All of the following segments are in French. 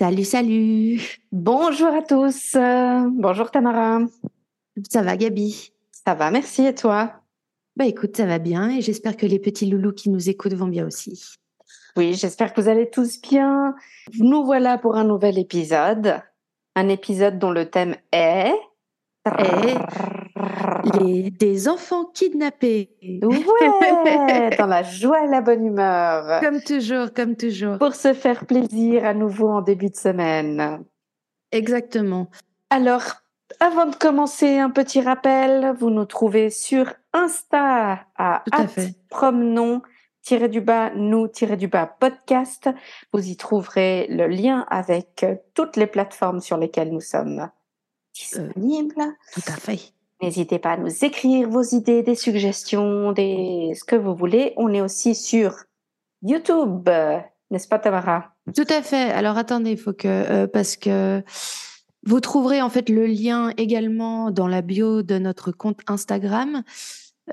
Salut, salut. Bonjour à tous. bonjour Tamara. Ça va Gabi? Ça va, merci. Et toi? Bah écoute, ça va bien et j'espère que les petits loulous qui nous écoutent vont bien aussi. Oui, j'espère que vous allez tous bien. Nous voilà pour un nouvel épisode. Un épisode dont le thème est... Les... des enfants kidnappés. Ouais, dans la joie et la bonne humeur. Comme toujours, comme toujours. Pour se faire plaisir à nouveau en début de semaine. Exactement. Alors, avant de commencer, un petit rappel, vous nous trouvez sur Insta à, à promenons du bas nous du bas podcast. Vous y trouverez le lien avec toutes les plateformes sur lesquelles nous sommes disponibles. Euh, tout à fait. N'hésitez pas à nous écrire vos idées, des suggestions, des ce que vous voulez. On est aussi sur YouTube, n'est-ce pas Tamara? Tout à fait. Alors attendez, il faut que euh, parce que vous trouverez en fait le lien également dans la bio de notre compte Instagram.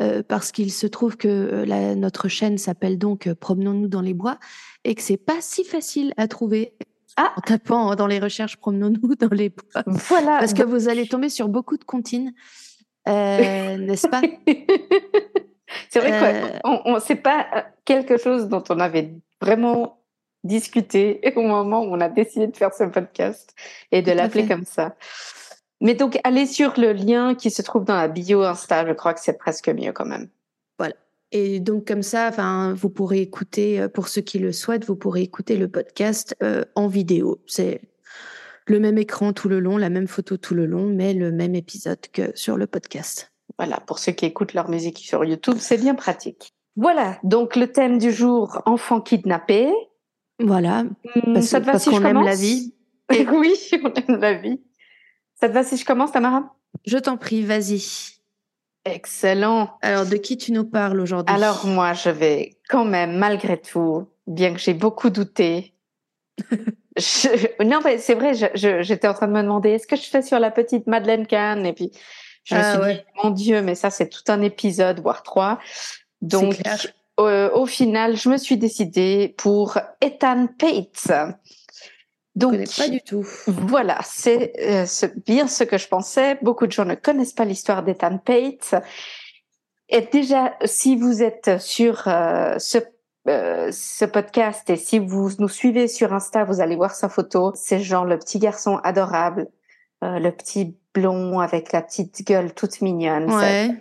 Euh, parce qu'il se trouve que euh, la, notre chaîne s'appelle donc Promenons-nous dans les bois et que c'est pas si facile à trouver ah. en tapant dans les recherches Promenons-nous dans les bois. Voilà. Parce que vous allez tomber sur beaucoup de comptines, n'est-ce pas? C'est vrai qu'on on, c'est pas quelque chose dont on avait vraiment discuté au moment où on a décidé de faire ce podcast et de l'appeler comme ça. Mais donc, allez sur le lien qui se trouve dans la bio Insta. Je crois que c'est presque mieux quand même. Voilà. Et donc, comme ça, enfin, vous pourrez écouter, pour ceux qui le souhaitent, vous pourrez écouter le podcast euh, en vidéo. C'est le même écran tout le long, la même photo tout le long, mais le même épisode que sur le podcast. Voilà, pour ceux qui écoutent leur musique sur YouTube, c'est bien pratique. Voilà, donc le thème du jour, enfant kidnappé. Voilà, parce, ça te va parce si qu'on aime la vie. Et oui, on aime la vie. Ça te va si je commence, Tamara? Je t'en prie, vas-y. Excellent. Alors, de qui tu nous parles aujourd'hui? Alors, moi, je vais quand même, malgré tout, bien que j'ai beaucoup douté. je... Non, mais c'est vrai, j'étais en train de me demander est-ce que je fais sur la petite Madeleine Kahn? Et puis, je me ah, suis ouais. dit mon Dieu, mais ça, c'est tout un épisode, voire trois. Donc, euh, au final, je me suis décidée pour Ethan Pates. Donc, je pas du tout. Voilà, c'est euh, bien ce que je pensais. Beaucoup de gens ne connaissent pas l'histoire d'Ethan Pates. Et déjà, si vous êtes sur euh, ce, euh, ce podcast et si vous nous suivez sur Insta, vous allez voir sa photo. C'est genre le petit garçon adorable, euh, le petit blond avec la petite gueule toute mignonne. Ouais. Ça,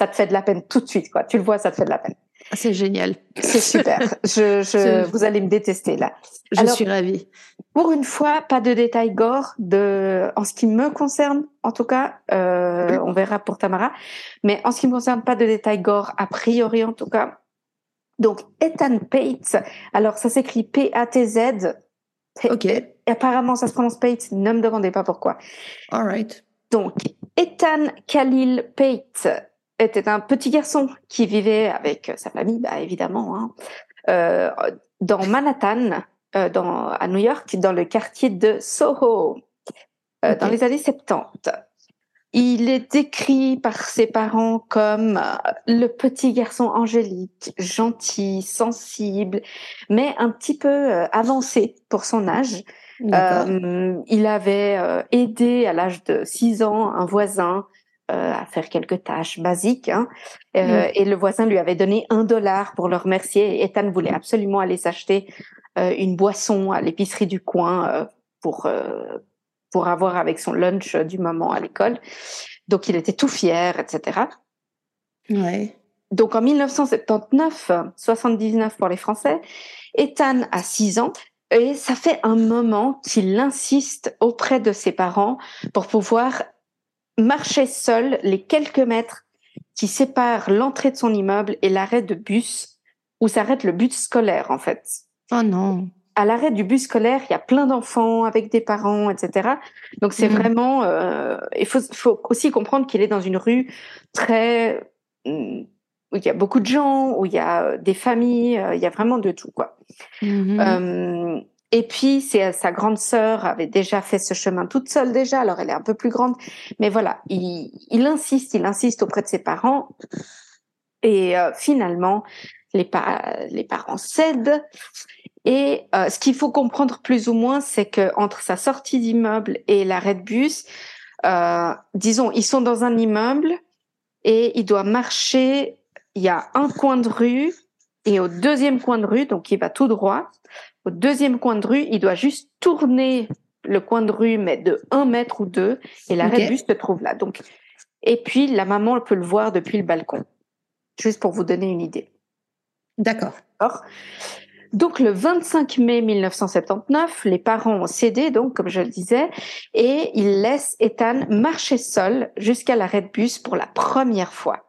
ça te fait de la peine tout de suite, quoi. Tu le vois, ça te fait de la peine. C'est génial. C'est super. je, je, vous allez me détester là. Je Alors, suis ravie. Pour une fois, pas de détails gore de, en ce qui me concerne, en tout cas, euh, on verra pour Tamara. Mais en ce qui me concerne, pas de détails gore a priori en tout cas. Donc Ethan Pates. Alors ça s'écrit P-A-T-Z. Ok. Et apparemment ça se prononce Pates. Ne me demandez pas pourquoi. All right. Donc Ethan Khalil Pates était un petit garçon qui vivait avec sa famille, bah, évidemment, hein, euh, dans Manhattan, euh, dans, à New York, dans le quartier de Soho, euh, dans les années 70. Il est décrit par ses parents comme euh, le petit garçon angélique, gentil, sensible, mais un petit peu euh, avancé pour son âge. Euh, il avait aidé à l'âge de 6 ans un voisin euh, à faire quelques tâches basiques. Hein, Euh, Mm. Et le voisin lui avait donné un dollar pour le remercier. Et Ethan voulait absolument aller s'acheter euh, une boisson à l'épicerie du coin pour pour avoir avec son lunch du moment à l'école. Donc il était tout fier, etc. Ouais. Donc en 1979, 79 pour les Français, Ethan a 6 ans et ça fait un moment qu'il insiste auprès de ses parents pour pouvoir marcher seul les quelques mètres qui séparent l'entrée de son immeuble et l'arrêt de bus où s'arrête le bus scolaire en fait. Oh non. À l'arrêt du bus scolaire, il y a plein d'enfants avec des parents, etc. Donc c'est Mhm. vraiment. euh, il faut, faut aussi comprendre qu'il est dans une rue très hum, où il y a beaucoup de gens, où il y a euh, des familles, euh, il y a vraiment de tout quoi. Mhm. Euh, et puis, sa grande sœur avait déjà fait ce chemin toute seule déjà, alors elle est un peu plus grande. Mais voilà, il, il insiste, il insiste auprès de ses parents. Et euh, finalement, les, pa- les parents cèdent. Et euh, ce qu'il faut comprendre plus ou moins, c'est que entre sa sortie d'immeuble et l'arrêt de bus, euh, disons, ils sont dans un immeuble et il doit marcher. Il y a un coin de rue et au deuxième coin de rue, donc il va tout droit. Au deuxième coin de rue, il doit juste tourner le coin de rue, mais de un mètre ou deux, et l'arrêt Ok. de bus se trouve là. Donc, et puis la maman peut le voir depuis le balcon, juste pour vous donner une idée. D'accord? Donc le 25 mai 1979, les parents ont cédé, donc comme je le disais, et ils laissent Ethan marcher seul jusqu'à l'arrêt de bus pour la première fois.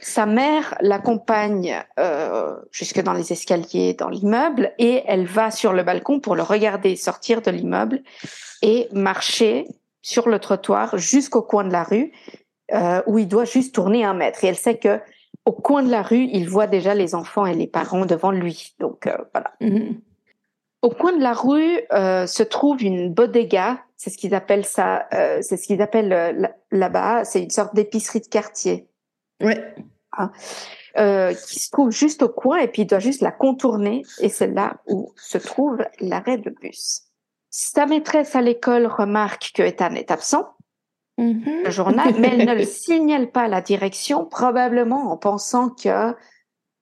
Sa mère l'accompagne euh, jusque dans les escaliers dans l'immeuble et elle va sur le balcon pour le regarder sortir de l'immeuble et marcher sur le trottoir jusqu'au coin de la rue euh, où il doit juste tourner un mètre. Et elle sait que au coin de la rue, il voit déjà les enfants et les parents devant lui. Donc euh, voilà. Mhm. Au coin de la rue euh, se trouve une bodega. C'est ce qu'ils appellent ça. euh, c'est ce qu'ils appellent là- là-bas. C'est une sorte d'épicerie de quartier Ouais. euh, qui se trouve juste au coin et puis il doit juste la contourner et c'est là où se trouve l'arrêt de bus. Sa maîtresse à l'école remarque que Ethan est absent Mhm. le journal, mais elle ne le signale pas à la direction, probablement en pensant que,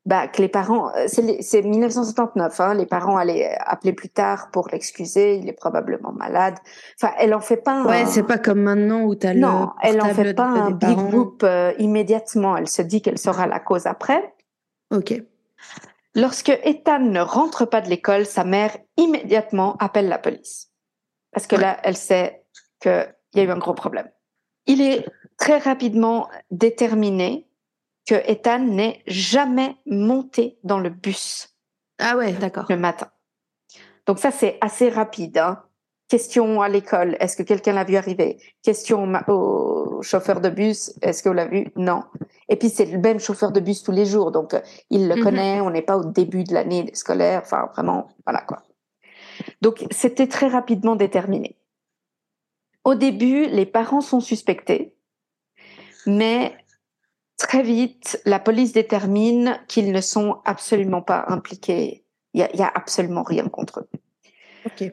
bah, que les parents, euh, c'est les- c'est 1979, hein, les parents allaient appeler plus tard pour l'excuser, il est probablement malade. Enfin, elle en fait pas un, Ouais, c'est pas comme maintenant où t'as le non, elle en fait pas un big group euh, immédiatement, elle se dit qu'elle saura la cause après. Ok. Lorsque Ethan ne rentre pas de l'école, sa mère immédiatement appelle la police. Parce que là, elle sait qu'il y a eu un gros problème. Il est très rapidement déterminé que Ethan n'est jamais monté dans le bus Ah ouais, d'accord. le matin. Donc ça, c'est assez rapide. hein. Question à l'école, est-ce que quelqu'un l'a vu arriver? Question au, chauffeur de bus, est-ce que vous l'avez vu? Non. Et puis c'est le même chauffeur de bus tous les jours, donc euh, il le Mhm. connaît, on n'est pas au début de l'année scolaire, enfin vraiment, voilà quoi. Donc c'était très rapidement déterminé. Au début, les parents sont suspectés, mais très vite, la police détermine qu'ils ne sont absolument pas impliqués. Il y a, absolument rien contre eux.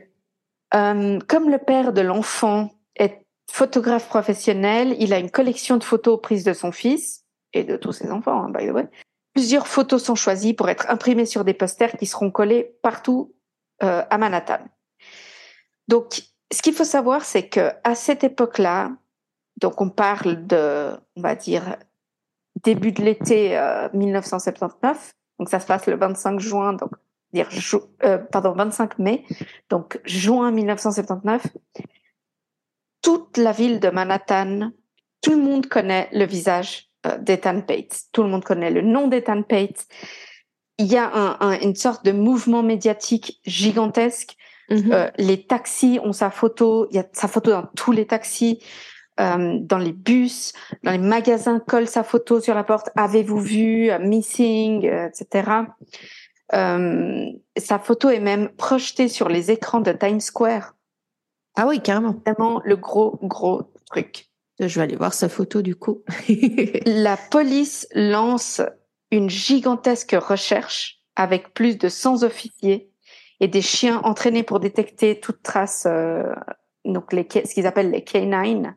Euh, comme le père de l'enfant est photographe professionnel, il a une collection de photos prises de son fils et de tous ses enfants, hein, by the way. Plusieurs photos sont choisies pour être imprimées sur des posters qui seront collés partout euh, à Manhattan. Donc, ce qu'il faut savoir, c'est que à cette époque-là, donc on parle de, on va dire, début de l'été euh, 1979. Donc ça se passe le 25 juin, donc dire euh, pardon 25 mai, donc juin 1979. Toute la ville de Manhattan, tout le monde connaît le visage euh, d'Ethan Pates. Tout le monde connaît le nom d'Ethan Pates. Il y a un- un- une sorte de mouvement médiatique gigantesque. Mhm. Euh, les taxis ont sa photo. Il y a sa photo dans tous les taxis, euh, dans les bus, dans les magasins collent sa photo sur la porte. Avez-vous vu euh, Missing, euh, etc. Sa photo est même projetée sur les écrans de Times Square. Ah oui, carrément. Vraiment le gros gros truc. Je vais aller voir sa photo du coup. La police lance une gigantesque recherche avec plus de 100 officiers et des chiens entraînés pour détecter toute trace, euh, donc les, ce qu'ils appellent les K9.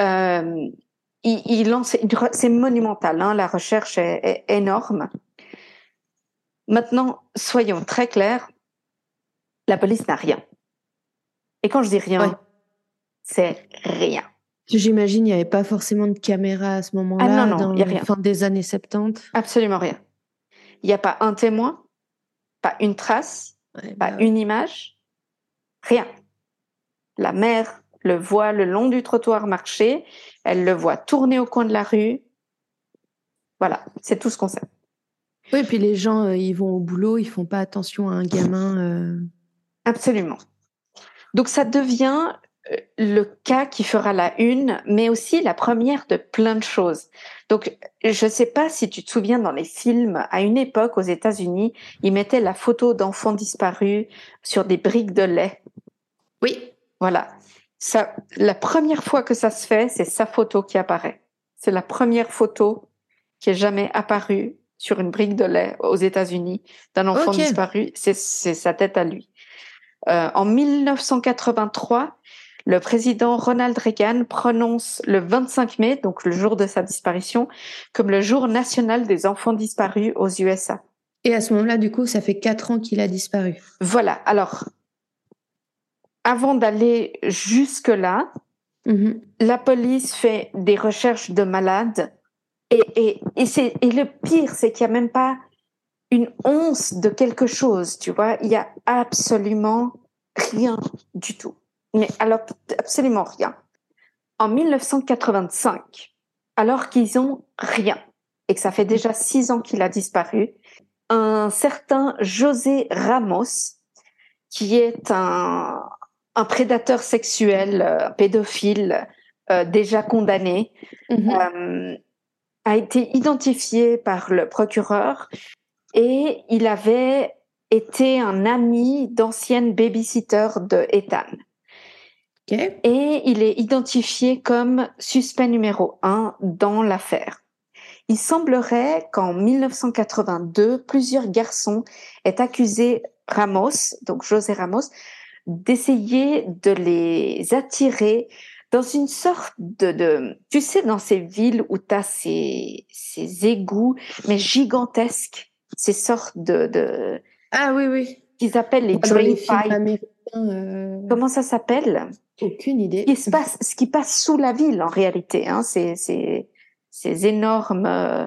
Euh, il, lance, c'est monumental, hein, la recherche est, est énorme. Maintenant, soyons très clairs, la police n'a rien. Et quand je dis rien, Ouais. c'est rien. J'imagine il n'y avait pas forcément de caméra à ce moment-là, Ah non, non, dans y a la rien. fin des années 70. Absolument rien. Il n'y a pas un témoin, pas une trace, Ouais, pas bah ouais. une image, rien. La mère le voit le long du trottoir marcher, elle le voit tourner au coin de la rue. Voilà, c'est tout ce qu'on sait. Oui, et puis les gens, euh, ils vont au boulot, ils font pas attention à un gamin. euh. Absolument. Donc ça devient le cas qui fera la une, mais aussi la première de plein de choses. Donc je ne sais pas si tu te souviens dans les films, à une époque aux États-Unis, ils mettaient la photo d'enfants disparus sur des briques de lait. Oui. Voilà. Ça, la première fois que ça se fait, c'est sa photo qui apparaît. C'est la première photo qui est jamais apparue sur une brique de lait aux États-Unis d'un enfant disparu. C'est c'est sa tête à lui. Euh, en 1983, le président Ronald Reagan prononce le 25 mai, donc le jour de sa disparition, comme le jour national des enfants disparus aux USA. Et à ce moment-là, du coup, ça fait quatre ans qu'il a disparu. Voilà. Alors, avant d'aller jusque-là, Mhm. la police fait des recherches de malades et, et, et, c'est, et le pire, c'est qu'il n'y a même pas une once de quelque chose, tu vois. Il y a absolument rien du tout. Mais alors, absolument rien. En 1985, alors qu'ils ont rien et que ça fait déjà six ans qu'il a disparu, un certain José Ramos, qui est un, un prédateur sexuel, euh, un pédophile euh, déjà condamné, Mhm. euh, a été identifié par le procureur et il avait été un ami d'ancienne babysitter de Ethan. Et il est identifié comme suspect numéro un dans l'affaire. Il semblerait qu'en 1982, plusieurs garçons aient accusé Ramos, donc José Ramos, d'essayer de les attirer dans une sorte de, de tu sais, dans ces villes où tu as ces, ces égouts, mais gigantesques, ces sortes de, de Ah oui, oui. qu'ils appellent les drain pipes. euh, Comment ça s'appelle? Aucune idée. qui se passe, ce qui passe sous la ville en réalité. Hein, ces énormes euh,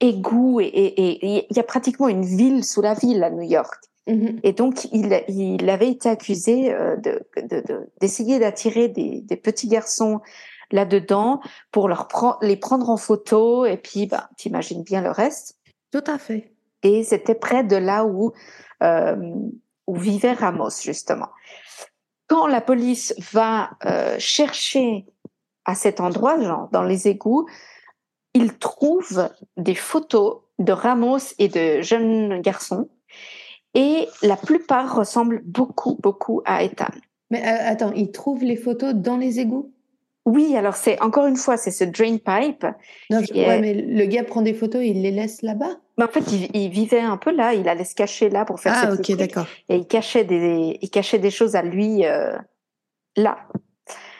égouts et il y a pratiquement une ville sous la ville à New York. Mhm. Et donc il, il avait été accusé euh, de de- de- d'essayer d'attirer des, des petits garçons là-dedans pour leur les prendre en photo et puis bah t'imagines bien le reste. Tout à fait. Et c'était près de là où euh, où vivait Ramos justement. Quand la police va euh, chercher à cet endroit, genre dans les égouts, ils trouvent des photos de Ramos et de jeunes garçons, et la plupart ressemblent beaucoup, beaucoup à Ethan. Mais euh, attends, ils trouvent les photos dans les égouts? Oui, alors c'est encore une fois, c'est ce drain pipe. Non, je- Et, ouais, euh, mais le gars prend des photos et il les laisse là-bas Mais en fait, il, il vivait un peu là, il allait se cacher là pour faire ses Ah, ok, d'accord. et il cachait des, il cachait des choses à lui euh, là.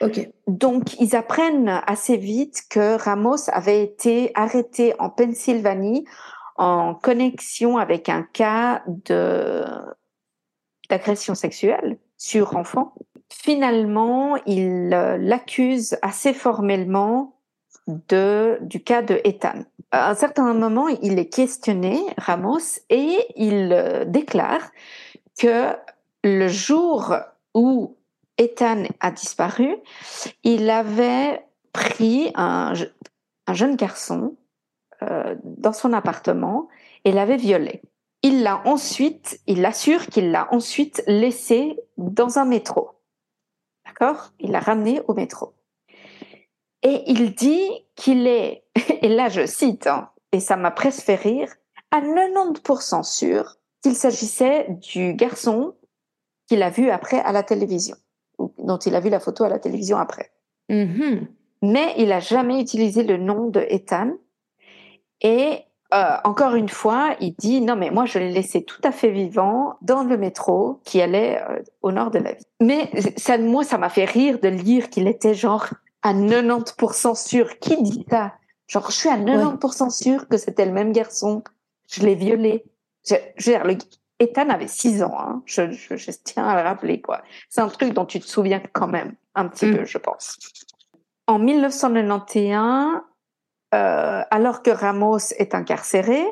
Ok. Donc, ils apprennent assez vite que Ramos avait été arrêté en Pennsylvanie en connexion avec un cas de d'agression sexuelle sur enfant. Finalement, il euh, l'accuse assez formellement de du cas de Ethan. À un certain moment, il est questionné, Ramos, et il euh, déclare que le jour où Ethan a disparu, il avait pris un, un jeune garçon euh, dans son appartement et l'avait violé. Il l'a ensuite, il assure qu'il l'a ensuite laissé dans un métro. D'accord? Il l'a ramené au métro. Et il dit qu'il est, et là je cite, hein, et ça m'a presque fait rire, à 90% sûr qu'il s'agissait du garçon qu'il a vu après à la télévision, ou dont il a vu la photo à la télévision après. Mhm. Mais il a jamais utilisé le nom de Ethan. Et euh, encore une fois, il dit non mais moi je l'ai laissé tout à fait vivant dans le métro qui allait euh, au nord de la ville. Mais ça, moi ça m'a fait rire de lire qu'il était genre à 90% sûr. Qui dit ça? Genre je suis à 90% sûr que c'était le même garçon. Je l'ai violé. Je, je veux dire, le, Ethan avait 6 ans. Hein. Je, je, je tiens à le rappeler quoi. C'est un truc dont tu te souviens quand même un petit Mm. peu, je pense. En 1991, euh, alors que Ramos est incarcéré,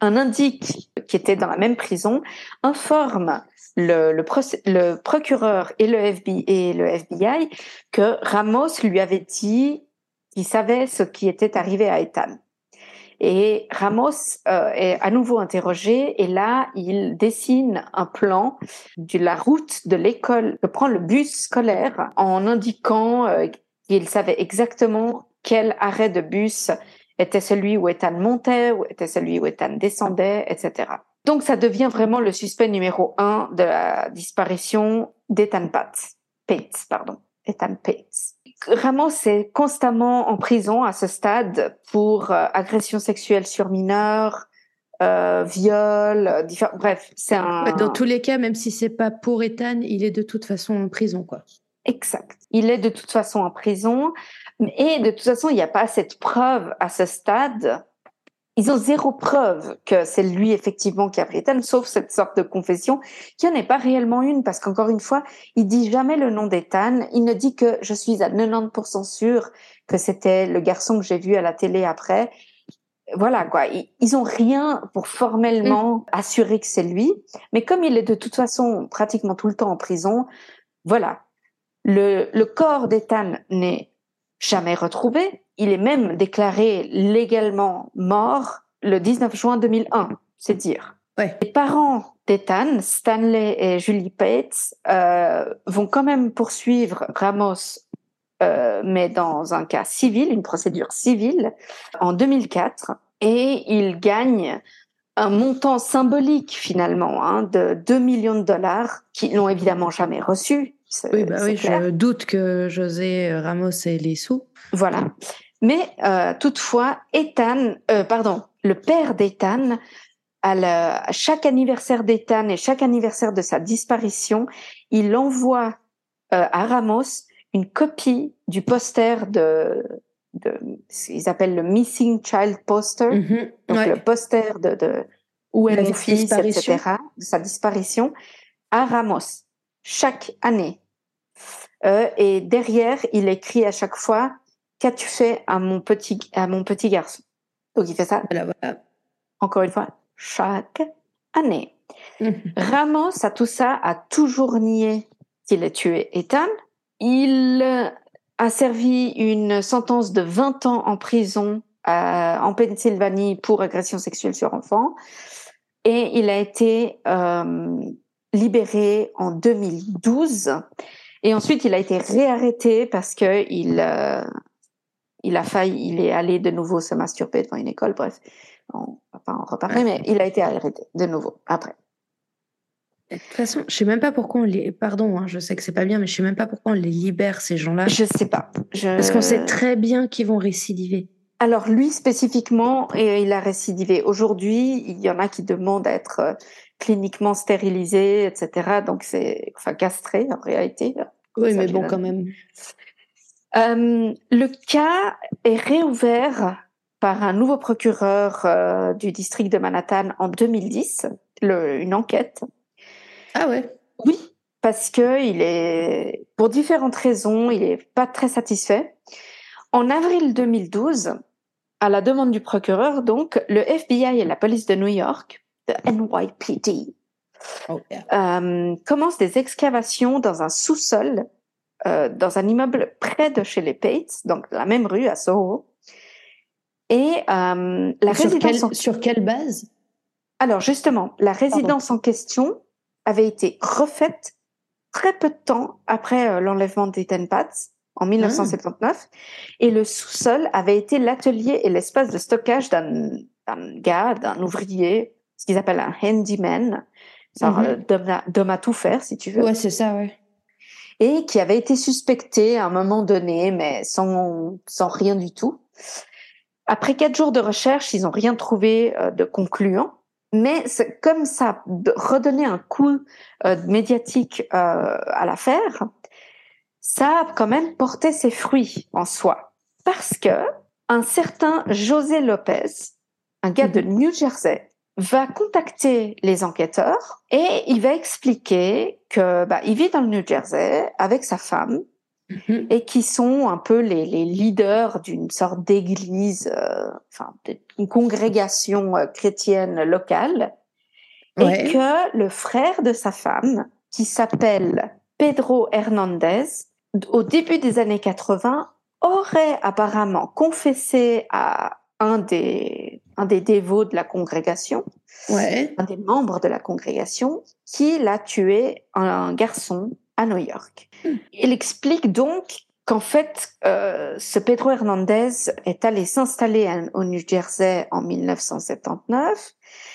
un indique qui était dans la même prison informe le, procureur et le, FBI, que Ramos lui avait dit qu'il savait ce qui était arrivé à Ethan. Et Ramos euh, est à nouveau interrogé et là, il dessine un plan de la route de l'école, prend le bus scolaire en indiquant euh, qu'il savait exactement quel arrêt de bus était celui où Ethan montait, où était celui où Ethan descendait, etc. Donc ça devient vraiment le suspect numéro un de la disparition d'Ethan Pates. Pates, pardon. Ethan Pates. Ramos est constamment en prison à ce stade pour euh, agression sexuelle sur mineurs, euh, viol, euh, bref, c'est un. Dans tous les cas, même si c'est pas pour Ethan, il est de toute façon en prison, quoi. Exact. Il est de toute façon en prison. Et de toute façon, il n'y a pas cette preuve à ce stade. Ils ont zéro preuve que c'est lui effectivement qui a pris Ethan, sauf cette sorte de confession qui n'en est pas réellement une, parce qu'encore une fois, il dit jamais le nom d'Ethan. Il ne dit que je suis à 90% sûr que c'était le garçon que j'ai vu à la télé après. Voilà quoi, ils ont rien pour formellement mm. assurer que c'est lui, mais comme il est de toute façon pratiquement tout le temps en prison, voilà. Le, le corps d'Ethan n'est jamais retrouvé. Il est même déclaré légalement mort le 19 juin 2001, c'est dire. Les parents d'Ethan, Stanley et Julie Pates, euh, vont quand même poursuivre Ramos, euh, mais dans un cas civil, une procédure civile, en 2004, et ils gagnent un montant symbolique finalement hein, de 2 millions de dollars qu'ils n'ont évidemment jamais reçu oui, bah oui je doute que José Ramos ait les sous. Voilà. Mais euh, toutefois, Ethan, euh, pardon, le père d'Ethan, à, chaque anniversaire d'Ethan et chaque anniversaire de sa disparition, il envoie euh, à Ramos une copie du poster de, de ils appellent le Missing Child Poster, mm-hmm. donc le poster de, de où est mon fils, etc., de sa disparition, à Ramos chaque année. Euh, et derrière, il écrit à chaque fois Qu'as-tu fait à mon petit à mon petit garçon? Donc il fait ça. Encore une fois, chaque année. Ramos à tout ça a toujours nié qu'il ait tué Ethan. Il a servi une sentence de 20 ans en prison euh, en Pennsylvanie pour agression sexuelle sur enfant. Et il a été euh, libéré en 2012 et ensuite, il a été réarrêté parce que il, euh, il a failli, il est allé de nouveau se masturber devant une école. Bref, on va pas en reparler, mais il a été arrêté de nouveau après. De toute façon, je sais même pas pourquoi on les. Pardon, hein, je sais que c'est pas bien, mais je sais même pas pourquoi on les libère ces gens-là. Je sais pas. Parce qu'on sait très bien qu'ils vont récidiver. Alors lui spécifiquement, il a récidivé. Aujourd'hui, il y en a qui demandent à être euh, cliniquement stérilisé, etc. Donc c'est enfin castré en réalité. Oui, mais bon quand même. Euh, le cas est réouvert par un nouveau procureur euh, du district de Manhattan en 2010, le, une enquête. Ah ouais. Oui, parce que il est, pour différentes raisons, il est pas très satisfait. En avril 2012, à la demande du procureur, donc, le FBI et la police de New York de NYPD, oh, euh, commence des excavations dans un sous-sol, euh, dans un immeuble près de chez les Pates, donc la même rue à Soho. Et euh, la sur résidence... sur quelle base? Alors justement, la résidence en question avait été refaite très peu de temps après l'enlèvement d'Ethan Pats en 1979, ah. et le sous-sol avait été l'atelier et l'espace de stockage d'un gars, d'un ouvrier ce qu'ils appellent un handyman, mm d'homme à tout faire, si tu veux. Ouais, c'est ça, ouais. Et qui avait été suspecté à un moment donné, mais sans, sans rien du tout. Après quatre jours de recherche, ils n'ont rien trouvé euh, de concluant. Mais comme ça redonnait un coup euh, médiatique euh, à l'affaire, ça a quand même porté ses fruits en soi. Parce que un certain José Lopez, un gars de mhm. New Jersey, va contacter les enquêteurs et il va expliquer que bah, il vit dans le New Jersey avec sa femme mhm. et qui sont un peu les, les leaders d'une sorte d'église, euh, enfin d'une congrégation euh, chrétienne locale, et que le frère de sa femme, qui s'appelle Pedro Hernandez, au début des années 80, aurait apparemment confessé à un des, un des dévots de la congrégation, Ouais. un des membres de la congrégation, qu'il a tué un garçon à New York. Hmm. Il explique donc qu'en fait, euh, ce Pedro Hernandez est allé s'installer au New Jersey en 1979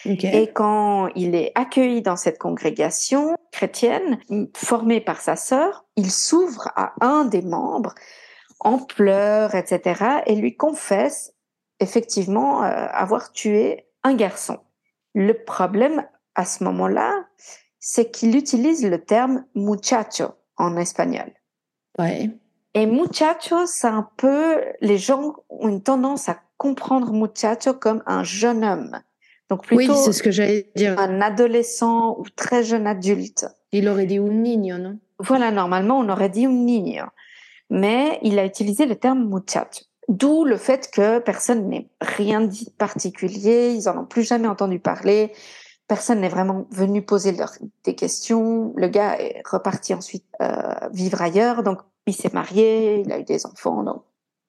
Ok. et quand il est accueilli dans cette congrégation chrétienne, formée par sa sœur, il s'ouvre à un des membres en pleurs, etc., et lui confesse effectivement euh, avoir tué un garçon. Le problème à ce moment-là, c'est qu'il utilise le terme muchacho en espagnol. Ouais. Et muchacho, c'est un peu, les gens ont une tendance à comprendre muchacho comme un jeune homme. Donc Oui, plutôt c'est ce que j'allais dire. un adolescent ou très jeune adulte. Il aurait dit un niño, non? Voilà, normalement, on aurait dit un niño. Mais il a utilisé le terme muchacho. D'où le fait que personne n'ait rien dit de particulier, ils en ont plus jamais entendu parler, personne n'est vraiment venu poser leur, des questions. Le gars est reparti ensuite euh, vivre ailleurs, donc il s'est marié, il a eu des enfants, donc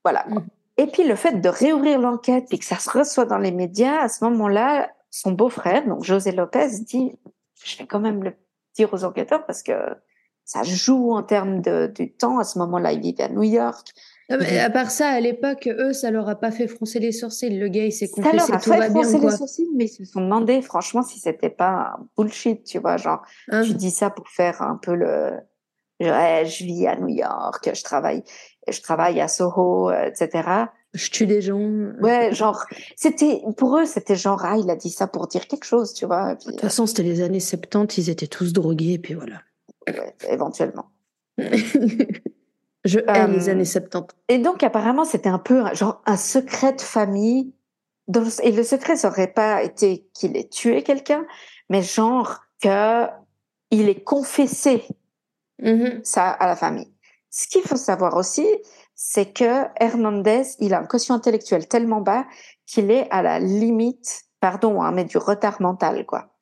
voilà. quoi. Mhm. Et puis le fait de réouvrir l'enquête et que ça se reçoit dans les médias, à ce moment-là, son beau-frère, donc José Lopez, dit je vais quand même le dire aux enquêteurs parce que ça joue en termes de, du temps. À ce moment-là, il vivait à New York. Mais À part ça, à l'époque, eux, ça leur a pas fait froncer les sourcils. Le gars, il s'est Ça leur confessé, a tout fait va froncer les sourcils, mais ils se sont demandé, franchement, si c'était pas un bullshit, tu vois, genre, Hein? tu dis ça pour faire un peu le, ouais, je vis à New York, je travaille, je travaille à Soho, euh, etc. Je tue des gens. Ouais, genre, c'était, pour eux, c'était genre, ah, il a dit ça pour dire quelque chose, tu vois, puis, De toute façon, c'était les années 70, ils étaient tous drogués, et puis voilà. ouais, éventuellement. Je hais les années 70. Et donc, apparemment, c'était un peu genre un secret de famille. Dans le- et le secret, ça aurait pas été qu'il ait tué quelqu'un, mais genre que il ait confessé Mhm. ça à la famille. Ce qu'il faut savoir aussi, c'est que Hernandez, il a un quotient intellectuel tellement bas qu'il est à la limite, pardon, hein, mais du retard mental, quoi.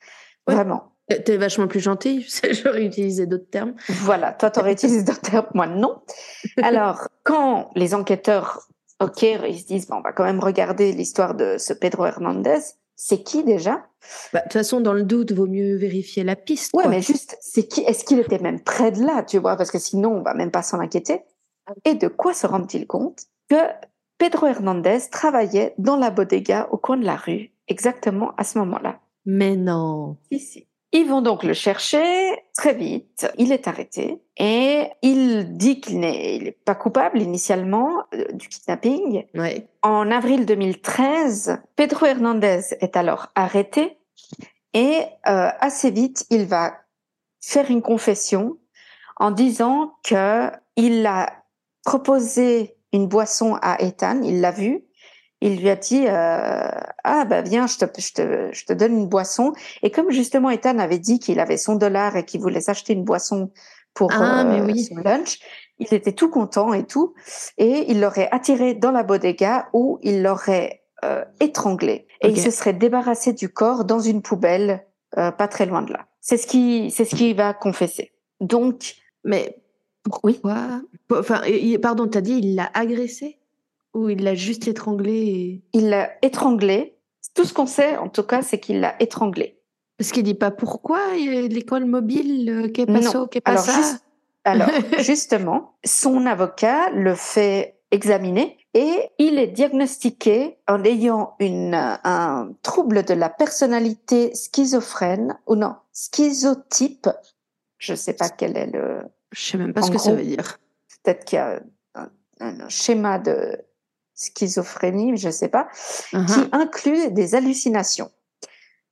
Vraiment. T'es- vachement plus gentil, j'aurais utilisé d'autres termes. Voilà, toi, tu aurais utilisé d'autres termes, moi, non. Alors, quand les enquêteurs, OK, ils se disent, bon, on va quand même regarder l'histoire de ce Pedro Hernandez, c'est qui déjà? Bah, De toute façon, dans le doute, vaut mieux vérifier la piste. Ouais, quoi. mais juste, c'est qui Est-ce qu'il était même près de là, tu vois? Parce que sinon, on va même pas s'en inquiéter. Et de quoi se rendent-ils compte? Que Pedro Hernandez travaillait dans la bodega au coin de la rue, exactement à ce moment-là. Mais non. Ici. Ils vont donc le chercher très vite. Il est arrêté et il dit qu'il n'est pas coupable initialement euh, du kidnapping. Ouais. En avril 2013, Pedro Hernandez est alors arrêté et euh, assez vite, il va faire une confession en disant que il a proposé une boisson à Ethan, il l'a vu, il lui a dit euh, ah bah viens, je te, je te je te donne une boisson et comme justement Ethan avait dit qu'il avait son dollar et qu'il voulait s'acheter une boisson pour Ah, mais euh, oui. son lunch, il était tout content et tout et il l'aurait attiré dans la bodega où il l'aurait euh, étranglé et il se serait débarrassé du corps dans une poubelle euh, pas très loin de là. C'est ce qui c'est ce qu'il va confesser. Donc Mais pourquoi? Enfin, il- pardon, t'as dit il l'a agressé? Ou il l'a juste étranglé et... il l'a étranglé. Tout ce qu'on sait en tout cas, c'est qu'il l'a étranglé. Parce qu'il dit pas pourquoi l'école mobile, euh, qu'est Non. passo, qu'est Alors, pas ça juste- Alors, justement, son avocat le fait examiner et il est diagnostiqué en ayant une, un trouble de la personnalité schizophrène ou non, schizotype. Je sais pas quel est le, Je sais même pas En ce que ça veut dire. peut-être qu'il y a un, un schéma de schizophrénie, je sais pas, Uh-huh. qui inclut des hallucinations.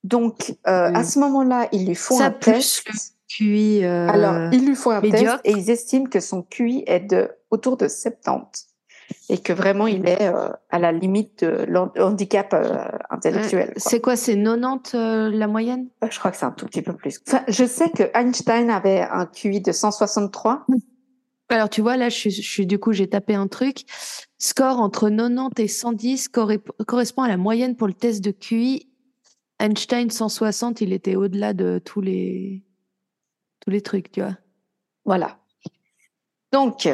Donc, euh, à ce moment-là, ils lui font Ça, un plus test. Puis, euh, Alors, ils lui font un médiocre. test et ils estiment que son QI est de autour de 70 et que vraiment il est euh, à la limite de l'han- handicap euh, intellectuel. quoi. c'est quoi C'est 90 euh, la moyenne? Je crois que c'est un tout petit peu plus. Enfin, je sais que Einstein avait un QI de 163. Alors, tu vois, là, je suis, je suis- du coup, j'ai tapé un truc. Score entre 90 et 110 corre- correspond à la moyenne pour le test de QI. Einstein 160, il était au-delà de tous les tous les trucs, tu vois. Voilà. Donc,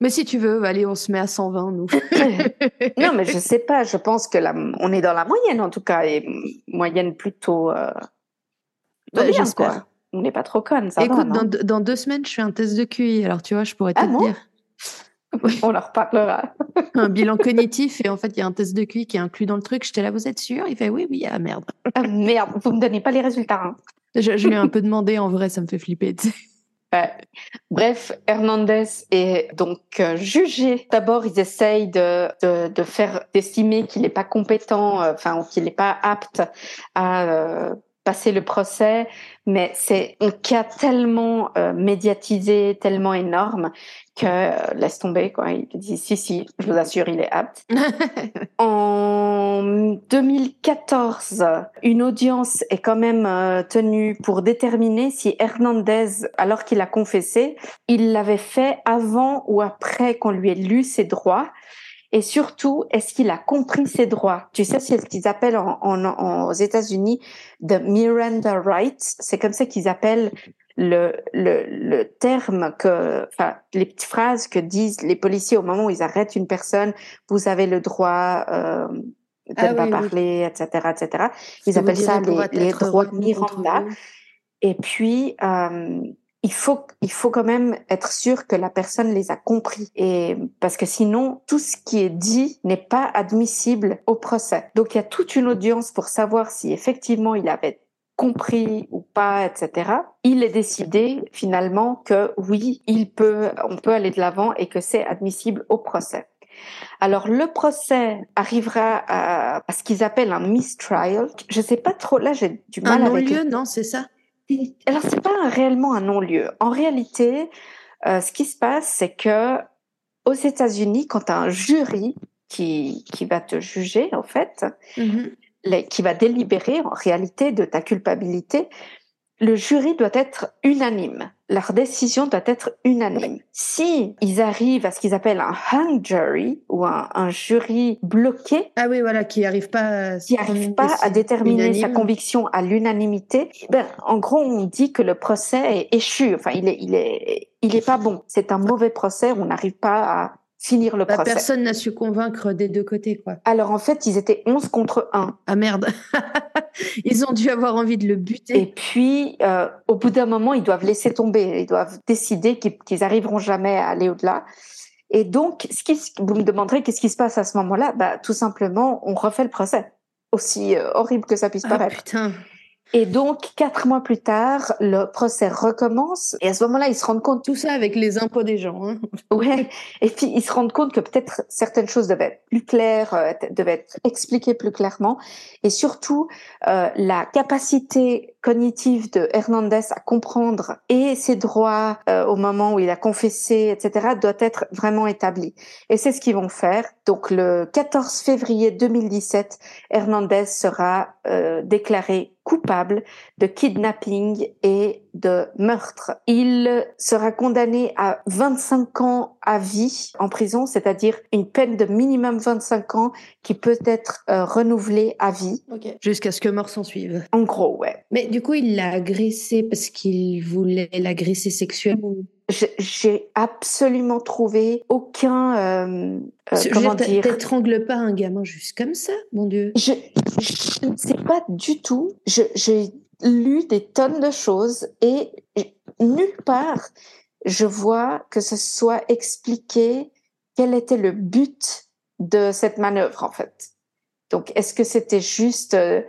Mais si tu veux, allez, on se met à 120, nous. non, mais je sais pas. Je pense que la, on est dans la moyenne en tout cas, et moyenne plutôt. Euh, bah, J'espère. On n'est pas trop conne, ça Écoute, dans, dans, deux semaines, je fais un test de QI. Alors, tu vois, je pourrais te ah dire. On leur parlera. un bilan cognitif et en fait, il y a un test de QI qui est inclus dans le truc. J'étais là, vous êtes sûr? Il fait oui, oui, ah merde. Ah merde, vous me donnez pas les résultats. Hein. Je, lui ai un peu demandé, en vrai, ça me fait flipper. Bref, Hernandez est donc euh, jugé. D'abord, ils essayent de, de, faire d'estimer qu'il n'est pas compétent, euh, enfin qu'il n'est pas apte à euh, passer le procès, mais c'est un cas tellement médiatisé, tellement énorme que euh, laisse tomber quoi. Il dit si si, je vous assure, il est apte. en 2014, une audience est quand même euh, tenue pour déterminer si Hernandez, alors qu'il a confessé, il l'avait fait avant ou après qu'on lui ait lu ses droits. Et surtout, est-ce qu'il a compris ses droits? Tu sais, c'est ce qu'ils appellent en, en, aux États-Unis the Miranda rights. C'est comme ça qu'ils appellent le, le, le terme que, enfin, les petites phrases que disent les policiers au moment où ils arrêtent une personne, vous avez le droit euh, de ah ne pas parler, etc., etc. Ils appellent ça les, les droits Miranda. Et puis, euh, il faut, il faut quand même être sûr que la personne les a compris. Et parce que sinon, tout ce qui est dit n'est pas admissible au procès. Donc, il y a toute une audience pour savoir si effectivement il avait compris ou pas, etc. Il est décidé finalement que oui, il peut, on peut aller de l'avant et que c'est admissible au procès. Alors le procès arrivera à, ce qu'ils appellent un mistrial. Je sais pas trop. Là, j'ai du mal un avec. Un non-lieu, non, c'est ça? Alors c'est pas réellement un non-lieu. En réalité, euh, ce qui se passe, c'est que aux États-Unis, quand un jury qui qui va te juger, en fait, mm-hmm qui va délibérer en réalité de ta culpabilité, le jury doit être unanime. Leur décision doit être unanime. Si ils arrivent à ce qu'ils appellent un hung jury ou un, jury bloqué, ah oui voilà, qui n'arrive pas, qui arrive pas à déterminer sa conviction à l'unanimité, ben en gros on dit que le procès est échu. Enfin il est il est il est pas bon. C'est un mauvais procès. On n'arrive pas à finir le bah, procès. Personne n'a su convaincre des deux côtés, quoi. Alors en fait, ils étaient 11 contre 1. Ah merde Ils ont dû avoir envie de le buter. Et puis, euh, au bout d'un moment, ils doivent laisser tomber. Ils doivent décider qu'ils arriveront jamais à aller au-delà. Et donc, ce qui, vous me demanderez qu'est-ce qui se passe à ce moment-là? Bah, Tout simplement, on refait le procès. Aussi euh, horrible que ça puisse ah, paraître. Putain. Et donc, quatre mois plus tard, le procès recommence. Et à ce moment-là, ils se rendent compte. Tout ça avec les impôts des gens. Hein. Ouais. Et puis, ils se rendent compte que peut-être certaines choses devaient être plus claires, euh, devaient être expliquées plus clairement. Et surtout, euh, la capacité cognitive de Hernandez à comprendre et ses droits euh, au moment où il a confessé, etc., doit être vraiment établie. Et c'est ce qu'ils vont faire. Donc, le 14 février 2017, Hernandez sera euh, déclaré coupable de kidnapping et de meurtre. Il sera condamné à 25 ans à vie en prison, c'est-à-dire une peine de minimum 25 ans qui peut être euh, renouvelée à vie. Jusqu'à ce que mort s'en suive. En gros, ouais. Mais du coup, il l'a agressé parce qu'il voulait l'agresser sexuellement j'ai absolument trouvé aucun euh, euh comment dire t'étrangles pas un gamin juste comme ça mon dieu. Je ne sais pas du tout. J'ai lu des tonnes de choses et nulle part je vois que ce soit expliqué quel était le but de cette manœuvre en fait. Donc est-ce que c'était juste euh,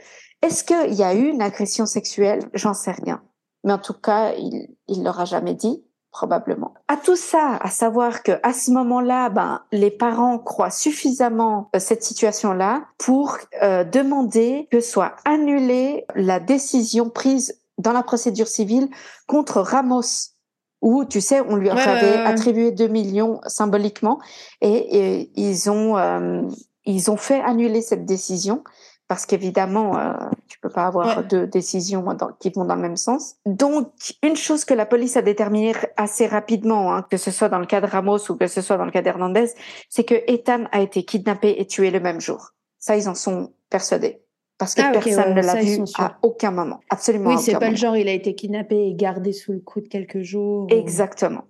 est-ce qu'il y a eu une agression sexuelle? J'en sais rien. Mais en tout cas il il l'aura jamais dit probablement. À tout ça, à savoir que à ce moment-là, ben les parents croient suffisamment euh, cette situation-là pour euh, demander que soit annulée la décision prise dans la procédure civile contre Ramos où tu sais on lui avait attribué 2 millions symboliquement et, ils ont euh, ils ont fait annuler cette décision parce qu'évidemment, euh, tu peux pas avoir deux décisions qui vont dans le même sens. Donc, une chose que la police a déterminée assez rapidement, hein, que ce soit dans le cas de Ramos ou que ce soit dans le cas d'Hernandez, c'est que Ethan a été kidnappé et tué le même jour. Ça, ils en sont persuadés. Parce que ah, personne ne l'a vu à aucun moment. Absolument. Oui, c'est pas le genre, il a été kidnappé et gardé sous le coup de quelques jours. Exactement.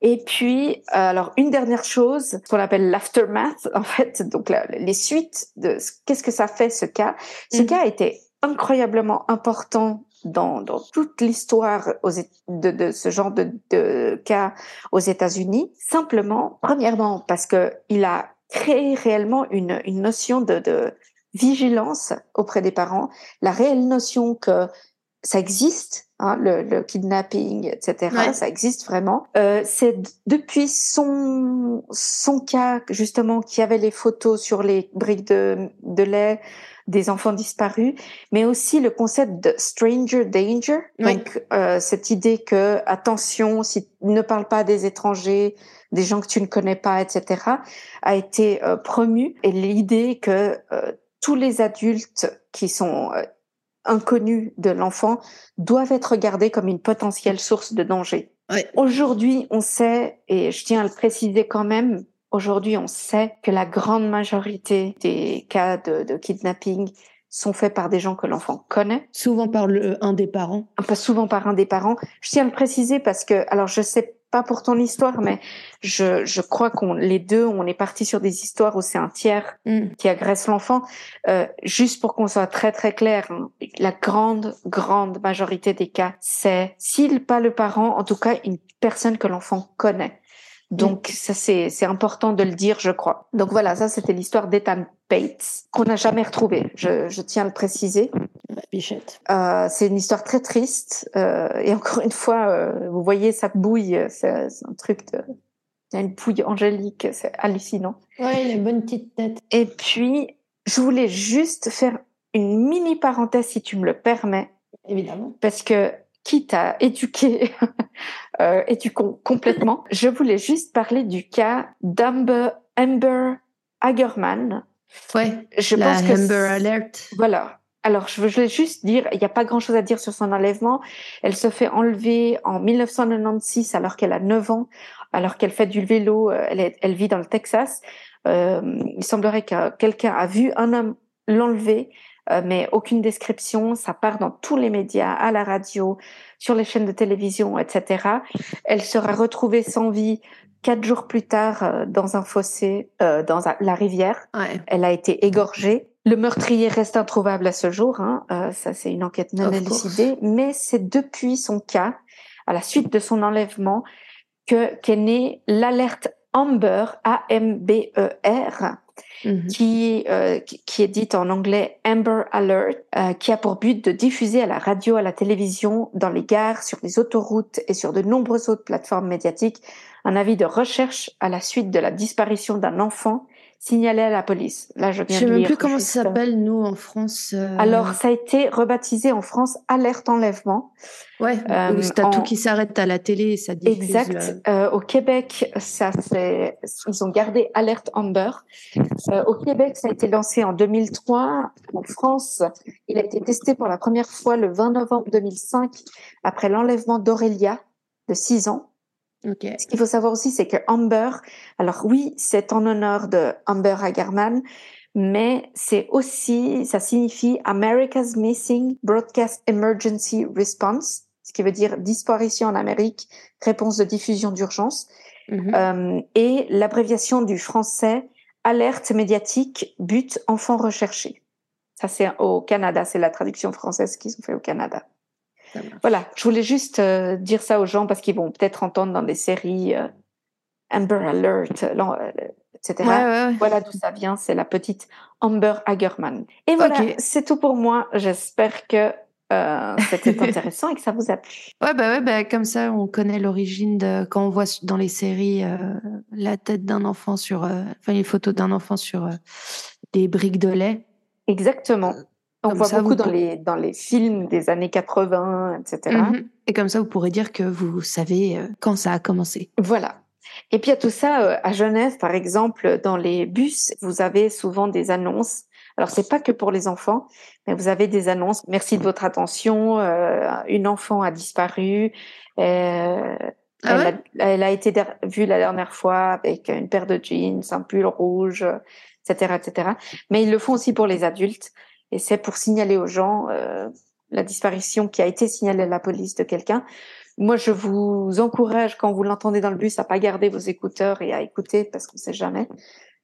Et puis, alors une dernière chose, ce qu'on appelle l'aftermath, en fait, donc les suites de qu'est-ce que ça fait ce cas? Ce mm. cas a été incroyablement important dans, dans toute l'histoire de, de, ce genre de, de cas aux États-Unis. Simplement, premièrement, parce que il a créé réellement une, une notion de, de vigilance auprès des parents, la réelle notion que ça existe, hein, le, le, kidnapping, etc. Ça existe vraiment. Euh, c'est depuis son son cas justement qui avait les photos sur les briques de, de lait des enfants disparus, mais aussi le concept de stranger danger. Donc euh, cette idée que attention, si ne parle pas des étrangers, des gens que tu ne connais pas, etc., a été euh, promu et l'idée que euh, tous les adultes qui sont inconnus de l'enfant doivent être regardés comme une potentielle source de danger. Aujourd'hui, on sait, et je tiens à le préciser quand même, aujourd'hui, on sait que la grande majorité des cas de, de kidnapping sont faits par des gens que l'enfant connaît. Souvent par le, un des parents. Pas souvent par un des parents. Je tiens à le préciser parce que, alors je sais pas pour ton histoire, mais je, je crois qu'on les deux, on est parti sur des histoires où c'est un tiers mm. qui agresse l'enfant. Euh, juste pour qu'on soit très très clair, hein, la grande grande majorité des cas, c'est s'il pas le parent, en tout cas une personne que l'enfant connaît. Donc ça c'est c'est important de le dire, je crois. Donc voilà, ça c'était l'histoire d'Ethan Bates qu'on n'a jamais retrouvé. Je, je tiens à le préciser. Bichette. Euh, c'est une histoire très triste euh, et encore une fois, euh, vous voyez ça bouille, c'est un truc de il y a une pouille angélique, c'est hallucinant. Ouais, il a une bonne petite tête. Et puis je voulais juste faire une mini parenthèse si tu me le permets. Évidemment. Parce que quitte à éduquer, euh, éduquons complètement, je voulais juste parler du cas d'Amber Amber Hagerman. Ouais, je la pense que Amber Alert. Voilà. Alors, je voulais juste dire, il n'y a pas grand-chose à dire sur son enlèvement. Elle se fait enlever en 1996 alors qu'elle a 9 ans, alors qu'elle fait du vélo. Euh, elle, elle vit dans le Texas. Euh, il semblerait que quelqu'un a vu un homme l'enlever euh, mais aucune description. Ça part dans tous les médias, à la radio, sur les chaînes de télévision, etc. Elle sera retrouvée sans vie quatre jours plus tard euh, dans un fossé euh, dans la rivière. Elle a été égorgée. Le meurtrier reste introuvable à ce jour. Hein. ça, c'est une enquête non élucidée. Mais c'est depuis son cas, à la suite de son enlèvement, que qu'est née l'alerte Amber, A-M-B-E-R, Mhm. qui, euh, qui, est dite en anglais Amber Alert, euh, qui a pour but de diffuser à la radio, à la télévision, dans les gares, sur les autoroutes et sur de nombreuses autres plateformes médiatiques, un avis de recherche à la suite de la disparition d'un enfant signalé à la police. Là, je viens sais même plus comment ça s'appelle, nous, en France. Euh, Alors, ça a été rebaptisé en France Alerte Enlèvement. Ouais, euh, c'est tout qui s'arrête à la télé, ça diffuse. Exact. Euh, au Québec, ça c'est, ils ont gardé Alerte Amber. Euh, au Québec, ça a été lancé en 2003. En France, il a été testé pour la première fois le 20 novembre 2005 après l'enlèvement d'Aurélia de 6 ans. Ce qu'il faut savoir aussi, c'est que Amber, alors oui, c'est en honneur de Amber Hagerman, mais c'est aussi, ça signifie America's Missing Broadcast Emergency Response, ce qui veut dire disparition en Amérique, réponse de diffusion d'urgence, mm-hmm. euh, et l'abréviation du français alerte médiatique but enfant recherché. Ça c'est au Canada, c'est la traduction française qu'ils ont fait au Canada. Voilà, je voulais juste euh, dire ça aux gens parce qu'ils vont peut-être entendre dans des séries euh, Amber Alert, euh, etc. Voilà d'où ça vient, c'est la petite Amber Hagerman. Et voilà, c'est tout pour moi. J'espère que c'était intéressant et que ça vous a plu. Ouais, bah ouais, bah, comme ça, on connaît l'origine de quand on voit dans les séries la tête d'un enfant sur, enfin les photos d'un enfant sur des briques de lait. Exactement. On voit beaucoup dans, les, dans les films des années 80, etc. Mhm. Et comme ça, vous pourrez dire que vous savez euh, quand ça a commencé. Voilà. Et puis, à tout ça, euh, à Genève, par exemple, dans les bus, vous avez souvent des annonces. Alors, c'est pas que pour les enfants, mais vous avez des annonces. Merci de votre attention. Euh, une enfant a disparu. Euh, ah elle, a, elle, a, été vue la dernière fois avec une paire de jeans, un pull rouge, etc., etc. Mais ils le font aussi pour les adultes. Et c'est pour signaler aux gens euh, la disparition qui a été signalée à la police de quelqu'un. moi, je vous encourage, quand vous l'entendez dans le bus, à pas garder vos écouteurs et à écouter parce qu'on sait jamais.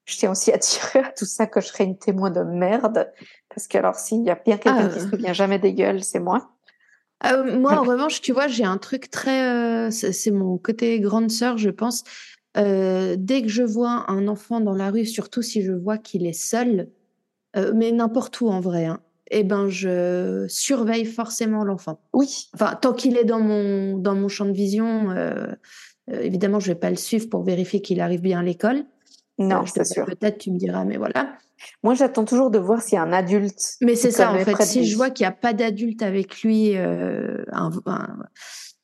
Je tiens aussi à dire à tout ça que je serai une témoin de merde. Parce que alors, s'il y a bien quelqu'un qui se ah. souvient jamais des gueules, c'est moi. Euh, moi, en revanche, tu vois, j'ai un truc très. Euh, c'est mon côté grande sœur, je pense. Euh, dès que je vois un enfant dans la rue, surtout si je vois qu'il est seul, mais n'importe où en vrai, hein, eh ben, je surveille forcément l'enfant. Oui. Enfin, tant qu'il est dans mon, dans mon champ de vision, évidemment, je vais pas le suivre pour vérifier qu'il arrive bien à l'école. Non, c'est sûr. Peut-être tu me diras, mais voilà. Moi, j'attends toujours de voir s'il y a un adulte. Mais c'est ça, en fait. Si je vois qu'il n'y a pas d'adulte avec lui, euh,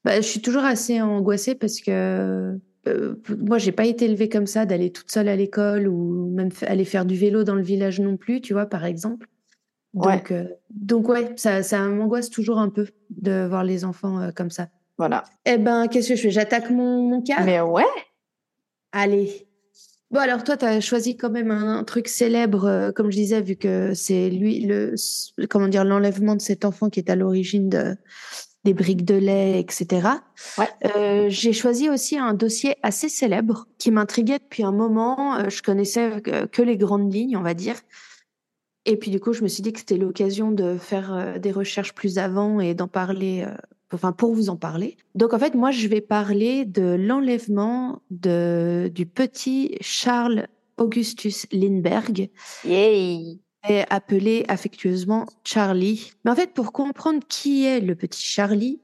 bah, je suis toujours assez angoissée parce que euh, moi, j'ai pas été élevée comme ça, d'aller toute seule à l'école ou même aller faire du vélo dans le village non plus, tu vois, par exemple. Donc, ouais. Euh, donc ouais, ça, ça m'angoisse toujours un peu de voir les enfants comme ça. Voilà. Eh ben, qu'est-ce que je fais? J'attaque mon, mon cas? Mais ouais. Allez. Bon, alors toi, tu as choisi quand même un, truc célèbre, euh, comme je disais, vu que c'est lui, le, comment dire, l'enlèvement de cet enfant qui est à l'origine de, des briques de lait, etc. Ouais. Euh, j'ai choisi aussi un dossier assez célèbre qui m'intriguait depuis un moment. Euh, je connaissais que les grandes lignes, on va dire. Et puis du coup, je me suis dit que c'était l'occasion de faire des recherches plus avant et d'en parler enfin pour vous en parler. Donc en fait, moi je vais parler de l'enlèvement de du petit Charles Augustus Lindbergh. Yay. Appelé affectueusement Charlie. Mais en fait, pour comprendre qui est le petit Charlie,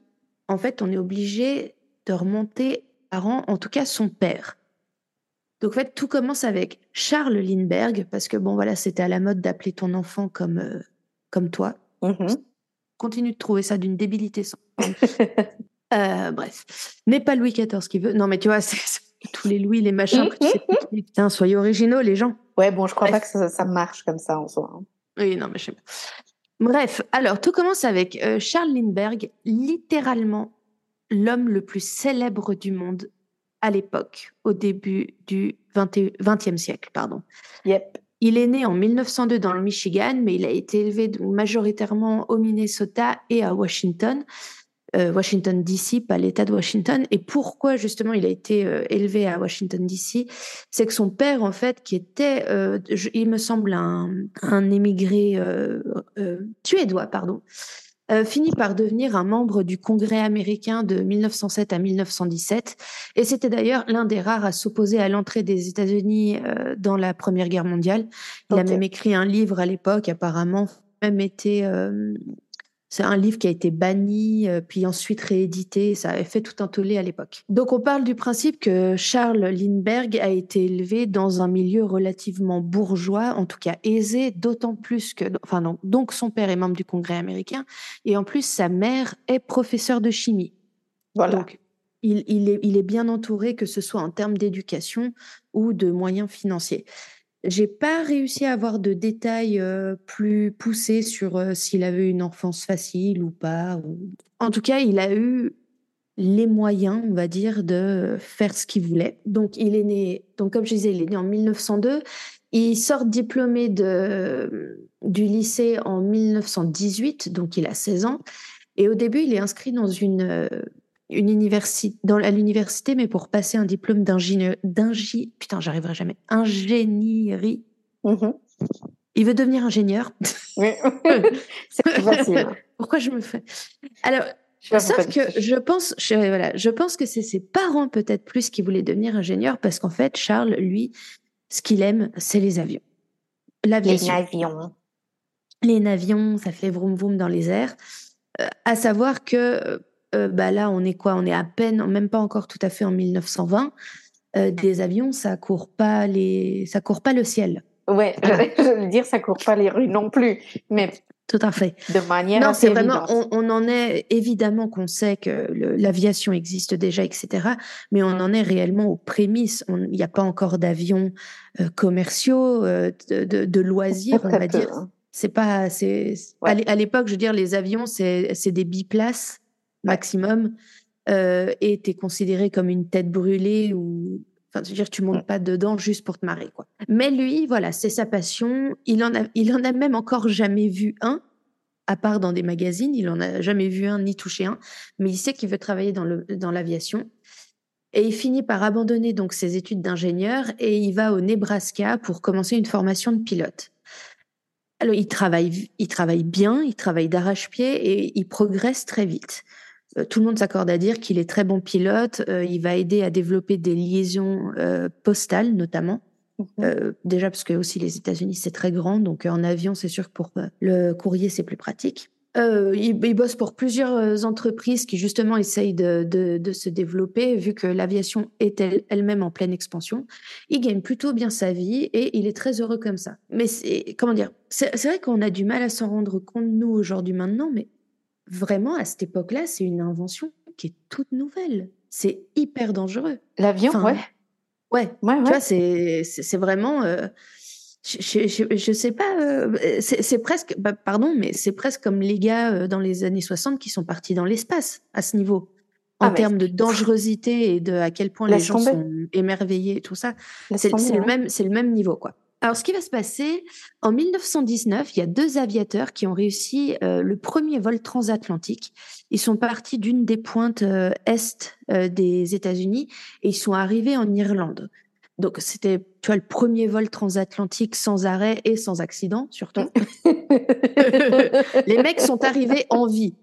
en fait, on est obligé de remonter rang, en tout cas son père. Donc en fait, tout commence avec Charles Lindbergh, parce que bon voilà, c'était à la mode d'appeler ton enfant comme, euh, comme toi. Mm-hmm continue de trouver ça d'une débilité sans. euh, bref, n'est pas Louis XIV qui veut. Non, mais tu vois, c'est tous les Louis, les machins. Putain, soyez originaux, les gens. Ouais, bon, je crois pas que ça, marche comme ça en soi. Hein. Oui, non, mais je sais pas. Bref, alors tout commence avec euh, Charles Lindbergh, littéralement l'homme le plus célèbre du monde à l'époque, au début du 20e siècle, pardon. Yep. Il est né en 1902 dans le Michigan, mais il a été élevé majoritairement au Minnesota et à Washington. Euh, Washington DC, pas l'État de Washington. Et pourquoi justement il a été euh, élevé à Washington DC C'est que son père, en fait, qui était, euh, il me semble, un, un émigré suédois, pardon, finit par devenir un membre du Congrès américain de 1907 à 1917. Et c'était d'ailleurs l'un des rares à s'opposer à l'entrée des États-Unis dans la Première Guerre mondiale. Il a même écrit un livre à l'époque, apparemment, même été euh, c'est un livre qui a été banni, euh, puis ensuite réédité. Ça avait fait tout un tollé à l'époque. Donc on parle du principe que Charles Lindbergh a été élevé dans un milieu relativement bourgeois, en tout cas aisé, d'autant plus que, enfin donc, donc son père est membre du Congrès américain, et en plus sa mère est professeure de chimie. Voilà. Donc, il, il, est, il est bien entouré, que ce soit en termes d'éducation ou de moyens financiers. J'ai pas réussi à avoir de détails euh, plus poussés sur euh, s'il avait une enfance facile ou pas. En tout cas, il a eu les moyens, on va dire, de faire ce qu'il voulait. Donc, il est né, donc comme je disais, il est né en 1902. Il sort diplômé de, du lycée en 1918, donc il a 16 ans. Et au début, il est inscrit dans une, euh, une université, dans, à l'université, mais pour passer un diplôme d'ingénieur, putain, j'arriverai jamais, ingénierie. Mm-hmm. Il veut devenir ingénieur. Oui. c'est facile. Pourquoi je me fais? Alors, sauf que je pense, je, voilà, je pense que c'est ses parents peut-être plus qui voulaient devenir ingénieur parce qu'en fait, Charles, lui, ce qu'il aime, c'est les avions. Les avions. Les avions, ça fait vroom vroom dans les airs. Euh, à savoir que euh, bah là, on est quoi? On est à peine, même pas encore tout à fait en 1920. Euh, des avions, ça court pas les, ça court pas le ciel. Ouais, je veux dire, ça court pas les rues non plus, mais tout à fait. De manière non, c'est vraiment, on, en est évidemment qu'on sait que l'aviation existe déjà, etc. Mais on en est réellement aux prémices. Il n'y a pas encore d'avions euh, commerciaux, de, loisirs, on va dire. Hein. C'est pas, c'est à l'époque, je veux dire, les avions, c'est des biplaces maximum, euh, et tu es considéré comme une tête brûlée ou. Enfin, dire, tu montes pas dedans juste pour te marrer, quoi. Mais lui, voilà, c'est sa passion. Il en a, il en a même encore jamais vu un. à part dans des magazines. Il en a jamais vu un ni touché un, mais il sait qu'il veut travailler dans le dans l'aviation. Et il finit par abandonner donc ses études d'ingénieur et il va au Nebraska pour commencer une formation de pilote. Alors il travaille, il travaille bien, il travaille d'arrache-pied et il progresse très vite. Euh, tout le monde s'accorde à dire qu'il est très bon pilote. Euh, il va aider à développer des liaisons euh, postales notamment. Mhm. déjà parce que aussi les États-Unis c'est très grand, donc en avion c'est sûr que pour le courrier c'est plus pratique. Euh, il, bosse pour plusieurs entreprises qui justement essayent de, de, de se développer, vu que l'aviation est elle-même en pleine expansion. Il gagne plutôt bien sa vie et il est très heureux comme ça. Mais c'est comment dire C'est vrai qu'on a du mal à s'en rendre compte nous aujourd'hui maintenant, mais vraiment à cette époque-là, c'est une invention qui est toute nouvelle. C'est hyper dangereux. L'avion, ouais. ouais. Ouais, Tu vois, c'est vraiment. Euh, je, je, sais pas, euh, c'est presque, bah, pardon, mais c'est presque comme les gars euh, dans les années 60 qui sont partis dans l'espace à ce niveau. En ah, termes de dangerosité et de à quel point les gens sont émerveillés et tout ça. C'est le, hein. même, c'est le même niveau, quoi. Alors, ce qui va se passer, en 1919, il y a deux aviateurs qui ont réussi euh, le premier vol transatlantique. Ils sont partis d'une des pointes est des États-Unis et ils sont arrivés en Irlande. Donc c'était, tu vois, le premier vol transatlantique sans arrêt et sans accident, surtout. les mecs sont arrivés en vie.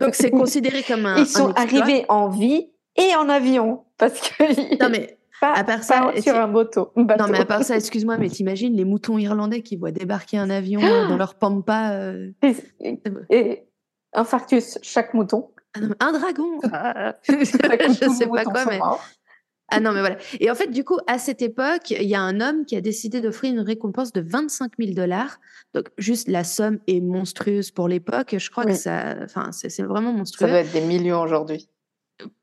Donc c'est considéré comme un. Ils sont arrivés en vie et en avion parce que. Non mais. Pas, à part ça, sur un bateau, Non mais à part ça, excuse-moi, mais t'imagines les moutons irlandais qui voient débarquer un avion dans leur pampa. Euh... Et, infarctus chaque mouton. Ah un dragon. je sais pas quoi, mais. Ah non, mais voilà. Et en fait, du coup, à cette époque, il y a un homme qui a décidé d'offrir une récompense de 25 000 dollars. Donc, juste la somme est monstrueuse pour l'époque. Je crois que ça, enfin, c'est vraiment monstrueux. Ça doit être des millions aujourd'hui.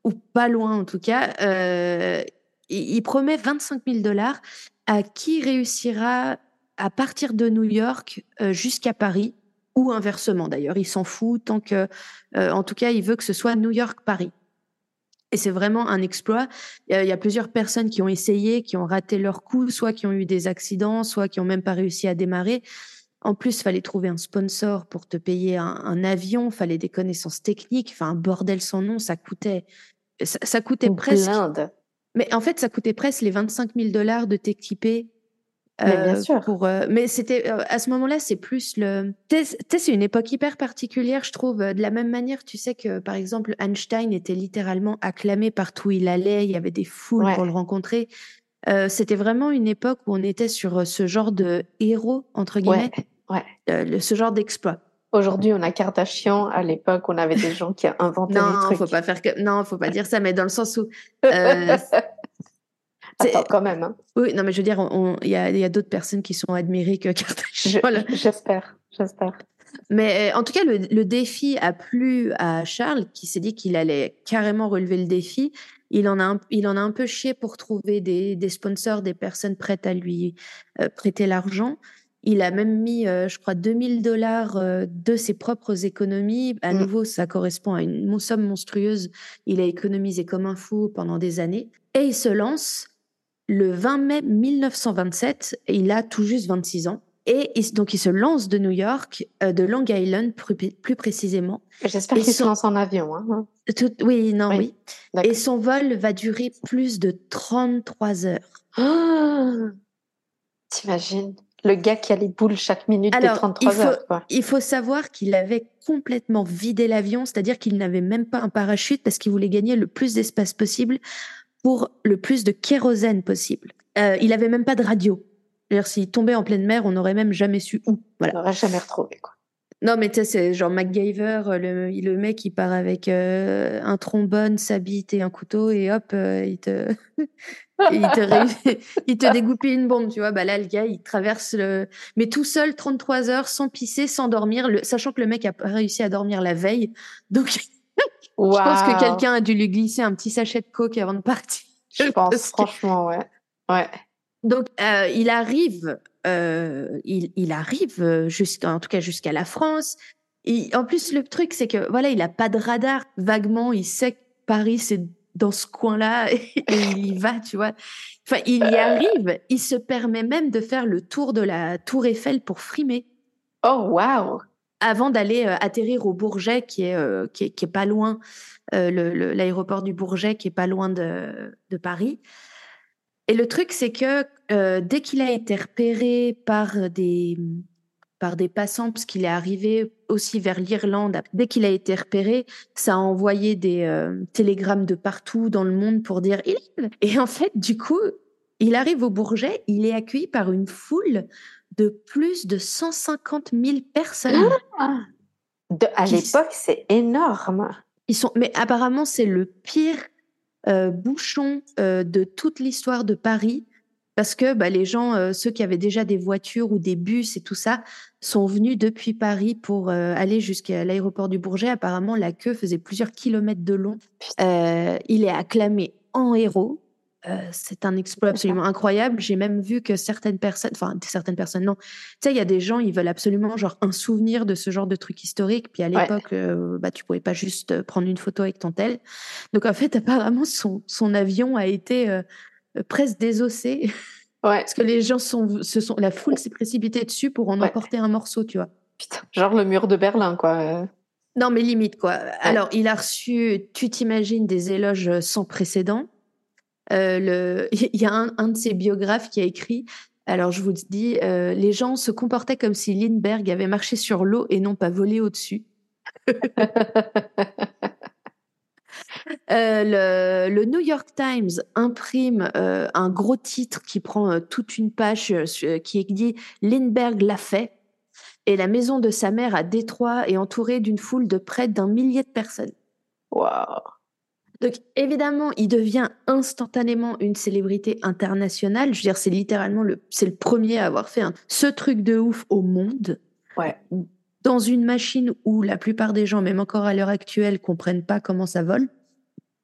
Ou pas loin, en tout cas. Euh, il, promet 25 000 dollars à qui réussira à partir de New York euh, jusqu'à Paris ou inversement d'ailleurs? Il s'en fout tant que, euh, en tout cas, il veut que ce soit New York-Paris. Et c'est vraiment un exploit. Il y, a, plusieurs personnes qui ont essayé, qui ont raté leur coup, soit qui ont eu des accidents, soit qui ont même pas réussi à démarrer. En plus, fallait trouver un sponsor pour te payer un, un avion, fallait des connaissances techniques, enfin un bordel sans nom, ça coûtait, ça, coûtait presque. Mais en fait, ça coûtait presque les 25 000 dollars de t'équiper mais bien euh, sûr. Pour, euh, mais c'était euh, à ce moment-là, c'est plus le. c'est une époque hyper particulière, je trouve. De la même manière, tu sais que par exemple, Einstein était littéralement acclamé partout où il allait. Il y avait des foules pour le rencontrer. c'était vraiment une époque où on était sur ce genre de héros entre guillemets, ouais. ce genre d'exploit. Aujourd'hui, on a Kardashian. À l'époque, on avait des gens qui inventaient non, des trucs. Faut pas faire que... Non, faut pas dire ça, mais dans le sens où Attends, quand même. Hein. Oui, non, mais je veux dire, il y a, d'autres personnes qui sont admirées que Kardashian. J'espère, j'espère. Mais euh, en tout cas, le, le, défi a plu à Charles, qui s'est dit qu'il allait carrément relever le défi. Il en a un, il en a un peu chié pour trouver des, des sponsors, des personnes prêtes à lui euh, prêter l'argent. Il a même mis, euh, je crois, 2000 dollars de ses propres économies. À mm. nouveau, ça correspond à une somme monstrueuse. Il a économisé comme un fou pendant des années. Et il se lance le 20 mai 1927, il a tout juste 26 ans. Et donc, il se lance de New York, euh, de Long Island plus, précisément. J'espère qu'il se lance en avion. Hein. oui, non, oui. Et son vol va durer plus de 33 heures. Oh T'imagines? Le gars qui a les boules chaque minute des 33 heures. Quoi. Il faut savoir qu'il avait complètement vidé l'avion, c'est-à-dire qu'il n'avait même pas un parachute parce qu'il voulait gagner le plus d'espace possible pour le plus de kérosène possible. Euh, il avait même pas de radio. D'ailleurs, s'il tombait en pleine mer, on n'aurait même jamais su où. Voilà. On n'aurait jamais retrouvé, quoi. Non, mais tu sais, c'est genre MacGyver, euh, le, le mec, il part avec euh, un trombone, sa bite et un couteau, et hop, il te. Il te, il te dégoupille une bombe, tu vois. Bah là, le gars, il traverse le. Mais tout seul, 33 heures, sans pisser, sans dormir, le... sachant que le mec a réussi à dormir la veille. Donc, je pense que quelqu'un a dû lui glisser un petit sachet de coke avant de partir. Je pense, franchement, ouais. Ouais. Donc, euh, il arrive, euh, il, il, arrive jusqu'à, en tout cas jusqu'à la France. Et en plus, le truc, c'est que voilà, il a pas de radar. Vaguement, il sait que Paris, c'est dans ce coin-là et il y va, tu vois. Enfin, il y arrive. Il se permet même de faire le tour de la Tour Eiffel pour frimer. Oh, waouh! avant d'aller atterrir au Bourget, qui est, qui est, pas loin, l'aéroport du Bourget, qui est pas loin de, de Paris. Et le truc, c'est que dès qu'il a été repéré par des, par des passants, parce qu'il est arrivé aussi vers l'Irlande. Dès qu'il a été repéré, ça a envoyé des euh, télégrammes de partout dans le monde pour dire il Et en fait, du coup, il arrive au Bourget, il est accueilli par une foule de plus de 150 000 personnes. Ah à l'époque, c'est énorme. Ils sont, mais apparemment, c'est le pire euh, bouchon euh, de toute l'histoire de Paris parce que bah, les gens, euh, ceux qui avaient déjà des voitures ou des bus et tout ça, sont venus depuis Paris pour euh, aller jusqu'à l'aéroport du Bourget. Apparemment, la queue faisait plusieurs kilomètres de long. Euh, il est acclamé en héros. c'est un exploit absolument incroyable. J'ai même vu que certaines personnes, enfin certaines personnes, non, tu sais, il y a des gens, ils veulent absolument genre un souvenir de ce genre de truc historique. Puis à l'époque, bah tu pouvais pas juste prendre une photo avec ton tel. Donc en fait, apparemment, son, son avion a été presque désossé. Ouais. Parce que les gens sont, se sont, la foule s'est précipitée dessus pour en emporter un morceau, tu vois. Putain, genre le mur de Berlin, quoi. Non, mais limite, quoi. Alors, il a reçu, tu t'imagines, des éloges sans précédent. Euh, il y a un, de ses biographes qui a écrit alors, je vous dis, euh, les gens se comportaient comme si Lindbergh avait marché sur l'eau et non pas volé au-dessus. Euh, le, New York Times imprime euh, un gros titre qui prend euh, toute une page qui dit Lindbergh l'a fait. Et la maison de sa mère à Détroit est entourée d'une foule de près d'un millier de personnes. Waouh! Donc évidemment, il devient instantanément une célébrité internationale. Je veux dire, c'est littéralement le, c'est le premier à avoir fait ce truc de ouf au monde. Ouais. Dans une machine où la plupart des gens, même encore à l'heure actuelle, comprennent pas comment ça vole.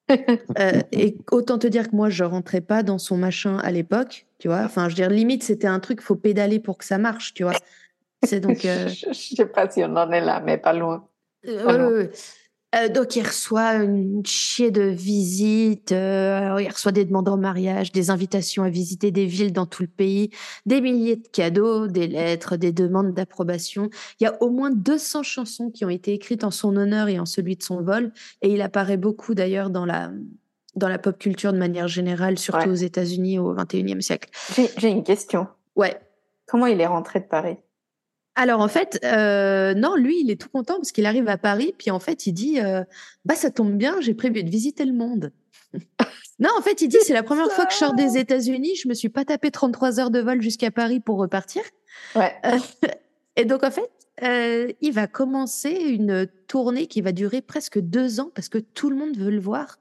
Euh, et autant te dire que moi, je rentrais pas dans son machin à l'époque, tu vois. Enfin, je veux dire, limite, c'était un truc, faut pédaler pour que ça marche, tu vois. C'est donc. Euh... je, sais pas si on en est là, mais pas loin. Euh, euh, donc, il reçoit une chier de visites, euh, il reçoit des demandes en mariage, des invitations à visiter des villes dans tout le pays, des milliers de cadeaux, des lettres, des demandes d'approbation. Il y a au moins 200 chansons qui ont été écrites en son honneur et en celui de son vol, et il apparaît beaucoup d'ailleurs dans la, dans la pop culture de manière générale, surtout aux États-Unis au XXIe siècle. J'ai une question. Ouais. Comment il est rentré de Paris? Alors en fait, euh, non, lui, il est tout content parce qu'il arrive à Paris, puis en fait, il dit, euh, bah ça tombe bien, j'ai prévu de visiter le monde. non, en fait, il dit, c'est la première fois que je sors des États-Unis, je me suis pas tapé 33 heures de vol jusqu'à Paris pour repartir. Ouais. Euh, et donc en fait, il va commencer une tournée qui va durer presque deux ans parce que tout le monde veut le voir.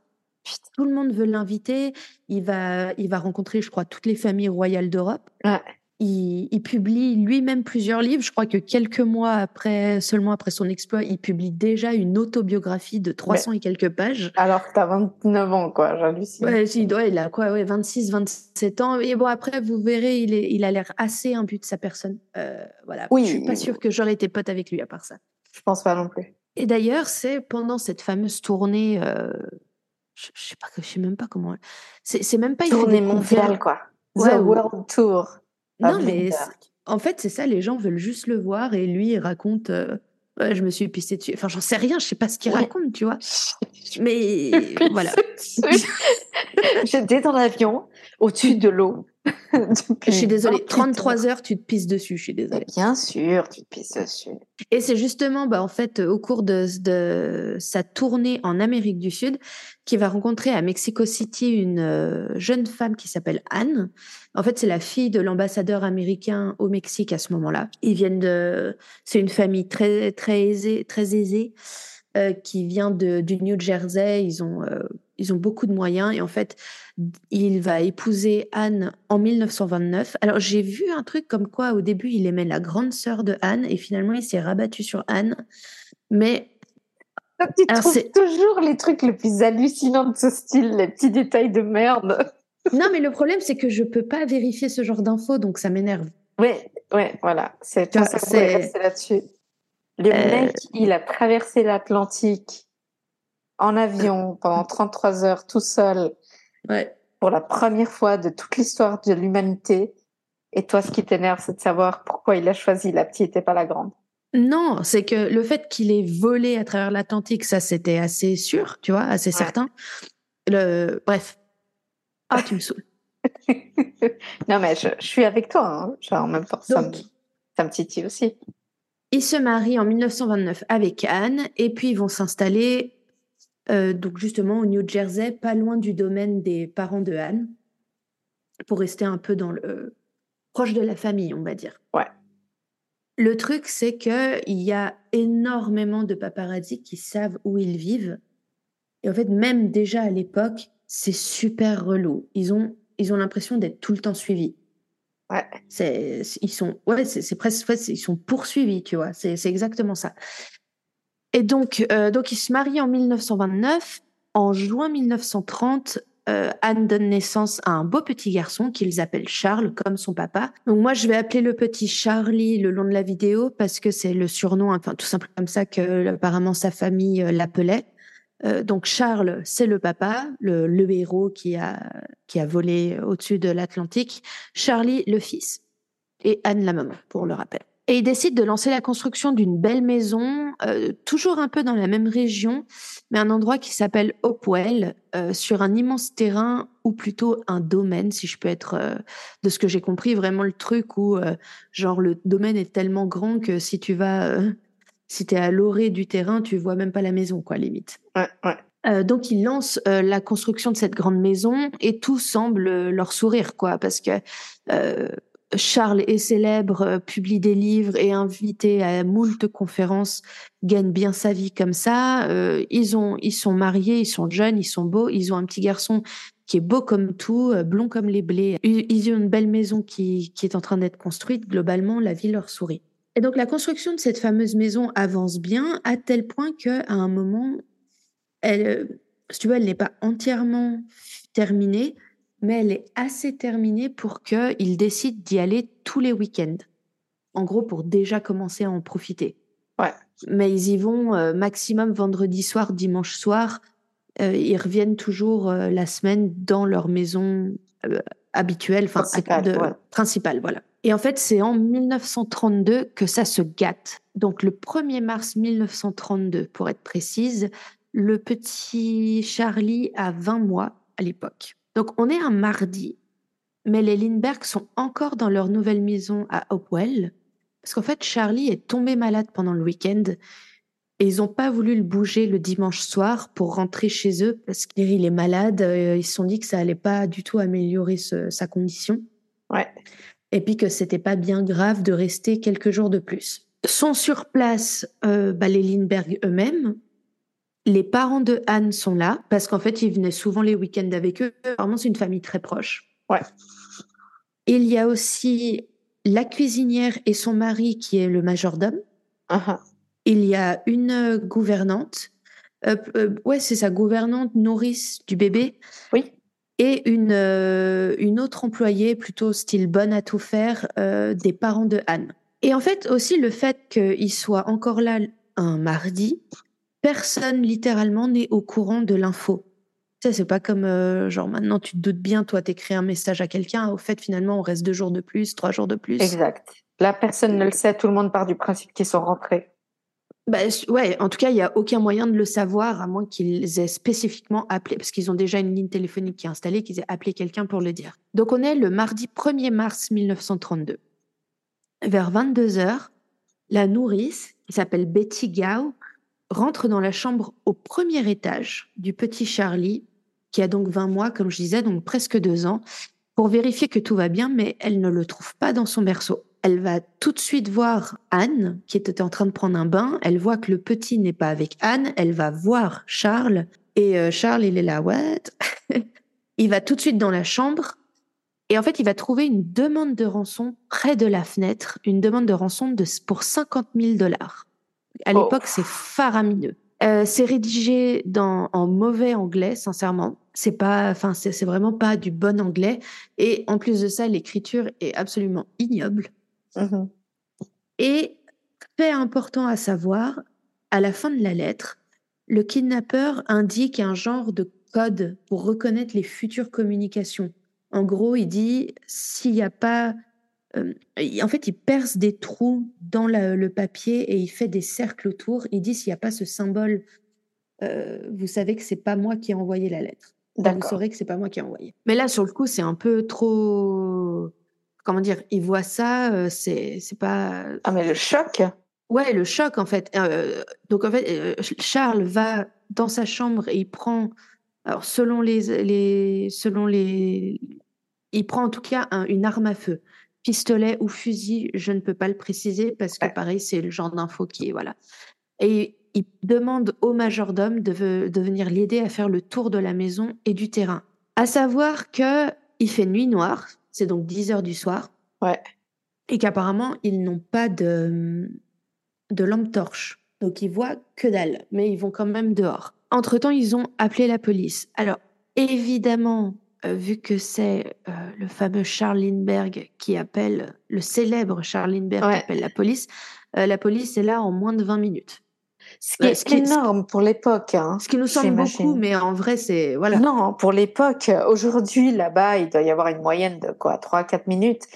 Tout le monde veut l'inviter. Il va, il va rencontrer, je crois, toutes les familles royales d'Europe. Ouais il, publie lui-même plusieurs livres. Je crois que quelques mois après, seulement après son exploit, il publie déjà une autobiographie de 300 et quelques pages. Alors que tu as 29 ans, quoi, j'hallucine. Ouais, il a quoi, ouais, 26, 27 ans. Et bon, après, vous verrez, il, est, il a l'air assez imbu de sa personne. Euh, voilà. Oui. Je suis pas sûre que j'aurais été pote avec lui à part ça. Je pense pas non plus. Et d'ailleurs, c'est pendant cette fameuse tournée, euh, je, sais pas, je sais même pas comment. C'est même pas une tournée mondiale, quoi. The World Tour. Non, mais en fait, c'est ça, les gens veulent juste le voir et lui, il raconte euh, je me suis pissé dessus. Enfin, j'en sais rien, je sais pas ce qu'il raconte, tu vois. Mais voilà. J'étais dans l'avion, au-dessus de l'eau. je suis désolée, 33 heures, tu te pisses dessus, je suis désolée. Bien sûr, tu te pisses dessus. Et c'est justement, bah, en fait, au cours de, de, sa tournée en Amérique du Sud, qu'il va rencontrer à Mexico City une euh, jeune femme qui s'appelle Anne. En fait, c'est la fille de l'ambassadeur américain au Mexique à ce moment-là. Ils viennent de, c'est une famille très, très aisée, très aisée. Euh, qui vient de, du New Jersey. Ils ont, euh, ils ont beaucoup de moyens. Et en fait, il va épouser Anne en 1929. Alors, j'ai vu un truc comme quoi, au début, il aimait la grande sœur de Anne. Et finalement, il s'est rabattu sur Anne. Mais. tu trouves toujours les trucs les plus hallucinants de ce style, les petits détails de merde. non, mais le problème, c'est que je peux pas vérifier ce genre d'infos, donc ça m'énerve. Oui, oui, voilà. C'est là-dessus. Le euh, mec, il a traversé l'Atlantique en avion pendant 33 heures tout seul. Pour la première fois de toute l'histoire de l'humanité. Et toi, ce qui t'énerve, c'est de savoir pourquoi il a choisi la petite et pas la grande. Non, c'est que le fait qu'il ait volé à travers l'Atlantique, ça c'était assez sûr, tu vois, assez certain. Le... Bref. Ah, tu me saoules. non, mais je, suis avec toi. Hein. En même temps, ça, me, ça me titille aussi. Il se marie en 1929 avec Anne et puis ils vont s'installer euh, donc justement au New Jersey, pas loin du domaine des parents de Anne, pour rester un peu dans le proche de la famille, on va dire. Ouais. Le truc, c'est que il y a énormément de paparazzi qui savent où ils vivent. Et en fait, même déjà à l'époque, c'est super relou. Ils ont, ils ont l'impression d'être tout le temps suivis. Ouais. C'est, ils sont, ouais, c'est, presque, ils sont poursuivis, tu vois. C'est, exactement ça. Et donc, euh, donc, ils se marient en 1929. En juin 1930, euh, Anne donne naissance à un beau petit garçon qu'ils appellent Charles, comme son papa. Donc moi, je vais appeler le petit Charlie le long de la vidéo parce que c'est le surnom, enfin tout simplement comme ça que apparemment sa famille euh, l'appelait. Donc Charles, c'est le papa, le, le, héros qui a qui a volé au-dessus de l'Atlantique. Charlie, le fils, et Anne la maman, pour le rappel. Et il décide de lancer la construction d'une belle maison, euh, toujours un peu dans la même région, mais un endroit qui s'appelle Hopewell, euh, sur un immense terrain, ou plutôt un domaine, si je peux être, euh, de ce que j'ai compris, vraiment le truc où, genre, le domaine est tellement grand que si tu vas, si tu es à l'orée du terrain, tu vois même pas la maison, quoi, limite. Ouais, ouais. donc ils lancent la construction de cette grande maison et tout semble leur sourire, quoi, parce que Charles est célèbre, euh, publie des livres et invité à moult conférences, gagne bien sa vie comme ça. Euh, ils ont, ils sont mariés, ils sont jeunes, ils sont beaux, ils ont un petit garçon qui est beau comme tout, euh, blond comme les blés. Ils ont une belle maison qui, qui est en train d'être construite. Globalement, la vie leur sourit. Et donc la construction de cette fameuse maison avance bien à tel point que à un moment, elle, si tu vois, elle n'est pas entièrement terminée mais elle est assez terminée pour qu'ils décident d'y aller tous les week-ends. En gros, pour déjà commencer à en profiter. Ouais. Mais ils y vont euh, maximum vendredi soir, dimanche soir. Euh, ils reviennent toujours euh, la semaine dans leur maison habituelle, enfin principale, voilà. Et en fait, c'est en 1932 que ça se gâte. Donc le 1er mars 1932, pour être précise, le petit Charlie a 20 mois à l'époque. Donc, on est un mardi, mais les Lindbergh sont encore dans leur nouvelle maison à Hopewell, parce qu'en fait, Charlie est tombé malade pendant le week-end et ils n'ont pas voulu le bouger le dimanche soir pour rentrer chez eux parce qu'il est malade. Euh, ils se sont dit que ça allait pas du tout améliorer sa condition. Ouais. Et puis que c'était pas bien grave de rester quelques jours de plus. Sont sur place euh, bah, les Lindbergh eux-mêmes, les parents de Anne sont là parce qu'en fait, ils venaient souvent les week-ends avec eux. Vraiment, c'est une famille très proche. Ouais. Il y a aussi la cuisinière et son mari qui est le majordome. Uh-huh. Il y a une gouvernante. Euh, euh, ouais, c'est sa gouvernante nourrice du bébé. Oui. Et une, euh, une autre employée, plutôt style bonne à tout faire, des parents de Anne. Et en fait, aussi le fait qu'il soit encore là un mardi, personne littéralement n'est au courant de l'info. Ça, c'est pas comme euh, genre maintenant tu te doutes bien, toi, t'écris un message à quelqu'un. Au fait, finalement, on reste deux jours de plus, trois jours de plus. Exact. Là, personne ne le sait. Tout le monde part du principe qu'ils sont rentrés. Bah, ouais, en tout cas, il n'y a aucun moyen de le savoir, à moins qu'ils aient spécifiquement appelé, parce qu'ils ont déjà une ligne téléphonique qui est installée, qu'ils aient appelé quelqu'un pour le dire. Donc, on est le mardi 1er mars 1932. Vers 22 h la nourrice, qui s'appelle Betty Gao, rentre dans la chambre au premier étage du petit Charlie, qui a donc 20 mois, comme je disais, donc presque deux ans, pour vérifier que tout va bien, mais elle ne le trouve pas dans son berceau. Elle va tout de suite voir Anne, qui était en train de prendre un bain. Elle voit que le petit n'est pas avec Anne. Elle va voir Charles. Et euh, Charles, il est là, what? Il va tout de suite dans la chambre. Et en fait, il va trouver une demande de rançon près de la fenêtre, une demande de rançon de, pour 50 000 dollars. À oh. l'époque, c'est faramineux. Euh, c'est rédigé dans, en mauvais anglais, sincèrement. C'est pas, enfin, c'est vraiment pas du bon anglais. Et en plus de ça, l'écriture est absolument ignoble. Mm-hmm. Et fait important à savoir, à la fin de la lettre, le kidnappeur indique un genre de code pour reconnaître les futures communications. En gros, il dit s'il n'y a pas euh, en fait, il perce des trous dans le papier et il fait des cercles autour. Il dit s'il n'y a pas ce symbole, euh, vous savez que c'est pas moi qui ai envoyé la lettre. Vous saurez que c'est pas moi qui ai envoyé. Mais là, sur le coup, c'est un peu trop. Comment dire Il voit ça, c'est c'est pas. Ah, mais le choc Ouais, le choc, en fait. donc, en fait, Charles va dans sa chambre et il prend. Alors, selon les, les, selon les, il prend en tout cas une arme à feu, pistolet ou fusil, je ne peux pas le préciser parce que pareil, c'est le genre d'info qui est voilà. Et il demande au majordome de, de venir l'aider à faire le tour de la maison et du terrain. À savoir que il fait nuit noire, c'est donc 10 heures du soir. Ouais. Et qu'apparemment, ils n'ont pas de, de lampe torche. Donc ils voient que dalle, mais ils vont quand même dehors. Entre-temps, ils ont appelé la police. Alors, évidemment, euh, vu que c'est euh, le fameux Charles Lindbergh qui appelle, le célèbre Charles Lindbergh qui appelle la police, euh, la police est là en moins de 20 minutes. Ce qui est énorme pour l'époque. Hein, ce qui nous semble beaucoup, mais en vrai, c'est. Voilà. Non, pour l'époque, aujourd'hui, là-bas, il doit y avoir une moyenne de quoi 3-4 minutes.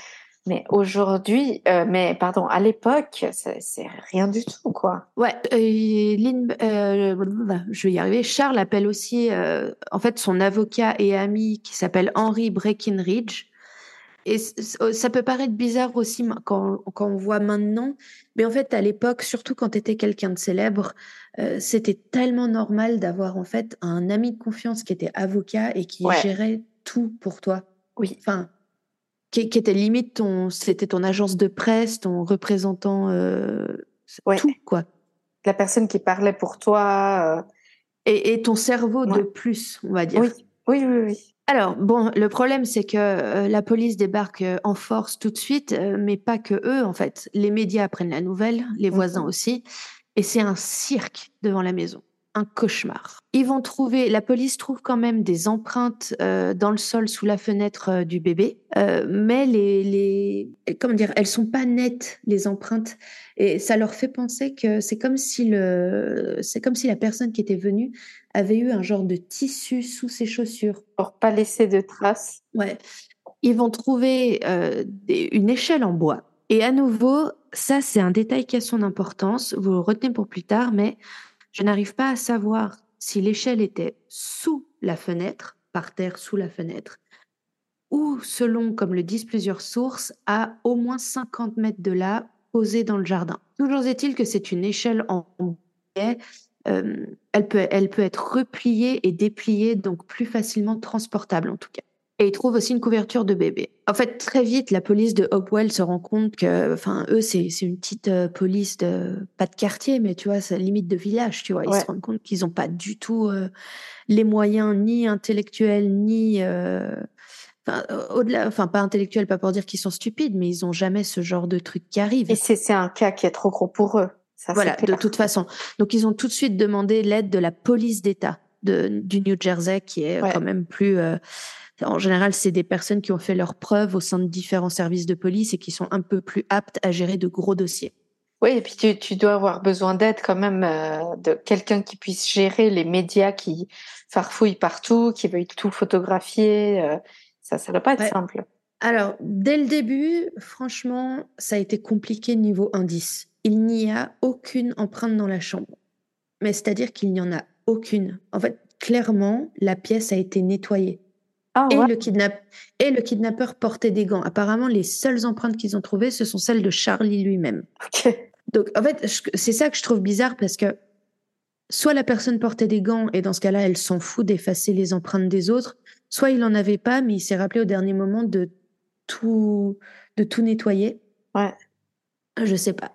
Mais aujourd'hui, euh, mais pardon, à l'époque, c'est rien du tout, quoi. Ouais, euh, euh, je vais y arriver. Charles appelle aussi, en fait, son avocat et ami qui s'appelle Henry Breckinridge. Et oh, ça peut paraître bizarre aussi quand, quand on voit maintenant, mais en fait, à l'époque, surtout quand tu étais quelqu'un de célèbre, euh, c'était tellement normal d'avoir en fait un ami de confiance qui était avocat et qui gérait tout pour toi. Oui. Enfin, qui, était limite ton, c'était ton agence de presse, ton représentant, euh, tout quoi. La personne qui parlait pour toi. Euh, et, ton cerveau de plus, on va dire. Oui, oui, oui. oui. Alors, bon, le problème, c'est que euh, la police débarque en force tout de suite, mais pas que eux, en fait. Les médias apprennent la nouvelle, les voisins mhm. aussi, et c'est un cirque devant la maison un cauchemar. Ils vont trouver, la police trouve quand même des empreintes euh, dans le sol sous la fenêtre euh, du bébé, euh, mais les, les, comment dire, elles sont pas nettes les empreintes et ça leur fait penser que c'est comme si le, c'est comme si la personne qui était venue avait eu un genre de tissu sous ses chaussures pour pas laisser de traces. Ouais. Ils vont trouver une échelle en bois et à nouveau, ça c'est un détail qui a son importance. Vous le retenez pour plus tard, mais je n'arrive pas à savoir si l'échelle était sous la fenêtre, par terre sous la fenêtre, ou selon, comme le disent plusieurs sources, à au moins 50 mètres de là, posée dans le jardin. Toujours est-il que c'est une échelle en biais. Euh, elle, peut, elle peut être repliée et dépliée, donc plus facilement transportable en tout cas. Et ils trouvent aussi une couverture de bébé. En fait, très vite, la police de Hopewell se rend compte que, enfin, eux, c'est une petite euh, police de, pas de quartier, mais tu vois, c'est limite de village, tu vois. Ils se rendent compte qu'ils n'ont pas du tout euh, les moyens, ni intellectuels, ni, euh, au-delà, enfin, pas intellectuels, pas pour dire qu'ils sont stupides, mais ils n'ont jamais ce genre de truc qui arrive. Et c'est un cas qui est trop gros pour eux. Ça, voilà, de toute façon. Donc, ils ont tout de suite demandé l'aide de la police d'État du New Jersey, qui est quand même plus en général, c'est des personnes qui ont fait leurs preuves au sein de différents services de police et qui sont un peu plus aptes à gérer de gros dossiers. Oui, et puis tu, dois avoir besoin d'aide quand même euh, de quelqu'un qui puisse gérer les médias qui farfouillent partout, qui veulent tout photographier. Euh, ça, ça ne doit pas être simple. Alors, dès le début, franchement, ça a été compliqué niveau indice. Il n'y a aucune empreinte dans la chambre. Mais c'est-à-dire qu'il n'y en a aucune. En fait, clairement, la pièce a été nettoyée. Ah, et, le et le kidnappeur portait des gants. Apparemment, les seules empreintes qu'ils ont trouvées, ce sont celles de Charlie lui-même. Donc, en fait, c'est ça que je trouve bizarre parce que soit la personne portait des gants et dans ce cas-là, elle s'en fout d'effacer les empreintes des autres, soit il n'en avait pas, mais il s'est rappelé au dernier moment de tout, de tout nettoyer. Ouais. Je sais pas.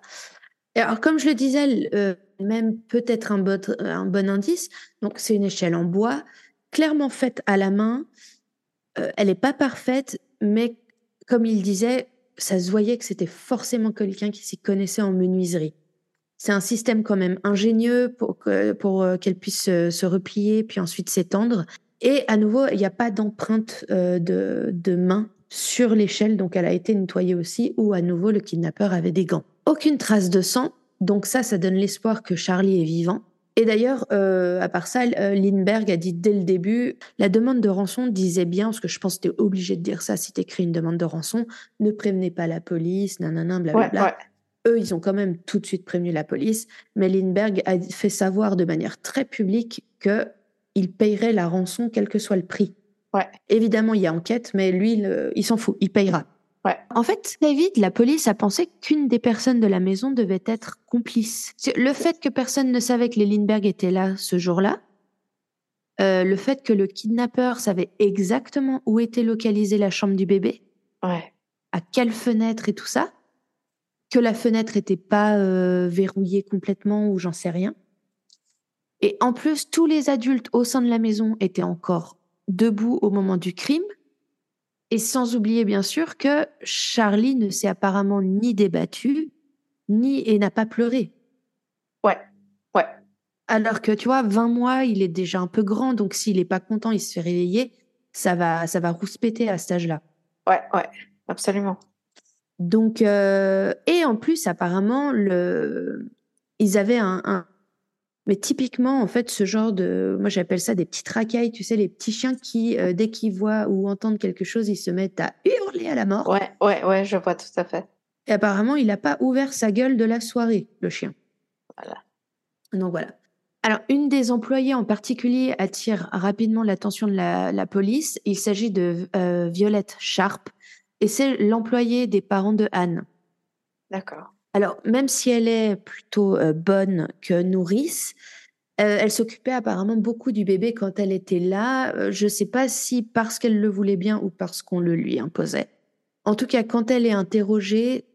Alors, comme je le disais, euh, même peut-être un, un bon indice, donc c'est une échelle en bois, clairement faite à la main, euh, elle n'est pas parfaite, mais comme il disait, ça se voyait que c'était forcément quelqu'un qui s'y connaissait en menuiserie. C'est un système quand même ingénieux pour, euh, qu'elle puisse se, replier puis ensuite s'étendre. Et à nouveau, il n'y a pas d'empreinte euh, de, de main sur l'échelle, donc elle a été nettoyée aussi, où à nouveau le kidnappeur avait des gants. Aucune trace de sang, donc ça, ça donne l'espoir que Charlie est vivant. Et d'ailleurs, euh, à part ça, euh, Lindbergh a dit dès le début, la demande de rançon disait bien, parce que je pense que tu es obligé de dire ça si tu écris une demande de rançon, ne prévenez pas la police, nanana, blablabla. Ouais, Eux, ils ont quand même tout de suite prévenu la police, mais Lindbergh a fait savoir de manière très publique qu'il payerait la rançon quel que soit le prix. Ouais. Évidemment, il y a enquête, mais lui, il s'en fout, il payera. En fait, David, la police a pensé qu'une des personnes de la maison devait être complice. Le fait que personne ne savait que les Lindbergh étaient là ce jour-là, euh, le fait que le kidnappeur savait exactement où était localisée la chambre du bébé, à quelle fenêtre et tout ça, que la fenêtre n'était pas euh, verrouillée complètement ou j'en sais rien. Et en plus, tous les adultes au sein de la maison étaient encore debout au moment du crime. Et sans oublier bien sûr que Charlie ne s'est apparemment ni débattu, ni et n'a pas pleuré. Ouais, ouais. Alors que tu vois, 20 mois, il est déjà un peu grand, donc s'il n'est pas content, il se fait réveiller, ça va, ça va rouspéter à cet âge-là. Ouais, ouais, absolument. Donc, euh, et en plus, apparemment, le, ils avaient un, mais typiquement, en fait, ce genre de, moi j'appelle ça des petits racailles, tu sais, les petits chiens qui, euh, dès qu'ils voient ou entendent quelque chose, ils se mettent à hurler à la mort. Ouais, ouais, ouais, je vois tout à fait. Et apparemment, il n'a pas ouvert sa gueule de la soirée, le chien. Voilà. Donc voilà. Alors, une des employées en particulier attire rapidement l'attention de la, police. Il s'agit de euh, Violette Sharp, et c'est l'employée des parents de Anne. D'accord. Alors, même si elle est plutôt euh, bonne que nourrice, euh, elle s'occupait apparemment beaucoup du bébé quand elle était là. Euh, je ne sais pas si parce qu'elle le voulait bien ou parce qu'on le lui imposait. En tout cas, quand elle est interrogée,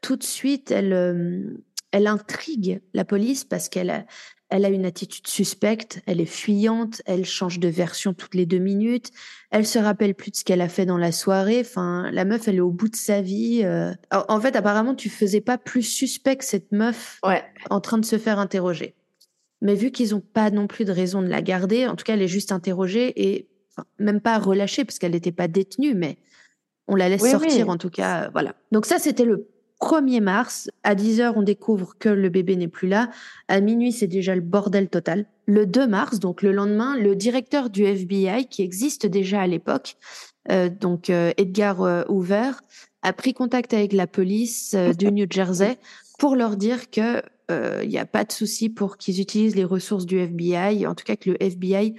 tout de suite, elle, elle intrigue la police parce qu'elle elle a une attitude suspecte, elle est fuyante, elle change de version toutes les deux minutes, elle se rappelle plus de ce qu'elle a fait dans la soirée. Enfin, la meuf, elle est au bout de sa vie. Euh. En fait, apparemment, tu faisais pas plus suspect que cette meuf en train de se faire interroger. Mais vu qu'ils n'ont pas non plus de raison de la garder, en tout cas, elle est juste interrogée et même pas relâchée parce qu'elle n'était pas détenue, mais on la laisse sortir en tout cas. Voilà. Donc ça, c'était le 1er mars, à 10h, on découvre que le bébé n'est plus là. À minuit, c'est déjà le bordel total. Le 2 mars, donc le lendemain, le directeur du FBI, qui existe déjà à l'époque, euh, donc euh, Edgar euh, Hoover, a pris contact avec la police du New Jersey pour leur dire que il n'y a pas de souci pour qu'ils utilisent les ressources du FBI, en tout cas que le FBI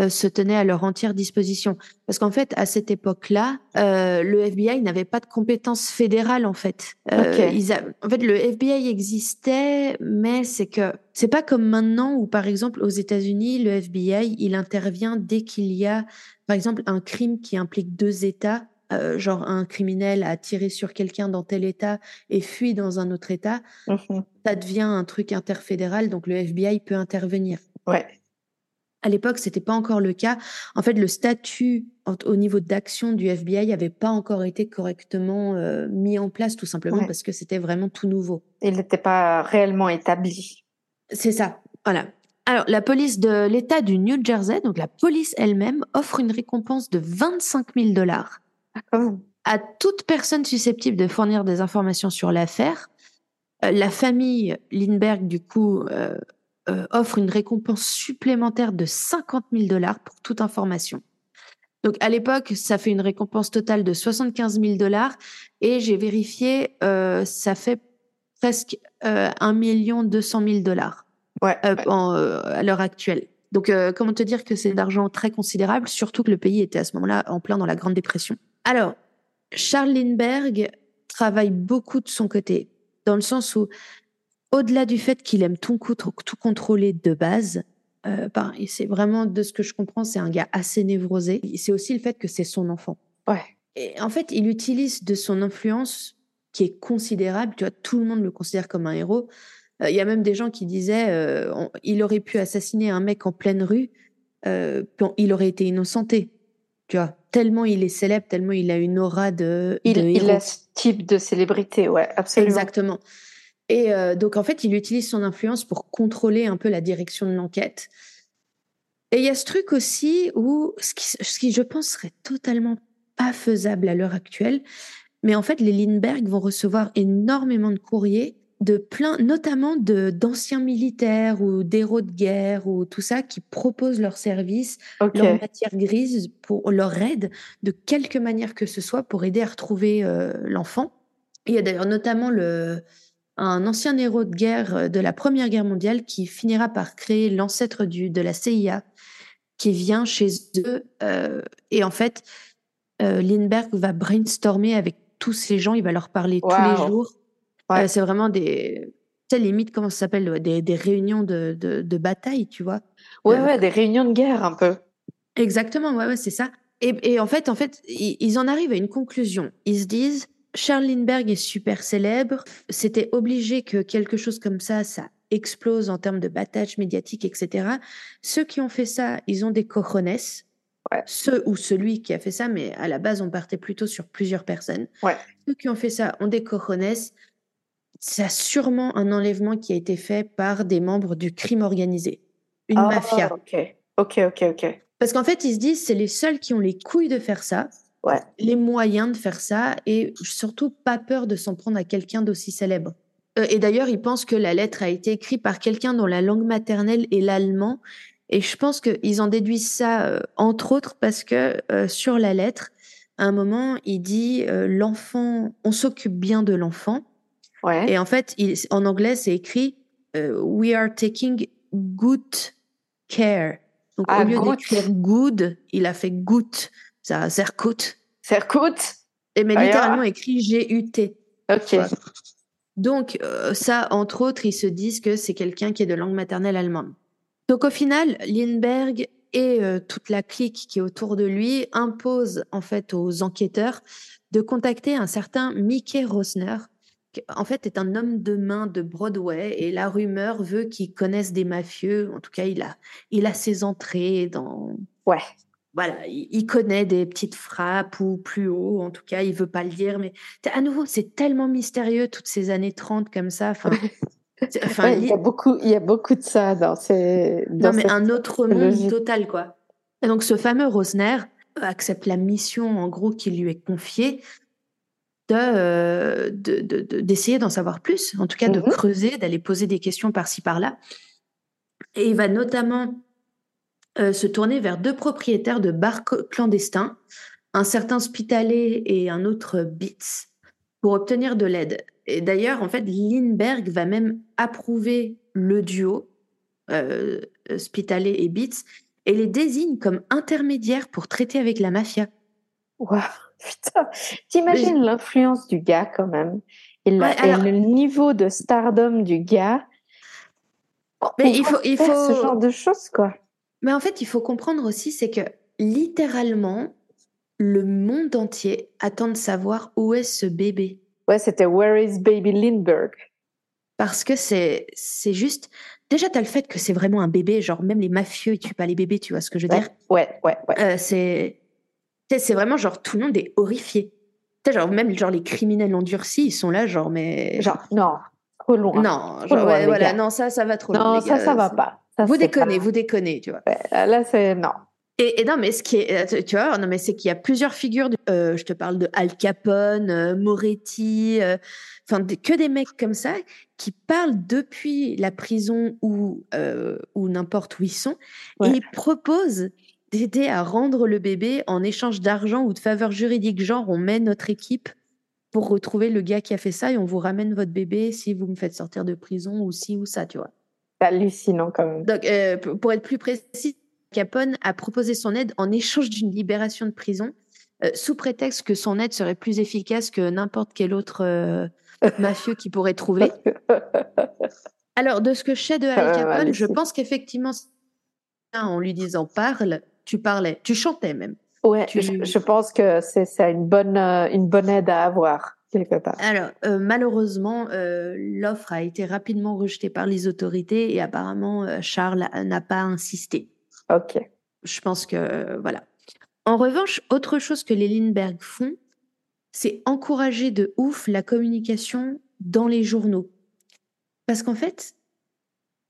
euh, se tenaient à leur entière disposition. Parce qu'en fait, à cette époque-là, euh, le FBI n'avait pas de compétences fédérales en fait. Euh, ils En fait, le FBI existait, mais c'est que c'est pas comme maintenant où, par exemple, aux États-Unis, le FBI il intervient dès qu'il y a, par exemple, un crime qui implique deux États. Euh, genre un criminel a tiré sur quelqu'un dans tel État et fuit dans un autre État, mhm. ça devient un truc interfédéral, donc le FBI peut intervenir. Ouais. À l'époque, c'était pas encore le cas. En fait, le statut au niveau d'action du FBI n'avait pas encore été correctement euh, mis en place, tout simplement parce que c'était vraiment tout nouveau. Il n'était pas réellement établi. C'est ça. Voilà. Alors, la police de l'État du New Jersey, donc la police elle-même, offre une récompense de 25 000 dollars ah, à toute personne susceptible de fournir des informations sur l'affaire. Euh, la famille Lindbergh, du coup, euh, euh, offre une récompense supplémentaire de 50 000 dollars pour toute information. Donc à l'époque, ça fait une récompense totale de 75 000 dollars et j'ai vérifié, euh, ça fait presque euh, 1 million 200 000 dollars ouais, euh, à l'heure actuelle. Donc comment te dire que c'est d'argent très considérable, surtout que le pays était à ce moment-là en plein dans la Grande Dépression. Alors, Charles Lindbergh travaille beaucoup de son côté, dans le sens où au-delà du fait qu'il aime tout, tout contrôler de base, euh, ben, c'est vraiment de ce que je comprends, c'est un gars assez névrosé. C'est aussi le fait que c'est son enfant. Ouais. Et en fait, il utilise de son influence qui est considérable. Tu vois, tout le monde le considère comme un héros. Euh, il y a même des gens qui disaient euh, il aurait pu assassiner un mec en pleine rue, il aurait été innocenté. Tu vois, tellement il est célèbre, tellement il a une aura de. Il, il a ce type de célébrité, ouais, absolument. Exactement. Et euh, donc, en fait, il utilise son influence pour contrôler un peu la direction de l'enquête. Et il y a ce truc aussi où, ce qui, ce qui, je pense, serait totalement pas faisable à l'heure actuelle, mais en fait, les Lindbergh vont recevoir énormément de courriers de plein, notamment de d'anciens militaires ou d'héros de guerre ou tout ça qui proposent leurs services, Ok. leur matière grise pour leur aide de quelque manière que ce soit pour aider à retrouver euh, l'enfant. Il y a d'ailleurs notamment le un ancien héros de guerre euh, de la Première Guerre mondiale qui finira par créer l'ancêtre de la CIA qui vient chez eux euh, et en fait euh, Lindbergh va brainstormer avec tous ces gens, il va leur parler tous les jours. Ouais. Euh, c'est vraiment des, tu sais, limite, comment ça s'appelle, des, des réunions de, de, de bataille, tu vois. Ouais, ouais, des réunions de guerre un peu. Exactement, ouais, ouais, c'est ça. Et, et en fait, en fait, ils, ils en arrivent à une conclusion. Ils se disent, Charles Lindbergh est super célèbre. C'était obligé que quelque chose comme ça, ça explose en termes de battage médiatique, etc. Ceux qui ont fait ça, ils ont des cojones. Ouais. Ceux ou celui qui a fait ça, mais à la base, on partait plutôt sur plusieurs personnes. Ouais. Ceux qui ont fait ça ont des cojones. C'est sûrement un enlèvement qui a été fait par des membres du crime organisé, une Ah, mafia. Ok, ok, ok, ok. Parce qu'en fait, ils se disent, c'est les seuls qui ont les couilles de faire ça, Ouais. les moyens de faire ça, et surtout pas peur de s'en prendre à quelqu'un d'aussi célèbre. Euh, et d'ailleurs, ils pensent que la lettre a été écrite par quelqu'un dont la langue maternelle est l'allemand. Et je pense qu'ils en déduisent ça, euh, entre autres, parce que euh, sur la lettre, à un moment, il dit l'enfant, on s'occupe bien de l'enfant. Ouais. Et en fait, il- en anglais, c'est écrit We are taking good care. Donc, Ah, au lieu d'écrire good, il a fait good. Ça. Ça coûte. Et mais Ah, littéralement écrit G-U-T. Ok. Donc, euh, ça, entre autres, ils se disent que c'est quelqu'un qui est de langue maternelle allemande. Donc, au final, Lindbergh et euh, toute la clique qui est autour de lui imposent en fait aux enquêteurs de contacter un certain Mickey Rosner, qui en fait est un homme de main de Broadway, et la rumeur veut qu'il connaisse des mafieux. En tout cas, il a, il a ses entrées dans. Ouais. Voilà, il, connaît des petites frappes ou plus haut. En tout cas, il veut pas le dire, mais à nouveau, c'est tellement mystérieux toutes ces années 30 comme ça. Enfin, c'est- enfin, Ouais, il y a beaucoup, il y a beaucoup de ça dans ces. dans non, mais un autre monde total, quoi. Et donc, ce fameux Rosner accepte la mission, en gros, qui lui est confiée de, euh, de- de- de- d'essayer d'en savoir plus, en tout cas de Mhm. creuser, d'aller poser des questions par-ci, par-là. Et il va notamment euh, se tourner vers deux propriétaires de bars clandestins, un certain Spitalet et un autre Beats, pour obtenir de l'aide. Et d'ailleurs, en fait, Lindbergh va même approuver le duo, euh, Spitalet et Beats, et les désigne comme intermédiaires pour traiter avec la mafia. Waouh, putain. T'imagines l'influence du gars quand même et, la- Ouais, alors- et le niveau de stardom du gars. Mais il faut- il faire ce faut- genre de choses, quoi. Mais en fait, il faut comprendre aussi, c'est que littéralement, le monde entier attend de savoir où est ce bébé. Ouais, c'était Where is Baby Lindbergh? Parce que c'est juste. Déjà, tu as le fait que c'est vraiment un bébé, genre même les mafieux, ils tuent pas les bébés, tu vois ce que je veux Ouais, dire? Ouais, ouais, ouais. Euh, C'est vraiment genre tout le monde est horrifié. Tu sais, genre même genre les criminels endurcis, ils sont là, genre mais. Genre, non, trop loin. non, trop genre, loin, ouais, les voilà, gars. non, ça, ça va trop loin. Non, ça, gars, ça va pas. Ça, Vous déconnez, pas- vous déconnez, tu vois. Là, c'est non. Et, et non, mais ce qui est, euh, tu- vois, non, mais c'est qu'il y a plusieurs figures. de- euh, je te parle de Al Capone, euh, Moretti, enfin que des mecs comme ça qui parlent depuis la prison ou ou n'importe où ils sont Ouais. et ils proposent d'aider à rendre le bébé en échange d'argent ou de faveurs juridiques. Genre, on met notre équipe pour retrouver le gars qui a fait ça et on vous ramène votre bébé si vous me faites sortir de prison ou si ou ça, tu vois. C'est hallucinant quand même. Donc, euh, pour être plus précis, Capone a proposé son aide en échange d'une libération de prison, euh, sous prétexte que son aide serait plus efficace que n'importe quel autre euh, mafieux qui pourrait trouver. Alors, de ce que je sais de Al Ah Capone, je pense qu'effectivement, en lui disant parle, tu parlais, tu chantais même. Ouais, Tu- je, je pense que c'est une bonne, une bonne aide à avoir quelque part. Alors, euh, malheureusement, euh, l'offre a été rapidement rejetée par les autorités et apparemment, euh, Charles n'a pas insisté. Ok. Je pense que voilà. En revanche, autre chose que les Lindbergh font, c'est encourager de ouf la communication dans les journaux. Parce qu'en fait,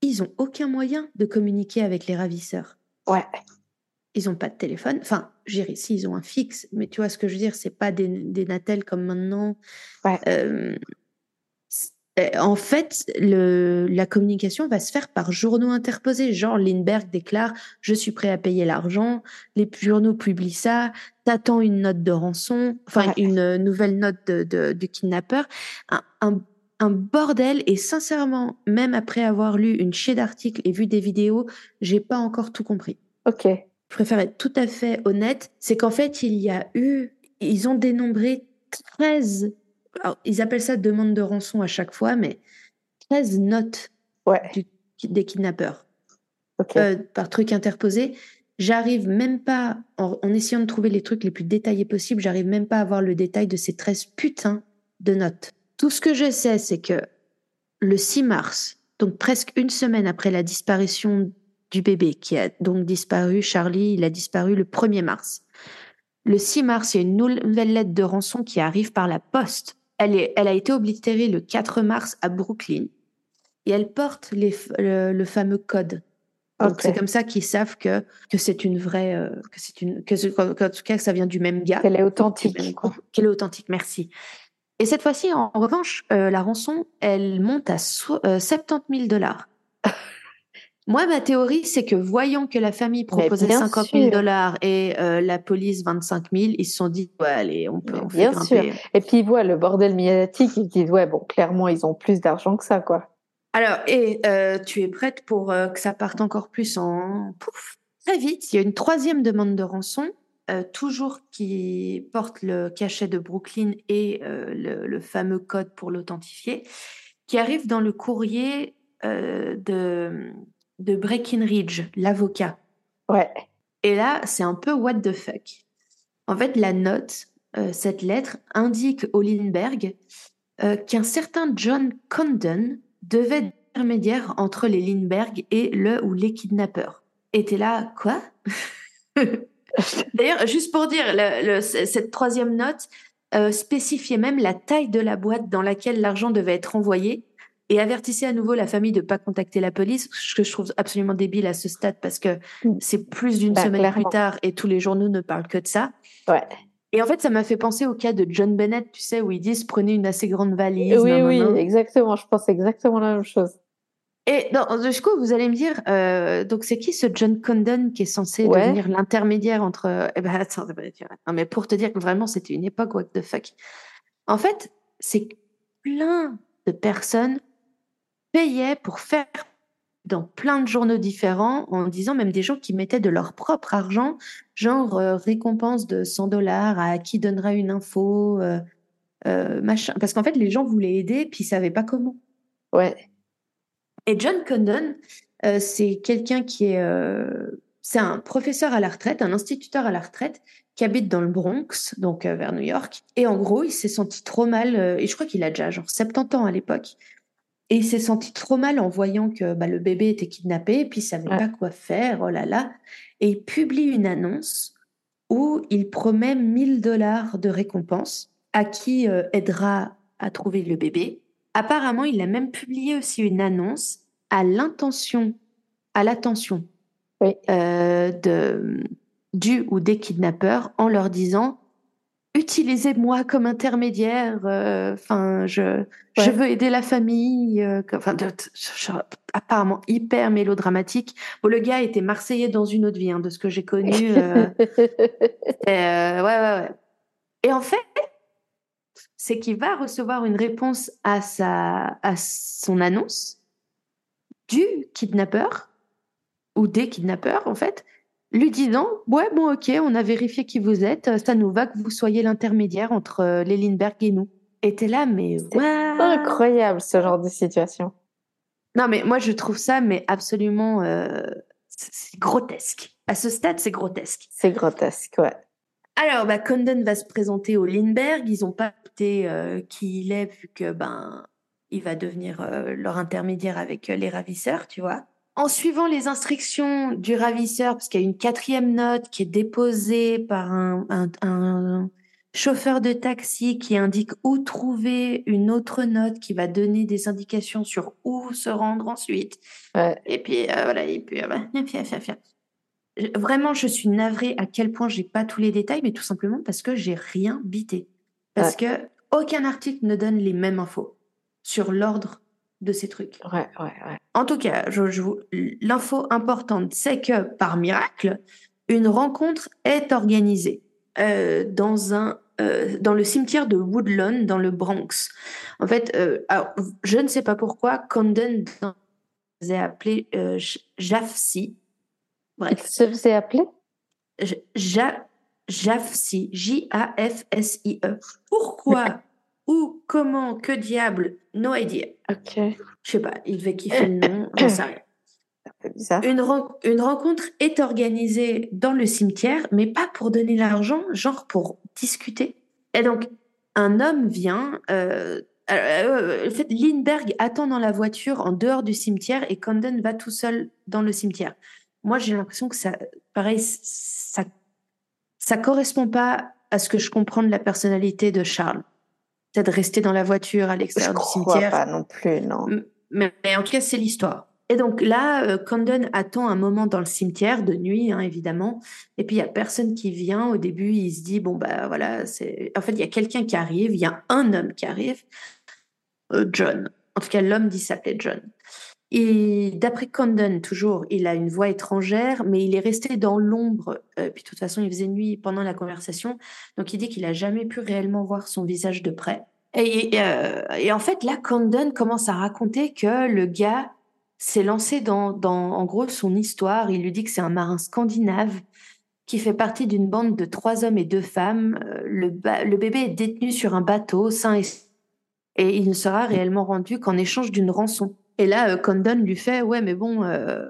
ils ont aucun moyen de communiquer avec les ravisseurs. Ouais. Ils n'ont pas de téléphone. Enfin, je dirais, si, ils ont un fixe, mais tu vois ce que je veux dire, c'est pas des, des comme maintenant. Ouais. Euh, c- En fait, le, la communication va se faire par journaux interposés. Genre, Lindbergh déclare Je suis prêt à payer l'argent. Les journaux publient ça. T'attends une note de rançon, enfin, une nouvelle note de, de, du kidnappeur. Un, un, un, bordel. Et sincèrement, même après avoir lu une chier d'articles et vu des vidéos, j'ai pas encore tout compris. Ok. Je préfère être tout à fait honnête. C'est qu'en fait, il y a eu, ils ont dénombré 13 ils appellent ça demande de rançon à chaque fois, mais 13 notes des kidnappeurs euh, par truc interposé. J'arrive même pas, en, essayant de trouver les trucs les plus détaillés possibles, j'arrive même pas à avoir le détail de ces 13 putains de notes. Tout ce que je sais, c'est que le 6 mars, donc presque une semaine après la disparition du bébé, qui a donc disparu, Charlie, il a disparu le 1er mars. Le 6 mars, il y a une nouvelle lettre de rançon qui arrive par la poste elle, est, elle a été oblitérée le 4 mars à Brooklyn et elle porte les, le, fameux code. Donc c'est comme ça qu'ils savent que que c'est une vraie euh, que c'est une que en tout cas que ça vient du même gars. Qu'elle est authentique. Qu'elle est authentique, merci. Et cette fois-ci, en, revanche, euh, la rançon, elle monte à 70 000 euh, dollars. Moi, ma théorie, c'est que voyant que la famille proposait 50 000 dollars et euh, la police 25 000, ils se sont dit, ouais, allez, on peut. On bien sûr. Et puis ils voient le bordel médiatique, ils disent, ouais, bon, clairement, ils ont plus d'argent que ça, quoi. Alors, et euh, tu es prête pour euh, que ça parte encore plus en pouf? Très vite, il y a une troisième demande de rançon, toujours qui porte le cachet de Brooklyn et le, le, fameux code pour l'authentifier, qui arrive dans le courrier de de Breckinridge, l'avocat. Ouais. Et là, c'est un peu what the fuck. En fait, la note, euh, cette lettre, indique au Lindbergh euh, qu'un certain John Condon devait être intermédiaire entre les Lindbergh et le ou les kidnappeurs. Et t'es là, quoi? D'ailleurs, juste pour dire, cette troisième note euh, spécifiait même la taille de la boîte dans laquelle l'argent devait être envoyé et avertissez à nouveau la famille de ne pas contacter la police, ce que je trouve absolument débile à ce stade parce que mm. c'est plus d'une bah, semaine plus tard et tous les journaux ne parlent que de ça. Ouais. Et en fait, ça m'a fait penser au cas de John Bennett, tu sais, où ils disent prenez une assez grande valise. Oui, oui, exactement. Je pense exactement la même chose. Et du coup, vous allez me dire, euh, donc c'est qui ce John Condon qui est censé devenir l'intermédiaire entre. Eh ben, attends, non, mais pour te dire que vraiment, c'était une époque, what the fuck. En fait, c'est plein de personnes payaient pour faire dans plein de journaux différents en disant même des gens qui mettaient de leur propre argent, genre euh, récompense de 100 dollars à qui donnera une info, euh, euh, machin. Parce qu'en fait, les gens voulaient aider puis ils savaient pas comment. Ouais. Et John Condon, c'est quelqu'un qui est, c'est un professeur à la retraite, un instituteur à la retraite qui habite dans le Bronx, donc vers New York. Et en gros, il s'est senti trop mal, et je crois qu'il a déjà genre 70 ans à l'époque. Et il s'est senti trop mal en voyant que bah, le bébé était kidnappé, et puis il savait pas quoi faire, oh là là. Et il publie une annonce où il promet 1000 dollars de récompense à qui euh, aidera à trouver le bébé. Apparemment, il a même publié aussi une annonce à l'intention, à l'attention euh, de, du ou des kidnappeurs en leur disant utilisez-moi comme intermédiaire. Euh, enfin, je, je veux aider la famille. Euh, enfin, apparemment hyper mélodramatique. Bon, le gars était marseillais dans une autre vie, hein, de ce que j'ai connu. Euh, ouais, ouais, ouais. Et en fait, c'est qu'il va recevoir une réponse à sa, à son annonce du kidnappeur ou des kidnappeurs, en fait, lui disant Ouais, bon, ok, on a vérifié qui vous êtes, ça nous va que vous soyez l'intermédiaire entre euh, les Lindbergh et nous. Et t'es là, mais c'est incroyable ce genre de situation. Non, mais moi je trouve ça, mais absolument euh, c'est grotesque. À ce stade, c'est grotesque. C'est grotesque, ouais. Alors, bah, Condon va se présenter au Lindbergh. Ils n'ont pas écouté euh, qui il est, vu que ben il va devenir leur intermédiaire avec les ravisseurs, tu vois en suivant les instructions du ravisseur, parce qu'il y a une quatrième note qui est déposée par un, chauffeur de taxi qui indique où trouver une autre note qui va donner des indications sur où se rendre ensuite. Et puis euh, voilà, et puis euh, vraiment, je suis navrée à quel point j'ai pas tous les détails, mais tout simplement parce que j'ai rien bité, parce que aucun article ne donne les mêmes infos. sur l'ordre de ces trucs. Ouais, ouais, ouais. En tout cas, je, je vous- l'info importante, c'est que par miracle, une rencontre est organisée euh, dans un euh, dans le cimetière de Woodlawn dans le Bronx. En fait, euh, alors, je ne sais pas pourquoi Condon euh, J- Jafsi. Il Bref, se faisait appeler? Ja- Jafsi, J-A-F-S-I-E. Pourquoi? ou comment, que diable, no idea. Ok, Je sais pas, il devait kiffer le nom, j'en sais rien. un peu bizarre. Une, ren- une rencontre est organisée dans le cimetière, mais pas pour donner l'argent, genre pour discuter. Et donc, un homme vient. Euh, euh, en fait, Lindbergh attend dans la voiture en dehors du cimetière et Condon va tout seul dans le cimetière. Moi, j'ai l'impression que ça, pareil, ça, ça correspond pas à ce que je comprends de la personnalité de Charles. De rester dans la voiture à l'extérieur du crois cimetière. pas non plus, non. Mais, mais en tout cas, c'est l'histoire. Et donc là, euh, Condon attend un moment dans le cimetière, de nuit, hein, évidemment. Et puis, il y a personne qui vient. Au début, il se dit, bon, bah voilà, c'est... En fait, il y a quelqu'un qui arrive, il y a un homme qui arrive, euh, John. En tout cas, l'homme dit s'appelait John. Et d'après Condon, toujours, il a une voix étrangère, mais il est resté dans l'ombre. Euh, puis, de toute façon, il faisait nuit pendant la conversation. Donc, il dit qu'il a jamais pu réellement voir son visage de près. Euh, et en fait, là, Condon commence à raconter que le gars s'est lancé dans, en gros, son histoire. Il lui dit que c'est un marin scandinave qui fait partie d'une bande de trois hommes et deux femmes. Euh, Le, le bébé est détenu sur un bateau, sain et et il ne sera réellement rendu qu'en échange d'une rançon. Et là, euh, Condon lui fait Ouais, mais bon, euh,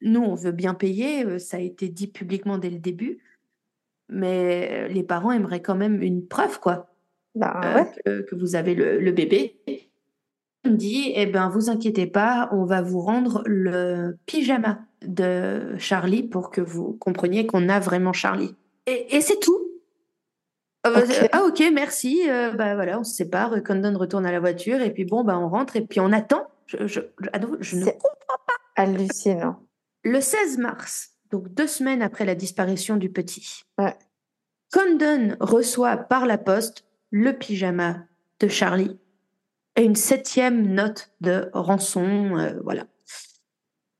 nous, on veut bien payer, euh, ça a été dit publiquement dès le début, mais les parents aimeraient quand même une preuve, quoi Bah euh, que, que vous avez le, le bébé. Il me dit, eh ben, vous inquiétez pas, on va vous rendre le pyjama de Charlie pour que vous compreniez qu'on a vraiment Charlie. Et, et c'est tout. Ok. ah, ok, merci. Euh, bah voilà, on se sépare. Condon retourne à la voiture et puis bon, bah on rentre et puis on attend. Je, je, je- à nouveau, je ne C'est hallucinant. le 16 mars, donc deux semaines après la disparition du petit, Ouais. Condon reçoit par la poste le pyjama de Charlie et une septième note de rançon. euh, voilà.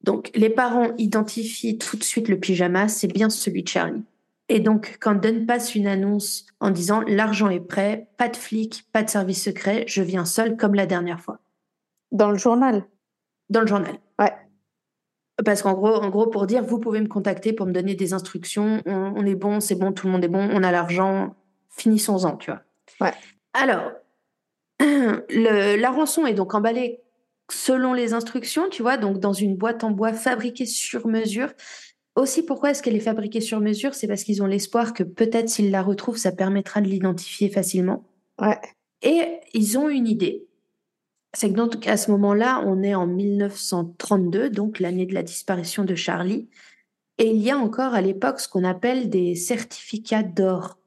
Donc les parents identifient tout de suite le pyjama, c'est bien celui de Charlie. Et donc Condon passe une annonce en disant l'argent est prêt, pas de flics, pas de service secret, je viens seul comme la dernière fois Dans le journal. dans le journal. Ouais. Parce qu'en gros, en gros, pour dire, vous pouvez me contacter pour me donner des instructions. On, on est bon, c'est bon, tout le monde est bon, on a l'argent. Finissons-en, tu vois. Ouais. Alors, le- la rançon est donc emballée selon les instructions, tu vois, donc dans une boîte en bois fabriquée sur mesure. Aussi, pourquoi est-ce qu'elle est fabriquée sur mesure? C'est parce qu'ils ont l'espoir que peut-être s'ils la retrouvent, ça permettra de l'identifier facilement. Ouais. Et ils ont une idée. C'est que donc à ce moment-là, on est en 1932, donc l'année de la disparition de Charlie. Et il y a encore à l'époque ce qu'on appelle des certificats d'or.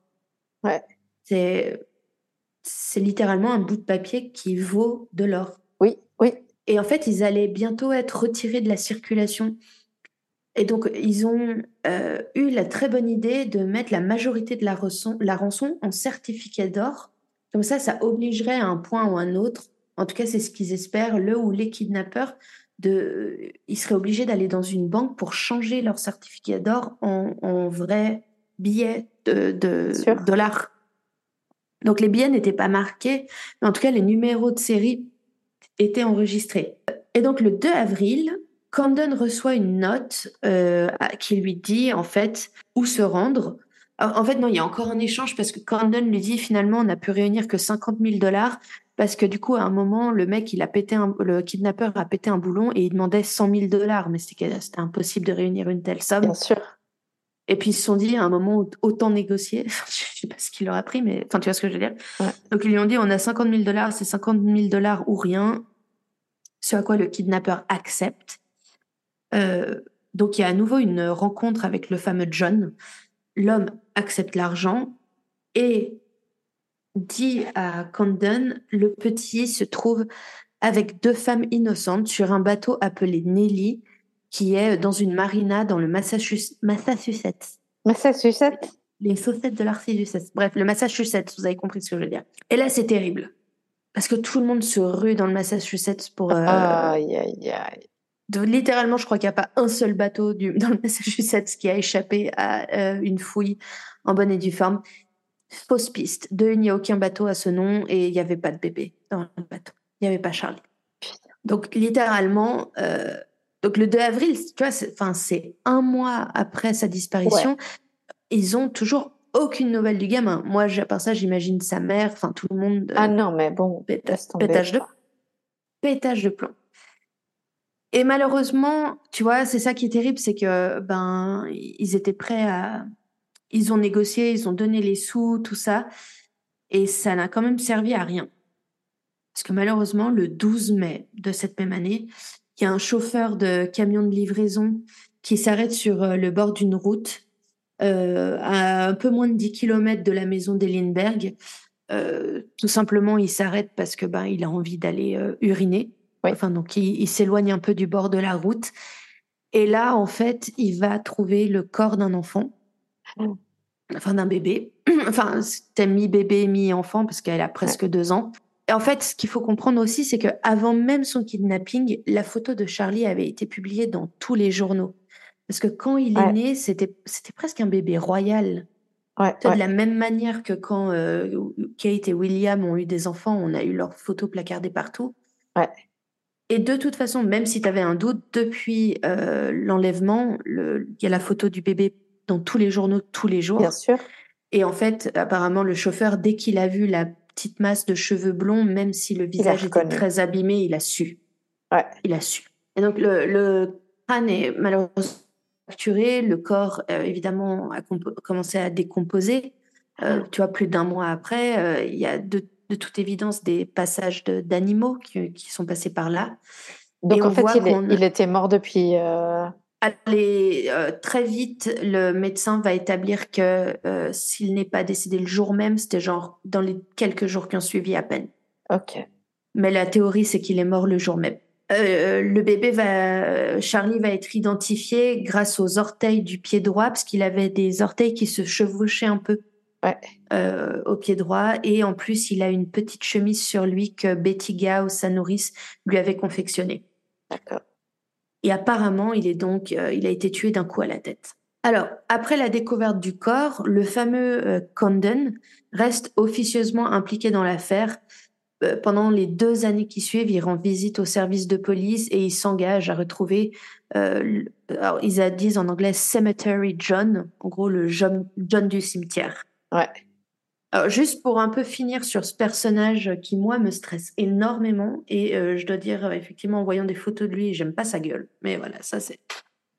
Ouais. C'est, c'est littéralement un bout de papier qui vaut de l'or. Oui, oui. Et en fait, ils allaient bientôt être retirés de la circulation. Et donc, ils ont euh, eu la très bonne idée de mettre la majorité de la rançon, la rançon en certificat d'or. Comme ça, ça obligerait à un point ou à un autre, en tout cas, c'est ce qu'ils espèrent, le ou les kidnappeurs, de, ils seraient obligés d'aller dans une banque pour changer leur certificat d'or en, en vrai billet de, dollars. Donc, les billets n'étaient pas marqués, mais en tout cas, les numéros de série étaient enregistrés. Et donc, le 2 avril, Condon reçoit une note euh, qui lui dit, en fait, où se rendre. En fait, non, il y a encore un échange parce que Condon lui dit, finalement, on n'a pu réunir que 50 000 dollars parce que du coup, à un moment, le mec, il a pété un, le kidnappeur a pété un boulon et il demandait 100 000 dollars, mais c'était impossible de réunir une telle somme. Bien sûr. Et puis ils se sont dit à un moment autant négocier. je sais pas ce qu'il leur a pris, mais enfin tu vois ce que je veux dire? Ouais. Donc ils lui ont dit on a 50 000 dollars, c'est 50 000 dollars ou rien. Ce à quoi le kidnappeur accepte. Euh, donc il y a à nouveau une rencontre avec le fameux John. L'homme accepte l'argent et dit à Condon le petit se trouve avec deux femmes innocentes sur un bateau appelé Nelly qui est dans une marina dans le Massachusetts. Massachusetts. Massachusetts Les saucettes de l'Arciducès. Bref, le Massachusetts, vous avez compris ce que je veux dire. Et là, c'est terrible. parce que tout le monde se rue dans le Massachusetts pour. euh, Aïe, aïe, aïe. de- littéralement, je crois qu'il n'y a pas un seul bateau du, dans le Massachusetts qui a échappé à euh, une fouille en bonne et due forme. Fausse piste. De une, il n'y a aucun bateau à ce nom et il n'y avait pas de bébé dans le bateau. Il n'y avait pas Charlie. Donc, littéralement, euh, donc le 2 avril, tu vois, c'est un mois après sa disparition. Ils ont toujours aucune nouvelle du gamin. Moi, à part ça, j'imagine sa mère, enfin tout le monde. euh, Ah non, mais bon, Péta- laisse tomber. pétage de pétage de plomb. Et malheureusement, tu vois, c'est ça qui est terrible, c'est que ben ils étaient prêts à, ils ont négocié, ils ont donné les sous, tout ça, et ça n'a quand même servi à rien. Parce que malheureusement, le 12 mai de cette même année, il y a un chauffeur de camion de livraison qui s'arrête sur euh, le bord d'une route euh, à un peu moins de 10 km de la maison d'Ellenberg. Euh, tout simplement, il s'arrête parce que ben, il a envie d'aller euh, uriner. Oui. Enfin, donc il, il s'éloigne un peu du bord de la route. Et là, en fait, il va trouver le corps d'un enfant. Enfin d'un bébé. enfin, c'était mi-bébé, mi-enfant parce qu'elle a presque deux ans. Et en fait, ce qu'il faut comprendre aussi, c'est que avant même son kidnapping, la photo de Charlie avait été publiée dans tous les journaux. Parce que quand il est né, c'était c'était presque un bébé royal. Ouais. De la même manière que quand euh, Kate et William ont eu des enfants, on a eu leurs photos placardées partout. Ouais. Et de toute façon, même si tu avais un doute, depuis euh, l'enlèvement, le- il y a la photo du bébé dans tous les journaux tous les jours. Bien sûr. Et en fait, apparemment, le chauffeur, dès qu'il a vu la petite masse de cheveux blonds, même si le visage était très abîmé, il a su. Ouais. Il a su. Et donc, le, le crâne est malheureusement fracturé. Le corps, euh, évidemment, a commencé à décomposer. Euh, tu vois, plus d'un mois après, euh, il y a de, de toute évidence des passages de- d'animaux qui, qui sont passés par là. Donc Et en fait, est- il était mort depuis. Allez, euh, très vite, le médecin va établir que euh, s'il n'est pas décédé le jour même, c'était genre dans les quelques jours qui ont suivi à peine. Ok. Mais la théorie, c'est qu'il est mort le jour même. Euh, le bébé va, Charlie va être identifié grâce aux orteils du pied droit, parce qu'il avait des orteils qui se chevauchaient un peu Ouais. au pied droit. Et en plus, il a une petite chemise sur lui que Betty Gao, sa nourrice, lui avait confectionnée. D'accord. Et apparemment, il est donc, euh, il a été tué d'un coup à la tête. Alors, après la découverte du corps, le fameux euh, Condon reste officieusement impliqué dans l'affaire. Euh, pendant les deux années qui suivent, il rend visite au service de police et il s'engage à retrouver, ils disent en anglais Cemetery John, en gros le John, John du cimetière. Ouais. Alors, juste pour un peu finir sur ce personnage qui, moi, me stresse énormément. Et euh, je dois dire, euh, effectivement, en voyant des photos de lui, j'aime pas sa gueule. Mais voilà, ça, c'est.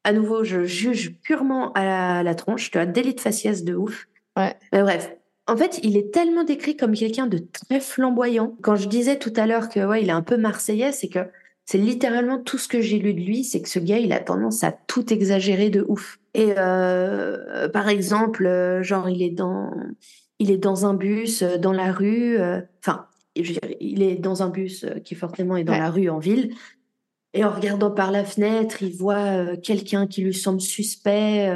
À nouveau, je juge purement à la, la tronche. Tu as délit de faciès de ouf. Ouais. Mais bref. En fait, il est tellement décrit comme quelqu'un de très flamboyant. Quand je disais tout à l'heure que, ouais, il est un peu marseillais, c'est que c'est littéralement tout ce que j'ai lu de lui, c'est que ce gars, il a tendance à tout exagérer de ouf. Et euh, par exemple, genre, il est dans, il est dans un bus, euh, dans la rue, euh, enfin, il est dans un bus euh, qui forcément est dans Ouais. la rue en ville. Et en regardant par la fenêtre, il voit quelqu'un qui lui semble suspect.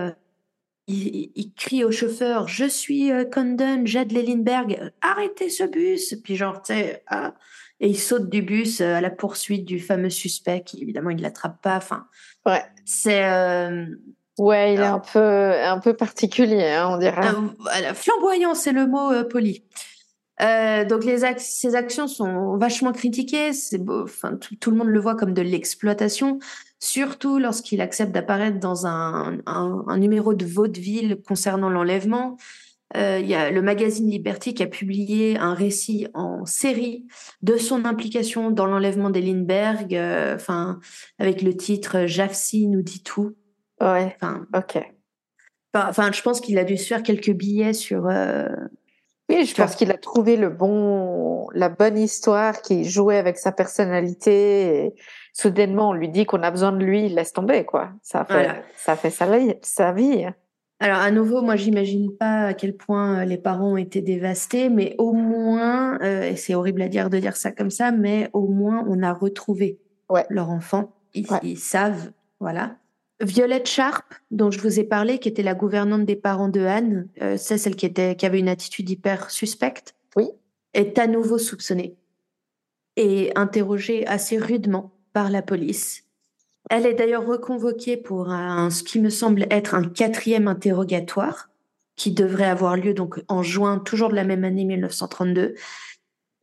il, crie au chauffeur Je suis euh, Condon, Jade Lellenberg, arrêtez ce bus Puis, genre, tu sais, ah. et il saute du bus euh, à la poursuite du fameux suspect qui, évidemment, il ne l'attrape pas. Enfin, Ouais. c'est. euh, Ouais, il est un peu, un peu particulier, hein, on dirait. euh, flamboyant, c'est le mot euh, poli. Euh, donc les ac- ces actions sont vachement critiquées. C'est enfin tout, tout le monde le voit comme de l'exploitation, surtout lorsqu'il accepte d'apparaître dans un, un, un numéro de vaudeville concernant l'enlèvement. Euh, Il y a le magazine Liberty qui a publié un récit en série de son implication dans l'enlèvement des Lindbergh, euh, enfin avec le titre Jafsi nous dit tout. Ouais, Enfin, ok. enfin, je pense qu'il a dû se faire quelques billets sur. euh, Oui, je pense qu'il a trouvé le bon, la bonne histoire qui jouait avec sa personnalité. Et soudainement, on lui dit qu'on a besoin de lui, il laisse tomber, quoi. Ça fait, Voilà. ça fait sa, vie. Alors, à nouveau, moi, j'imagine pas à quel point euh, les parents ont été dévastés, mais au moins, euh, et c'est horrible à dire de dire ça comme ça, mais au moins, on a retrouvé Ouais. leur enfant. Ils, Ouais. ils savent, voilà. Violette Sharp, dont je vous ai parlé, qui était la gouvernante des parents de Anne, euh, c'est celle qui, était, qui avait une attitude hyper suspecte, Oui. est à nouveau soupçonnée. est interrogée assez rudement par la police. Elle est d'ailleurs reconvoquée pour un, ce qui me semble être un quatrième interrogatoire qui devrait avoir lieu donc en juin, toujours de la même année 1932.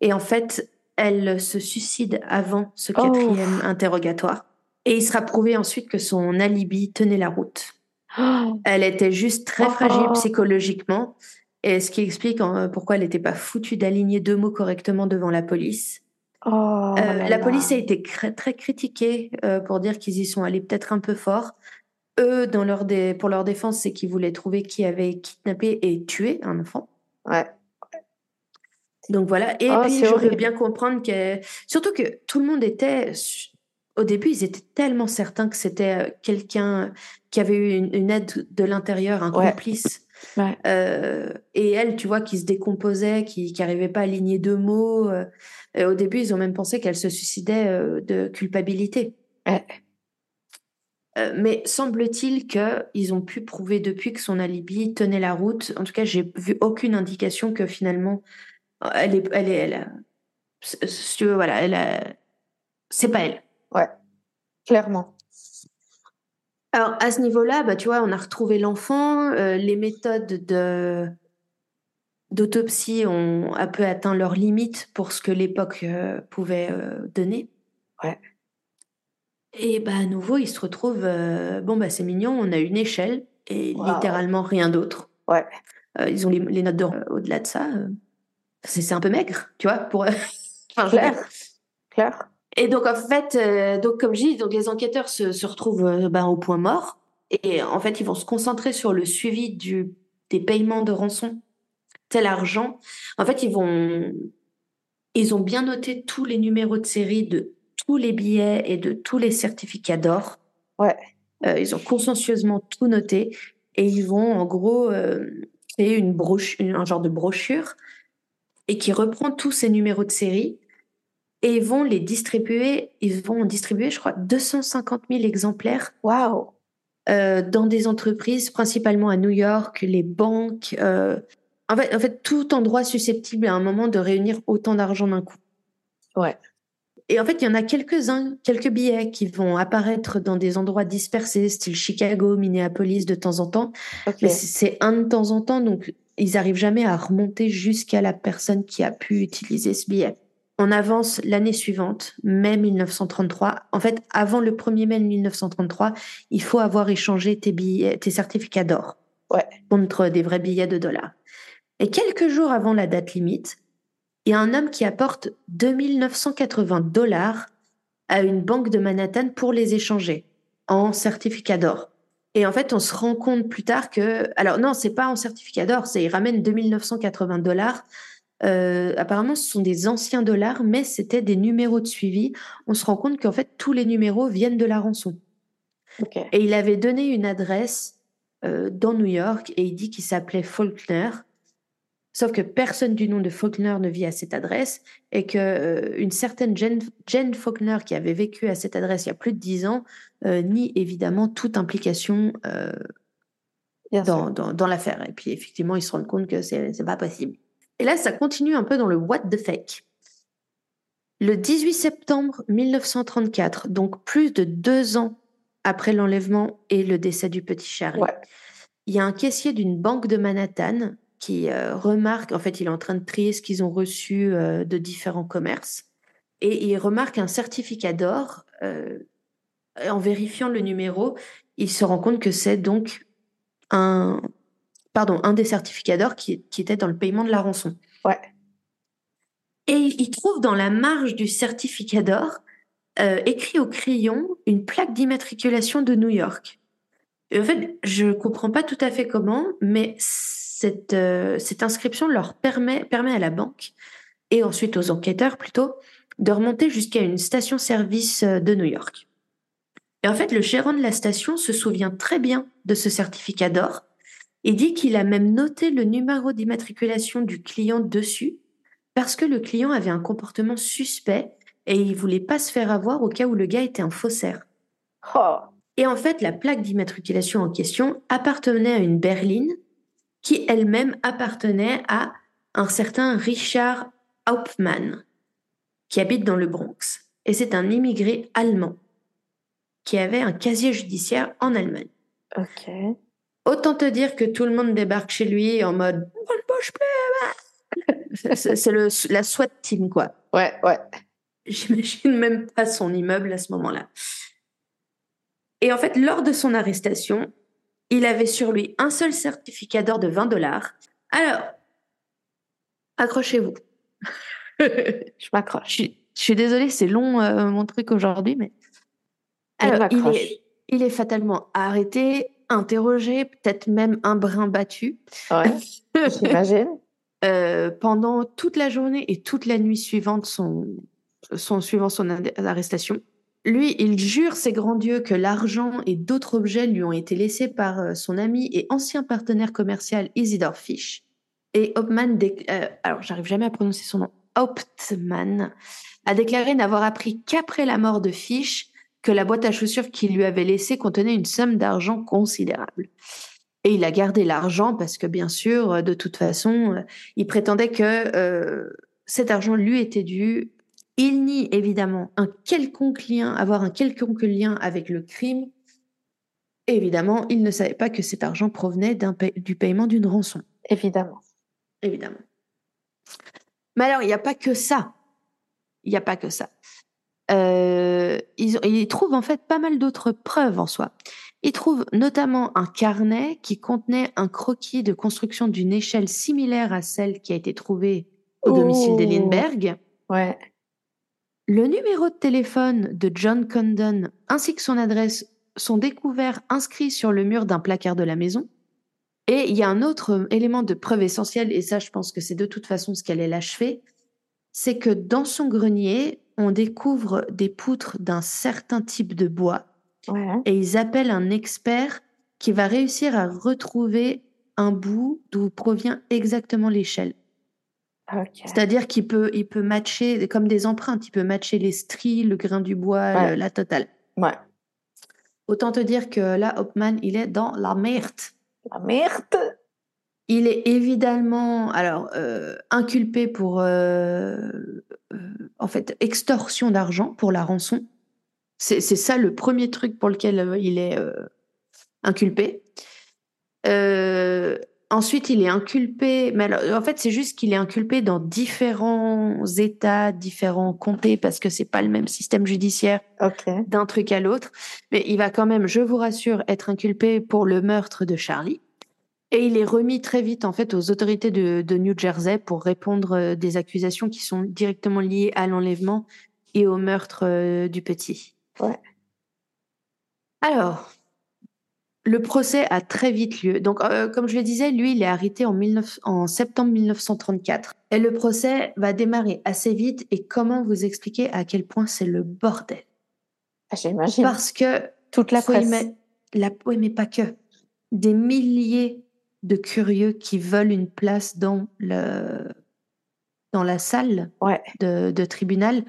Et en fait, elle se suicide avant ce oh. quatrième interrogatoire. Et il sera prouvé ensuite que son alibi tenait la route. Oh. Elle était juste très fragile oh. psychologiquement. Et ce qui explique pourquoi elle n'était pas foutue d'aligner deux mots correctement devant la police. Euh, la police a été très critiquée euh, pour dire qu'ils y sont allés peut-être un peu fort. Eux, dans leur pour leur défense, c'est qu'ils voulaient trouver qui avait kidnappé et tué un enfant. Ouais. Donc voilà. Et oh, puis, je veux bien comprendre que. Surtout que tout le monde était. Au début, ils étaient tellement certains que c'était euh, quelqu'un qui avait eu une, aide de l'intérieur, un complice. Euh, et elle, tu vois, qui se décomposait, qui n'arrivait pas à aligner deux mots. Euh, au début, ils ont même pensé qu'elle se suicidait de culpabilité. mais semble-t-il qu'ils ont pu prouver depuis que son alibi tenait la route. En tout cas, j'ai vu aucune indication que finalement elle est, elle est, elle, si tu veux, voilà, elle, c'est pas elle. Ouais, clairement. Alors à ce niveau-là, bah tu vois, on a retrouvé l'enfant. Euh, les méthodes de d'autopsie ont un peu atteint leurs limites pour ce que l'époque euh, pouvait euh, donner. Ouais. Et bah à nouveau, il se retrouve. bon bah c'est mignon, on a une échelle et littéralement rien d'autre. Ouais. ils ont les, les notes de au-delà de ça c'est un peu maigre, tu vois, pour. enfin, clair. clair. Et donc en fait, euh, donc comme je dis, donc les enquêteurs se, se retrouvent euh, ben, au point mort et en fait ils vont se concentrer sur le suivi du des paiements de rançon, tel argent. En fait ils vont, ils ont bien noté tous les numéros de série de tous les billets et de tous les certificats d'or. Ouais. Euh, ils ont consciencieusement tout noté et ils vont en gros créer une brochure, un genre de brochure et qui reprend tous ces numéros de série et ils vont les distribuer. Ils vont distribuer, je crois, 250 000 exemplaires. Waouh euh, Dans des entreprises, principalement à New York, les banques. Euh, en, fait, en fait, tout endroit susceptible à un moment de réunir autant d'argent d'un coup. Ouais. Et en fait, il y en a quelques-uns, quelques billets qui vont apparaître dans des endroits dispersés, style Chicago, Minneapolis de temps en temps. Mais c'est un de temps en temps, donc ils n'arrivent jamais à remonter jusqu'à la personne qui a pu utiliser ce billet. On avance l'année suivante, mai 1933. En fait, avant le 1er mai 1933, il faut avoir échangé tes billets, tes certificats d'or ouais. contre des vrais billets de dollars. Et quelques jours avant la date limite, il y a un homme qui apporte 2980 dollars à une banque de Manhattan pour les échanger en certificats d'or. Et en fait, on se rend compte plus tard que, alors non, c'est pas en certificat d'or, c'est il ramène 2980 dollars. Euh, apparemment, ce sont des anciens dollars, mais c'était des numéros de suivi. On se rend compte qu'en fait, tous les numéros viennent de la rançon. Et il avait donné une adresse euh, dans New York et il dit qu'il s'appelait Faulkner. Sauf que personne du nom de Faulkner ne vit à cette adresse et que euh, une certaine Jane, Faulkner qui avait vécu à cette adresse il y a plus de dix ans nie évidemment toute implication dans, dans, l'affaire. Et puis effectivement, ils se rendent compte que c'est n'est pas possible. Et là, ça continue un peu dans le what the fake. Le 18 septembre 1934, donc plus de deux ans après l'enlèvement et le décès du petit Charlie, il y a un caissier d'une banque de Manhattan qui euh, remarque, en fait, il est en train de trier ce qu'ils ont reçu euh, de différents commerces, et il remarque un certificat d'or. Euh, en vérifiant le numéro, il se rend compte que c'est donc un, pardon, un des certificats d'or qui, qui, était dans le paiement de la rançon. Ouais. Et il trouve dans la marge du certificat d'or, écrit au crayon, une plaque d'immatriculation de New York. Et en fait, je ne comprends pas tout à fait comment, mais cette, euh, cette inscription leur permet, permet à la banque et ensuite aux enquêteurs plutôt de remonter jusqu'à une station-service euh, de New York. Et en fait, le gérant de la station se souvient très bien de ce certificat d'or et dit qu'il a même noté le numéro d'immatriculation du client dessus parce que le client avait un comportement suspect et il voulait pas se faire avoir au cas où le gars était un faussaire. Oh. Et en fait, la plaque d'immatriculation en question appartenait à une berline qui elle-même appartenait à un certain Richard Hauptmann. qui habite dans le Bronx. Et c'est un immigré allemand qui avait un casier judiciaire en Allemagne. Ok. Autant te dire que tout le monde débarque chez lui en mode on ne bouge plus. c'est le la SWAT team quoi. Ouais, ouais. J'imagine même pas son immeuble à ce moment-là. Et en fait, lors de son arrestation, il avait sur lui un seul certificat d'or de 20 dollars. Alors, accrochez-vous. Je m'accroche. je suis désolée, c'est long euh, mon truc aujourd'hui, mais. Alors, il est, il est fatalement arrêté, interrogé, peut-être même un brin battu. Ouais, j'imagine. Euh, pendant toute la journée et toute la nuit suivante son, son suivant son arrestation. Lui, il jure ses grands dieux que l'argent et d'autres objets lui ont été laissés par euh, son ami et ancien partenaire commercial Isidore Fish. Et Hauptmann, dé- euh, alors j'arrive jamais à prononcer son nom, Hauptmann, a déclaré n'avoir appris qu'après la mort de Fish que la boîte à chaussures qu'il lui avait laissée contenait une somme d'argent considérable. Et il a gardé l'argent parce que, bien sûr, euh, de toute façon, euh, il prétendait que euh, cet argent lui était dû. Il nie évidemment un quelconque lien, avoir un quelconque lien avec le crime. Et évidemment, il ne savait pas que cet argent provenait paie- du paiement d'une rançon. Évidemment. Évidemment. Mais alors, il n'y a pas que ça. Il n'y a pas que ça. Euh, ils, ils trouvent en fait pas mal d'autres preuves en soi. Ils trouvent notamment un carnet qui contenait un croquis de construction d'une échelle similaire à celle qui a été trouvée au domicile Oh. d'Ellenberg. Ouais. Le numéro de téléphone de John Condon ainsi que son adresse sont découverts inscrits sur le mur d'un placard de la maison. Et il y a un autre élément de preuve essentiel, et ça je pense que c'est de toute façon ce qu'elle est l'achever, c'est que dans son grenier, on découvre des poutres d'un certain type de bois, Ouais. et ils appellent un expert qui va réussir à retrouver un bout d'où provient exactement l'échelle. C'est-à-dire qu'il peut, il peut matcher, comme des empreintes, il peut matcher les stries, le grain du bois, Ouais. le- la totale. Ouais. Autant te dire que là, Hopman, il est dans la merde. La merde? Il est évidemment, alors, euh, inculpé pour, euh, en fait, extorsion d'argent pour la rançon. C'est ça le premier truc pour lequel euh, il est euh, inculpé. Euh, ensuite, il est inculpé, mais alors, en fait, c'est juste qu'il est inculpé dans différents États, différents comtés, parce que c'est pas le même système judiciaire d'un truc à l'autre. Mais il va quand même, je vous rassure, être inculpé pour le meurtre de Charlie. Et il est remis très vite, en fait, aux autorités de, de New Jersey pour répondre euh, des accusations qui sont directement liées à l'enlèvement et au meurtre euh, du petit. Ouais. Alors, le procès a très vite lieu. Donc, euh, comme je le disais, lui, il est arrêté en, 19 en septembre 1934. Et le procès va démarrer assez vite. Et comment vous expliquer à quel point c'est le bordel? Ah, J'imagine. Parce que Toute la presse. ima- la, oui, mais pas que. Des milliers de curieux qui veulent une place dans le dans la salle Ouais. de, de tribunal.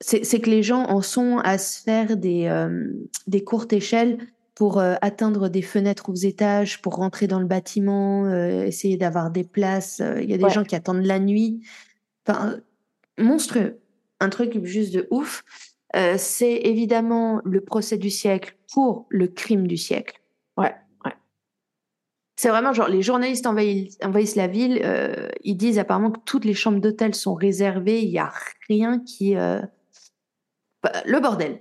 C'est que les gens en sont à se faire des, euh, des courtes échelles pour euh, atteindre des fenêtres aux étages, pour rentrer dans le bâtiment, euh, essayer d'avoir des places. Il y a des Ouais. gens qui attendent la nuit. Enfin, monstrueux. Un truc juste de ouf. C'est évidemment le procès du siècle pour le crime du siècle. C'est vraiment genre les journalistes envahissent, la ville. euh, ils disent apparemment que toutes les chambres d'hôtel sont réservées. Il y a rien qui euh, bah, le bordel.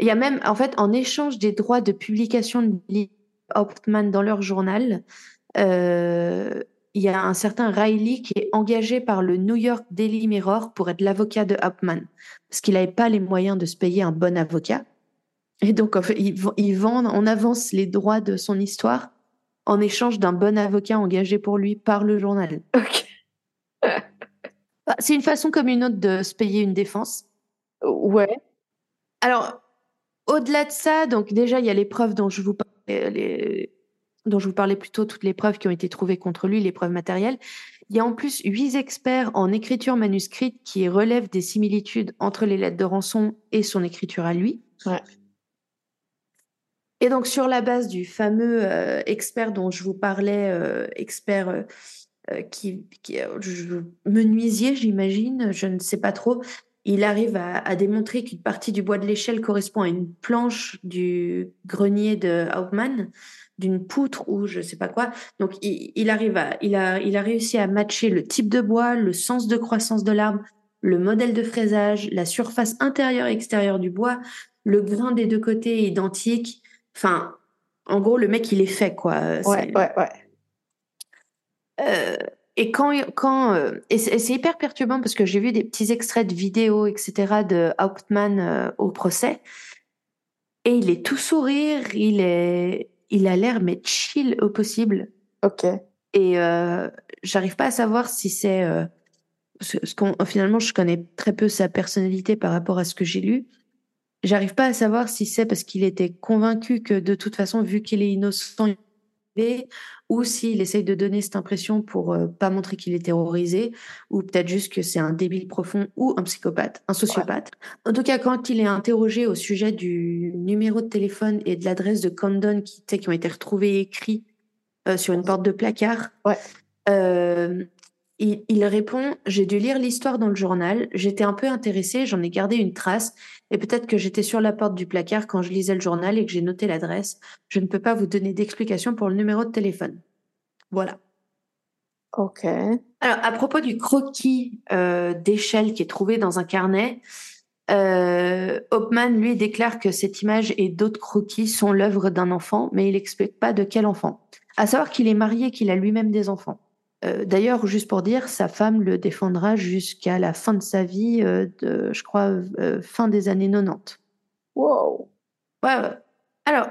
Il y a même en fait en échange des droits de publication de dans leur journal. euh, il y a un certain Riley qui est engagé par le New York Daily Mirror pour être l'avocat de Hauptmann parce qu'il n'avait pas les moyens de se payer un bon avocat. Et donc, en fait, ils vendent en avance les droits de son histoire en échange d'un bon avocat engagé pour lui par le journal. Ok. Bah, C'est une façon comme une autre de se payer une défense. Ouais. Alors, au-delà de ça, donc déjà, il y a les preuves dont je vous parlais, les- dont je vous parlais plus tôt, toutes les preuves qui ont été trouvées contre lui, les preuves matérielles. Il y a en plus huit experts en écriture manuscrite qui relèvent des similitudes entre les lettres de rançon et son écriture à lui. Ouais. Et donc, sur la base du fameux euh, expert dont je vous parlais, euh, expert euh, euh, qui, qui euh, menuisier, j'imagine, je ne sais pas trop, il arrive à, démontrer qu'une partie du bois de l'échelle correspond à une planche du grenier de Hauptmann, d'une poutre ou je sais pas quoi. Donc il, arrive à, il a, il a réussi à matcher le type de bois, le sens de croissance de l'arbre, le modèle de fraisage, la surface intérieure et extérieure du bois, le grain des deux côtés identique. Enfin, en gros, le mec il est fait quoi. Ouais, ouais, ouais. Euh, et quand, quand euh, et c'est hyper perturbant parce que j'ai vu des petits extraits de vidéos, etc., de Hauptmann euh, au procès, et il est tout sourire, il est, il a l'air mais chill au possible. Ok. Et j'arrive pas à savoir si c'est ce, qu'on finalement je connais très peu sa personnalité par rapport à ce que j'ai lu. J'arrive pas à savoir si c'est parce qu'il était convaincu que de toute façon, vu qu'il est innocent, ou s'il essaye de donner cette impression pour euh, pas montrer qu'il est terrorisé, ou peut-être juste que c'est un débile profond ou un psychopathe, un sociopathe. En tout cas, quand il est interrogé au sujet du numéro de téléphone et de l'adresse de Condon qui, qui ont été retrouvés écrits euh, sur une porte de placard, ouais. Euh, il, répond J'ai dû lire l'histoire dans le journal, j'étais un peu intéressé, j'en ai gardé une trace, et peut-être que j'étais sur la porte du placard quand je lisais le journal et que j'ai noté l'adresse. Je ne peux pas vous donner d'explication pour le numéro de téléphone. Voilà. Ok. Alors, à propos du croquis euh, d'échelle qui est trouvé dans un carnet, euh, Hopman, lui, déclare que cette image et d'autres croquis sont l'œuvre d'un enfant, mais il n'explique pas de quel enfant. À savoir qu'il est marié, qu'il a lui-même des enfants. Euh, d'ailleurs, juste pour dire, sa femme le défendra jusqu'à la fin de sa vie, euh, de, je crois, euh, fin des années 90. Wow. Ouais, Alors,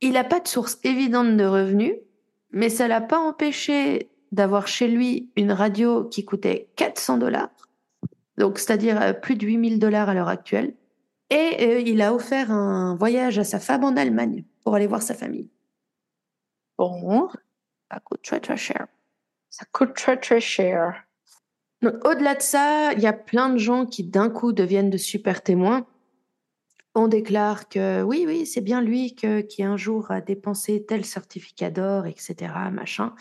il n'a pas de source évidente de revenus, mais ça l'a pas empêché d'avoir chez lui une radio qui coûtait 400 dollars, donc c'est-à-dire plus de 8000 dollars à l'heure actuelle. Et il a offert un voyage à sa femme en Allemagne pour aller voir sa famille. Bon. Ça coûte très très cher. Ça coûte très très cher. Au-delà de ça, il y a plein de gens qui d'un coup deviennent de super témoins. On déclare que oui, oui, c'est bien lui que, qui un jour a dépensé tel certificat d'or, etc. Machin.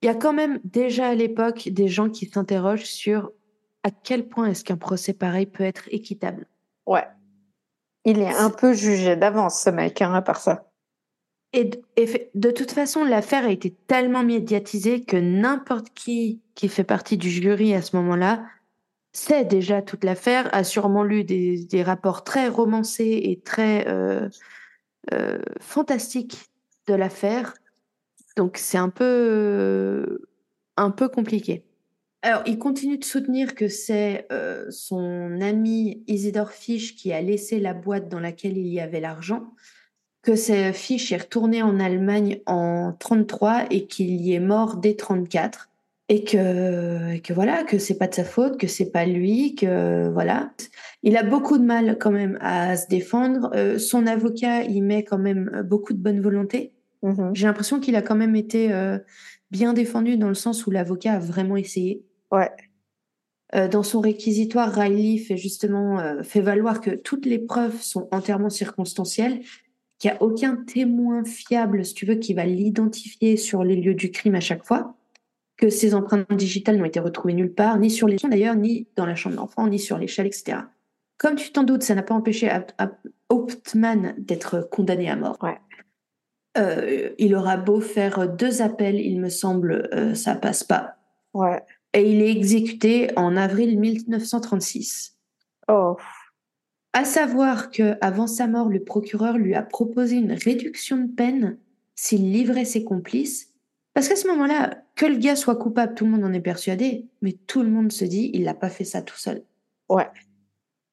Il y a quand même déjà à l'époque des gens qui s'interrogent sur à quel point est-ce qu'un procès pareil peut être équitable. Ouais. Il est un peu jugé d'avance, ce mec, hein, à part ça. Et de, toute façon, l'affaire a été tellement médiatisée que n'importe qui qui fait partie du jury à ce moment-là sait déjà toute l'affaire, a sûrement lu des, rapports très romancés et très euh, euh, fantastiques de l'affaire. Donc c'est un peu, un peu compliqué. Alors, il continue de soutenir que c'est euh, son ami Isidore Fisch qui a laissé la boîte dans laquelle il y avait l'argent que sa fiche est retournée en Allemagne en 33 et qu'il y est mort dès 34 et que, que voilà que c'est pas de sa faute que c'est pas lui que voilà. Il a beaucoup de mal quand même à se défendre. Euh, son avocat il met quand même beaucoup de bonne volonté. Mm-hmm. j'ai l'impression qu'il a quand même été euh, bien défendu dans le sens où l'avocat a vraiment essayé. Ouais. Euh, dans son réquisitoire, Riley fait justement fait valoir que toutes les preuves sont entièrement circonstancielles qu'il n'y a aucun témoin fiable, si tu veux, qui va l'identifier sur les lieux du crime à chaque fois, que ces empreintes digitales n'ont été retrouvées nulle part, ni sur les d'ailleurs, ni dans la chambre d'enfant, ni sur l'échelle, etc. Comme tu t'en doutes, ça n'a pas empêché Hauptmann d'être condamné à mort. Ouais. Euh, il aura beau faire deux appels, il me semble, euh, ça passe pas. Ouais. Et il est exécuté en avril 1936. Oh. À savoir que avant sa mort, le procureur lui a proposé une réduction de peine s'il livrait ses complices. Parce qu'à ce moment-là, que le gars soit coupable, tout le monde en est persuadé, mais tout le monde se dit, il n'a pas fait ça tout seul. Ouais.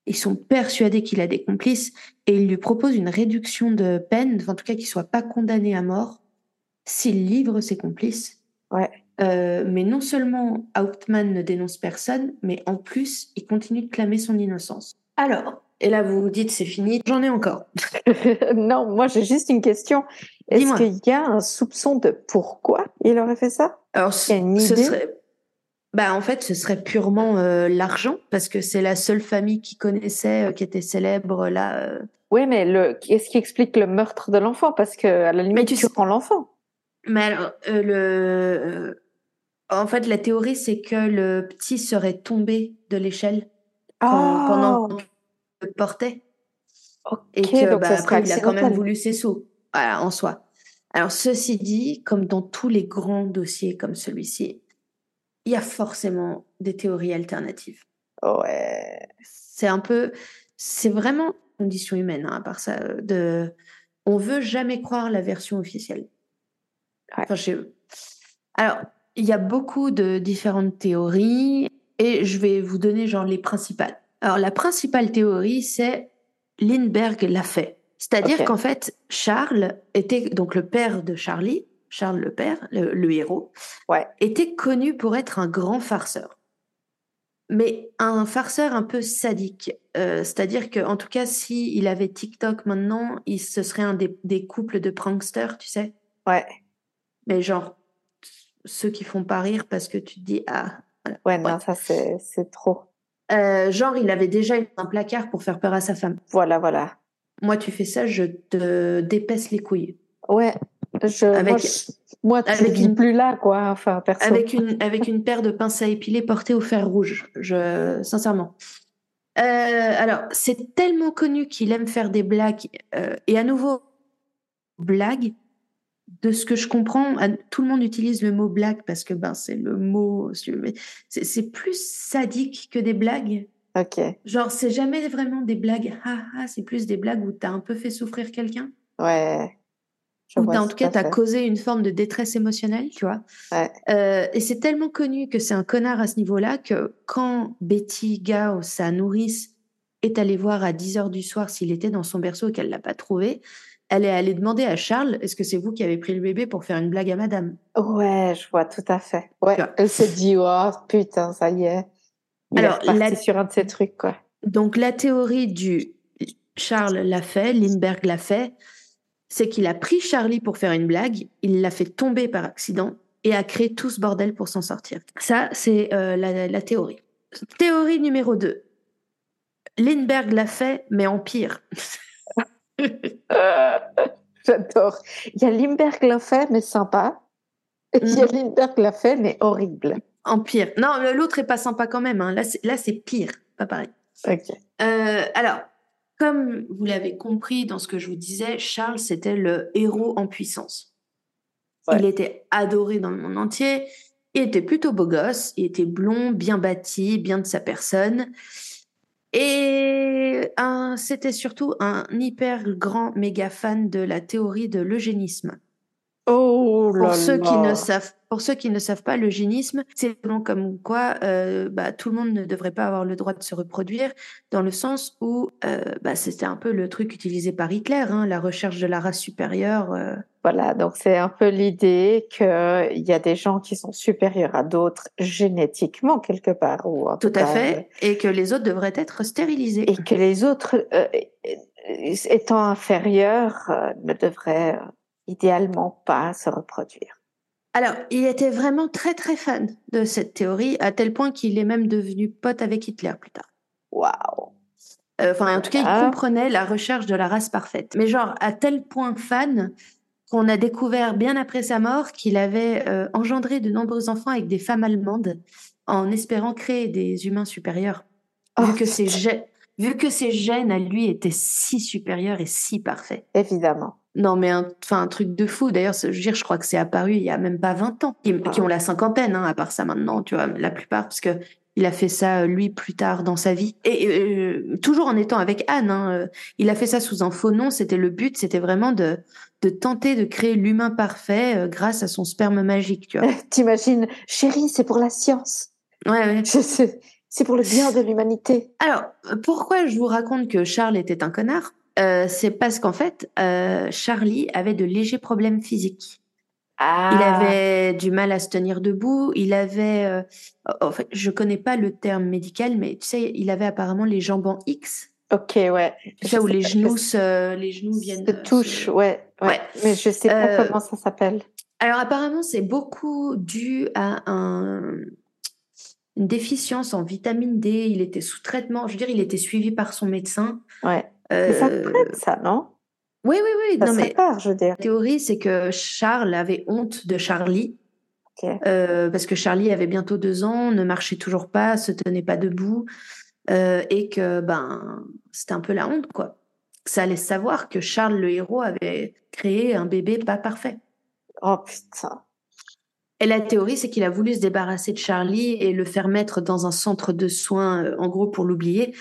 Ils sont persuadés qu'il a des complices et il lui propose une réduction de peine, en tout cas qu'il soit pas condamné à mort s'il livre ses complices. Ouais. Euh, mais non seulement Hauptmann ne dénonce personne, mais en plus, il continue de clamer son innocence. Alors, et là, vous vous dites, c'est fini. J'en ai encore. non, moi, j'ai juste une question. Est-ce qu'il y a un soupçon de pourquoi il aurait fait ça? Alors, ce serait... Bah, en fait, ce serait purement euh, l'argent, parce que c'est la seule famille qui connaissait, euh, qui était célèbre là. Euh. Oui, mais le... qu'est-ce qui explique le meurtre de l'enfant? Parce que à la limite, tu, tu prends l'enfant. Mais alors, le... en fait, la théorie, c'est que le petit serait tombé de l'échelle quand- pendant portait. Ok, Et que donc bah, ça après, il a quand même voulu ses sous. Voilà, en soi. Alors, ceci dit, comme dans tous les grands dossiers comme celui-ci, il y a forcément des théories alternatives. Ouais. C'est un peu, c'est vraiment une condition humaine, hein, à part ça. euh, De, on veut jamais croire la version officielle. Ouais. Enfin, je- Alors, il y a beaucoup de différentes théories et je vais vous donner genre les principales. Alors, la principale théorie, c'est Lindbergh l'a fait. C'est-à-dire qu'en fait, Charles était donc le père de Charlie, Charles le père, le, le héros, Ouais. était connu pour être un grand farceur. Mais un farceur un peu sadique. Euh, C'est-à-dire qu'en tout cas, s'il il avait TikTok maintenant, il, ce serait un des, des couples de pranksters, tu sais. Ouais. Mais genre, ceux qui font pas rire parce que tu te dis, ah. voilà. Ouais, non, ça c'est trop. Euh, genre, il avait déjà un placard pour faire peur à sa femme. Voilà, voilà. Moi, tu fais ça, je te dépaisse les couilles. Ouais. Je, Avec- moi, je- moi, tu avec vis une- plus là, quoi. Enfin, perso. Avec une, avec une paire de pinces à épiler portée au fer rouge. Je, sincèrement. Euh, alors, c'est tellement connu qu'il aime faire des blagues. euh, et à nouveau, blague, de ce que je comprends, à- tout le monde utilise le mot blague parce que ben, c'est le mot. C'est plus sadique que des blagues. Ok. Genre, c'est jamais vraiment des blagues. Ah, ah, c'est plus des blagues où t'as un peu fait souffrir quelqu'un. Ouais. Ou t'as- en tout cas, à tu as fait. causé une forme de détresse émotionnelle, tu vois. Ouais. Euh, et c'est tellement connu que c'est un connard à ce niveau-là que quand Betty Gao, sa nourrice, est allée voir à 10 heures du soir s'il était dans son berceau et qu'elle l'a pas trouvé, elle est allée demander à Charles est-ce que c'est vous qui avez pris le bébé pour faire une blague à madame? Ouais, je vois tout à fait. Ouais. Elle s'est dit, oh putain, ça y est. Il Alors, est la- sur un de ces trucs, quoi. Donc la théorie du Charles l'a fait, Lindbergh l'a fait, c'est qu'il a pris Charlie pour faire une blague, il l'a fait tomber par accident et a créé tout ce bordel pour s'en sortir. Ça, c'est euh, la, la théorie. Théorie numéro 2. Lindbergh l'a fait, mais en pire. J'adore. Il y a Lindbergh l'a fait, mais sympa. Et il y a Mhm. Lindbergh l'a fait, mais horrible. En pire. Non, l'autre est pas sympa quand même. hein. Là, c'est- Là, c'est pire. Pas pareil. Ok. Euh, alors, comme vous l'avez compris dans ce que je vous disais, Charles, c'était le héros en puissance. Ouais. Il était adoré dans le monde entier. Il était plutôt beau gosse. Il était blond, bien bâti, bien de sa personne. Et un- c'était surtout un hyper grand méga fan de la théorie de l'eugénisme. Oh là Pour ceux, qui là. ne savent, pour ceux qui ne savent pas, l'eugénisme, c'est selon comme quoi euh, bah, tout le monde ne devrait pas avoir le droit de se reproduire, dans le sens où euh, bah, c'était un peu le truc utilisé par Hitler, hein, la recherche de la race supérieure. euh. Voilà, donc c'est un peu l'idée qu'il y a des gens qui sont supérieurs à d'autres génétiquement quelque part. Ou en Tout à cas, fait, et que les autres devraient être stérilisés. Et que les autres, euh, étant inférieurs, euh, ne devraient euh, idéalement pas se reproduire. Alors, il était vraiment très très fan de cette théorie, à tel point qu'il est même devenu pote avec Hitler plus tard. Waouh! Euh, Enfin, en tout cas, il comprenait la recherche de la race parfaite. Mais genre, à tel point fan qu'on a découvert bien après sa mort qu'il avait euh, engendré de nombreux enfants avec des femmes allemandes en espérant créer des humains supérieurs. Oh, vu, que ses gè- vu que ses gènes à lui étaient si supérieurs et si parfaits. Évidemment. Non, mais un, enfin, un truc de fou. D'ailleurs, je veux dire, je crois que c'est apparu il y a même pas 20 ans, qui, qui ont la cinquantaine, hein, à part ça maintenant, tu vois, la plupart, parce que il a fait ça, euh, lui, plus tard dans sa vie. Et euh, toujours en étant avec Anne, hein, euh, il a fait ça sous un faux nom. C'était le but, c'était vraiment de, de tenter de créer l'humain parfait euh, grâce à son sperme magique, tu vois. T'imagines, chérie, c'est pour la science. Ouais, ouais. C'est c'est pour le bien de l'humanité. Alors, pourquoi je vous raconte que Charles était un connard? Euh, C'est parce qu'en fait, euh, Charlie avait de légers problèmes physiques. Ah, Il avait du mal à se tenir debout. Il avait, euh, en fait, je connais pas le terme médical, mais tu sais, il avait apparemment les jambes en X. Ok, ouais. Sais où les genoux, se, les genoux viennent. se euh, touche, se- ouais, ouais, Ouais. Mais je sais pas Euh, comment ça s'appelle. Alors apparemment, c'est beaucoup dû à un, une déficience en vitamine D. Il était sous traitement. Je veux dire, il était suivi par son médecin. Ouais. Mais ça Euh, traite, ça, non? Oui, oui, oui. Ça non, se mais je veux dire. la théorie, c'est que Charles avait honte de Charlie. Ok. Euh, parce que Charlie avait bientôt deux ans, ne marchait toujours pas, se tenait pas debout. Euh, et que ben c'était un peu la honte quoi. Ça laisse savoir que Charles le héros avait créé un bébé pas parfait. Oh putain. Et la théorie, c'est qu'il a voulu se débarrasser de Charlie et le faire mettre dans un centre de soins, euh, en gros, pour l'oublier.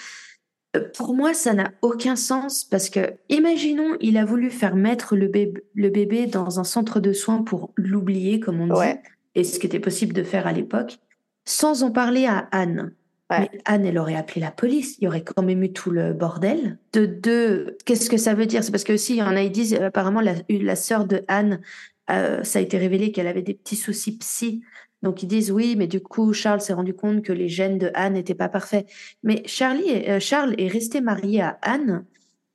Euh, pour moi, ça n'a aucun sens parce que, imaginons, il a voulu faire mettre le bébé, le bébé dans un centre de soins pour l'oublier, comme on dit, et ce qui était possible de faire à l'époque, sans en parler à Anne. Mais Anne, elle aurait appelé la police. Il y aurait quand même eu tout le bordel. De deux, qu'est-ce que ça veut dire? C'est parce que aussi, il y en a, ils disent, apparemment, la, la sœur de Anne, euh, ça a été révélé qu'elle avait des petits soucis psy. Donc ils disent oui, mais du coup Charles s'est rendu compte que les gènes de Anne n'étaient pas parfaits. Mais Charlie, euh, Charles est resté marié à Anne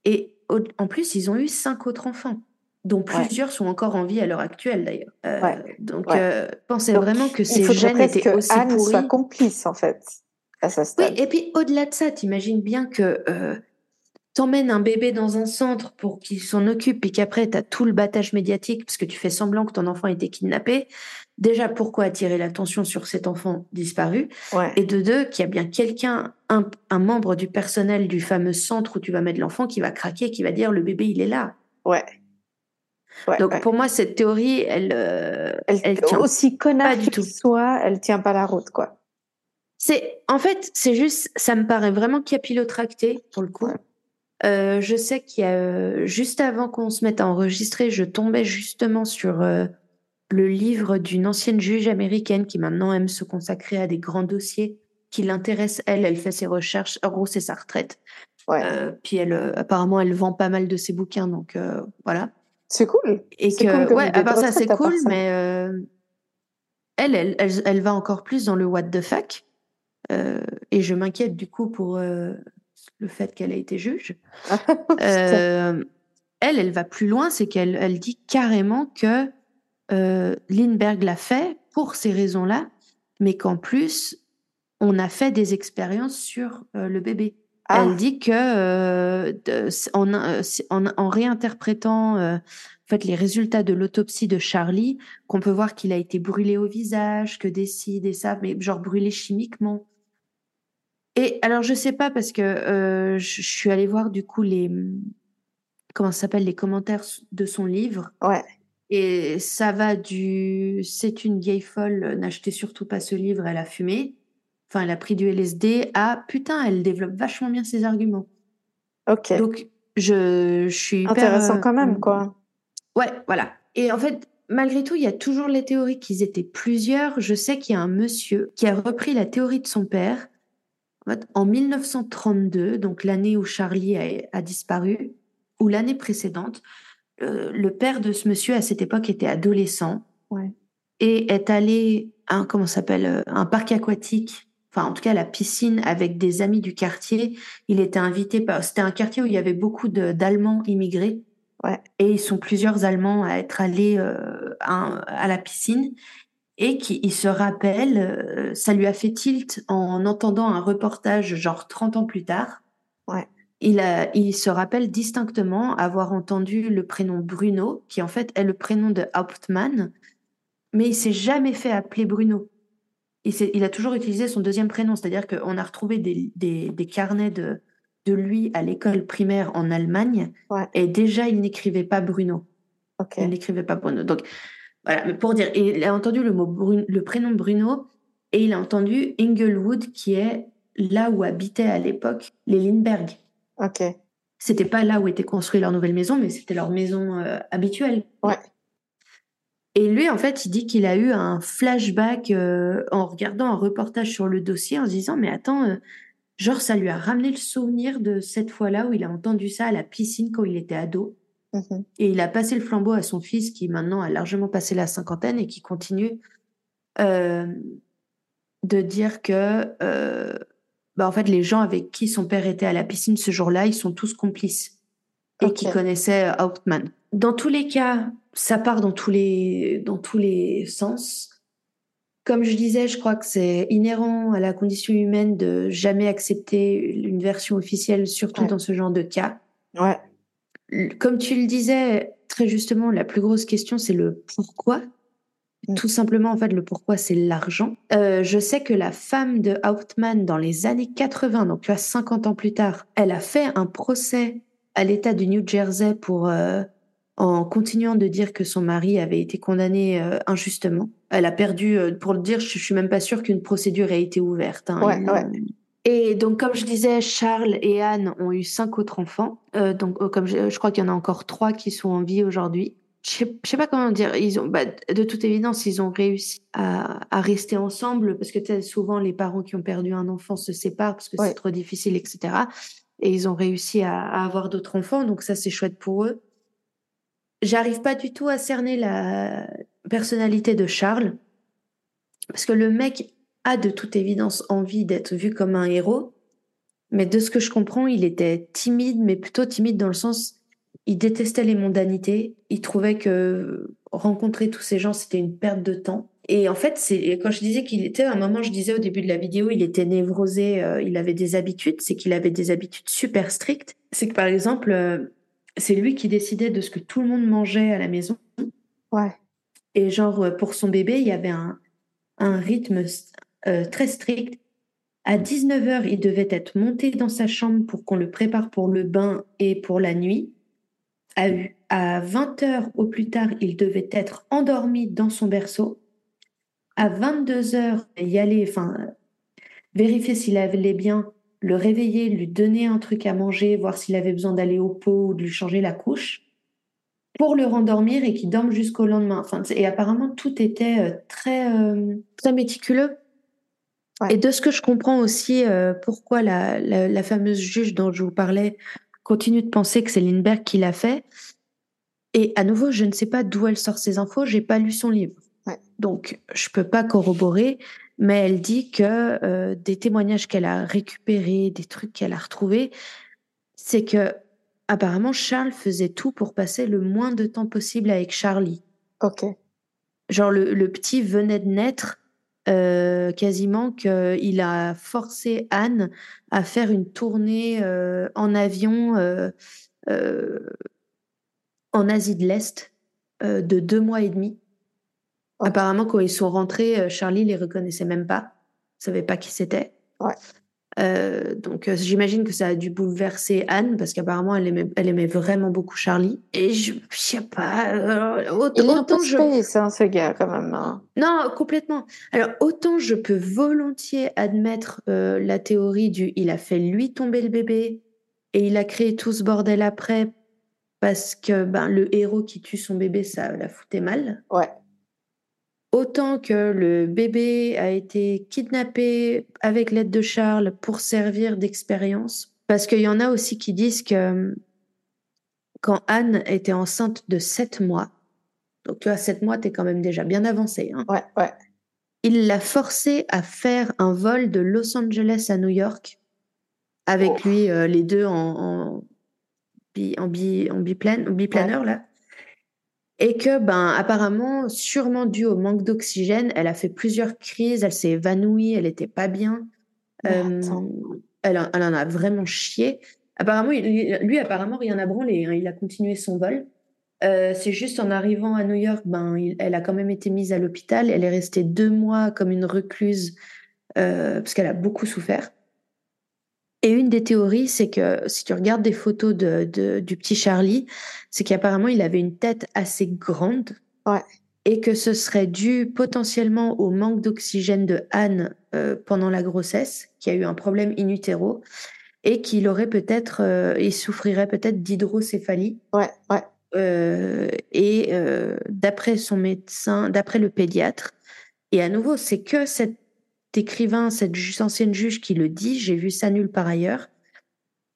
et en plus ils ont eu cinq autres enfants, dont plusieurs sont encore en vie à l'heure actuelle d'ailleurs. Euh, donc pensez vraiment que ces gènes étaient que aussi Anne pourris. soit complice en fait. À ce Oui, et puis au-delà de ça, t'imagines bien que t'emmènes un bébé dans un centre pour qu'il s'en occupe et qu'après tu as tout le battage médiatique parce que tu fais semblant que ton enfant a été kidnappé. Déjà, pourquoi attirer l'attention sur cet enfant disparu? Et de deux, qu'il y a bien quelqu'un, un, membre du personnel du fameux centre où tu vas mettre l'enfant qui va craquer, qui va dire le bébé il est là. Ouais. Donc pour moi, cette théorie, elle, euh, elle, tient aussi connard qu'il soit, elle tient pas la route, quoi. C'est en fait, c'est juste, ça me paraît vraiment capillotracté pour le coup. Euh, je sais qu'il y a euh, juste avant qu'on se mette à enregistrer, je tombais justement sur euh, le livre d'une ancienne juge américaine qui maintenant aime se consacrer à des grands dossiers qui l'intéressent. Elle, elle fait ses recherches. En gros, c'est sa retraite. Ouais. puis elle, apparemment, elle vend pas mal de ses bouquins, donc voilà. C'est cool. Et que, ouais, à part ça, c'est cool, mais elle, elle, elle, elle, va encore plus dans le what the fuck. Et je m'inquiète du coup pour le fait qu'elle a été juge. euh, elle, elle va plus loin, c'est qu'elle elle dit carrément que euh, Lindbergh l'a fait pour ces raisons-là, mais qu'en plus, on a fait des expériences sur euh, le bébé. Ah. Elle dit que euh, en, euh, en, en, réinterprétant euh, en fait les résultats de l'autopsie de Charlie, qu'on peut voir qu'il a été brûlé au visage, que des ci, des ça, mais genre brûlé chimiquement. Et alors, je sais pas parce que euh, je, suis allée voir du coup les comment ça s'appelle les commentaires de son livre. Ouais. Et ça va du c'est une vieille folle, n'achetez surtout pas ce livre, elle a fumé. Enfin, elle a pris du LSD à putain, elle développe vachement bien ses arguments. Ok. Donc, je, je suis hyper, intéressant quand même, quoi. Ouais, voilà. Et en fait, malgré tout, il y a toujours les théories qu'ils étaient plusieurs. Je sais qu'il y a un monsieur qui a repris la théorie de son père en 1932, donc l'année où Charlie a, disparu, ou l'année précédente, euh, le père de ce monsieur à cette époque était adolescent et est allé à un, comment s'appelle euh, un parc aquatique, enfin en tout cas la piscine avec des amis du quartier. Il était invité par, c'était un quartier où il y avait beaucoup d'Allemands immigrés. Et ils sont plusieurs Allemands à être allés euh, à, la piscine et qui se rappelle, euh, ça lui a fait tilt en entendant un reportage genre 30 ans plus tard. Ouais. Il, a, il se rappelle distinctement avoir entendu le prénom Bruno, qui en fait est le prénom de Hauptmann, mais il s'est jamais fait appeler Bruno. Il, il, a toujours utilisé son deuxième prénom, c'est-à-dire qu'on a retrouvé des, des, des carnets de, de, lui à l'école primaire en Allemagne, ouais. et déjà il n'écrivait pas Bruno. Okay. Il n'écrivait pas Bruno. Donc, voilà, mais pour dire, il a entendu le, mot le prénom Bruno et il a entendu Inglewood, qui est là où habitaient à l'époque les Lindbergh. Ok. C'était pas là où était construite leur nouvelle maison, mais c'était leur maison euh, habituelle. Ouais. Et lui, en fait, il dit qu'il a eu un flashback euh, en regardant un reportage sur le dossier en se disant, mais attends, euh, genre, ça lui a ramené le souvenir de cette fois-là où il a entendu ça à la piscine quand il était ado. Mmh et il a passé le flambeau à son fils qui maintenant a largement passé la cinquantaine et qui continue euh, de dire que euh, bah en fait les gens avec qui son père était à la piscine ce jour-là, ils sont tous complices et qui connaissaient Hauptmann. Dans tous les cas, ça part dans tous les dans tous les sens. Comme je disais, je crois que c'est inhérent à la condition humaine de jamais accepter une version officielle, surtout Ouais. dans ce genre de cas Ouais. Comme tu le disais très justement, la plus grosse question, c'est le pourquoi. Mm. Tout simplement, en fait, le pourquoi, c'est l'argent. Euh, je sais que la femme de Hauptmann, dans les années 80, donc tu vois, 50 ans plus tard, elle a fait un procès à l'État du New Jersey pour, euh, en continuant de dire que son mari avait été condamné euh, injustement. Elle a perdu, pour le dire, je, suis même pas sûre qu'une procédure ait été ouverte. Hein. Ouais, ouais. Et donc, comme je disais, Charles et Anne ont eu cinq autres enfants. donc, comme je, je crois qu'il y en a encore trois qui sont en vie aujourd'hui je sais, sais pas comment dire. Ils ont, bah, de toute évidence, ils ont réussi à, à rester ensemble parce que souvent les parents qui ont perdu un enfant se séparent parce que c'est trop difficile, etc. Et ils ont réussi à, à avoir d'autres enfants, donc ça c'est chouette pour eux. J'arrive pas du tout à cerner la personnalité de Charles parce que le mec a de toute évidence envie d'être vu comme un héros, mais de ce que je comprends, il était timide, mais plutôt timide dans le sens il détestait les mondanités. Il trouvait que rencontrer tous ces gens, c'était une perte de temps. Et en fait, c'est quand je disais qu'il était, à un moment, je disais au début de la vidéo, il était névrosé, euh, il avait des habitudes, c'est qu'il avait des habitudes super strictes. C'est que par exemple, euh, c'est lui qui décidait de ce que tout le monde mangeait à la maison. Ouais. Et genre, euh, pour son bébé, il y avait un, un rythme très strict. À 19h, il devait être monté dans sa chambre pour qu'on le prépare pour le bain et pour la nuit à 20 heures au plus tard, il devait être endormi dans son berceau. À 22 heures, y aller, enfin, vérifier s'il allait bien, le réveiller, lui donner un truc à manger, voir s'il avait besoin d'aller au pot ou de lui changer la couche, pour le rendormir et qu'il dorme jusqu'au lendemain. Enfin, et apparemment, tout était euh, très, euh, très méticuleux. Et de ce que je comprends aussi, euh, pourquoi la, la, fameuse juge dont je vous parlais continue de penser que c'est Lindbergh qui l'a fait. Et à nouveau, je ne sais pas d'où elle sort ces infos, j'ai pas lu son livre. Donc, je peux pas corroborer, mais elle dit que euh, des témoignages qu'elle a récupérés, des trucs qu'elle a retrouvés, c'est que apparemment Charles faisait tout pour passer le moins de temps possible avec Charlie. Ok. Genre le, le petit venait de naître, euh, quasiment qu'il a forcé Anne à faire une tournée euh, en avion euh, en Asie de l'Est de deux mois et demi. Apparemment, quand ils sont rentrés, Charlie les reconnaissait même pas, savait pas qui c'était. Ouais. Euh, donc euh, j'imagine que ça a dû bouleverser Anne parce qu'apparemment elle aimait, elle aimait vraiment beaucoup Charlie. Et je, je sais pas. Euh, autant, Il est je... space, hein, ce gars quand même. Hein. Non, complètement. Alors autant je peux volontiers admettre la théorie du il a fait lui tomber le bébé et il a créé tout ce bordel après parce que ben le héros qui tue son bébé ça la foutait mal. Ouais. Autant que le bébé a été kidnappé avec l'aide de Charles pour servir d'expérience. Parce qu'il y en a aussi qui disent que quand Anne était enceinte de 7 mois, donc tu vois, 7 mois, t'es quand même déjà bien avancé. Hein, ouais, ouais. Il l'a forcé à faire un vol de Los Angeles à New York avec oh. lui, euh, les deux en, en, bi, en, bi, en biplaneur, là. Et que, ben, apparemment, sûrement dû au manque d'oxygène, elle a fait plusieurs crises, elle s'est évanouie, elle était pas bien. Euh, elle, elle, en a vraiment chié. Apparemment, lui, apparemment, rien n'a branlé. Hein, il a continué son vol. Euh, c'est juste en arrivant à New York, ben, elle a quand même été mise à l'hôpital. Elle est restée deux mois comme une recluse euh, parce qu'elle a beaucoup souffert. Et une des théories, c'est que si tu regardes des photos de, de du petit Charlie, c'est qu'apparemment il avait une tête assez grande. Ouais. Et que ce serait dû potentiellement au manque d'oxygène de Anne euh, pendant la grossesse, qui a eu un problème in utero, et qu'il aurait peut-être, euh, il souffrirait peut-être d'hydrocéphalie. Ouais, ouais. Euh, et d'après son médecin, d'après le pédiatre, et à nouveau, c'est que cette écrivain, cette ancienne juge qui le dit, j'ai vu ça nulle part ailleurs,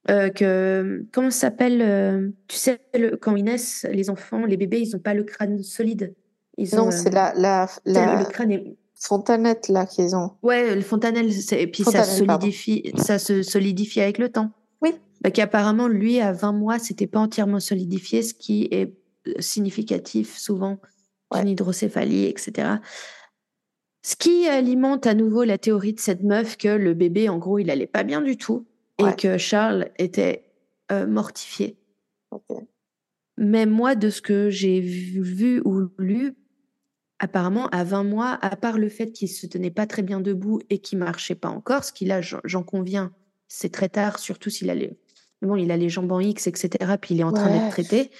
euh, que, comment ça s'appelle euh, Tu sais, le, quand ils naissent, les enfants, les bébés, ils n'ont pas le crâne solide. Ils non, c'est la, la, la... Le, crâne est... fontanette là qu'ils ont. Ouais, le fontanelle, et puis ça solidifie, ça se solidifie avec le temps. Oui. Bah, Qu'apparemment, lui, à 20 mois, c'était pas entièrement solidifié, ce qui est euh, significatif souvent d'une hydrocéphalie, etc. Ce qui alimente à nouveau la théorie de cette meuf que le bébé, en gros, il allait pas bien du tout et que Charles était euh, mortifié. Mais moi, de ce que j'ai vu, ou lu, apparemment, à 20 mois, à part le fait qu'il se tenait pas très bien debout et qu'il marchait pas encore, ce qui là, j'en conviens, c'est très tard, surtout s'il a les, bon, il a les jambes en X, etc. Puis il est en train d'être traité.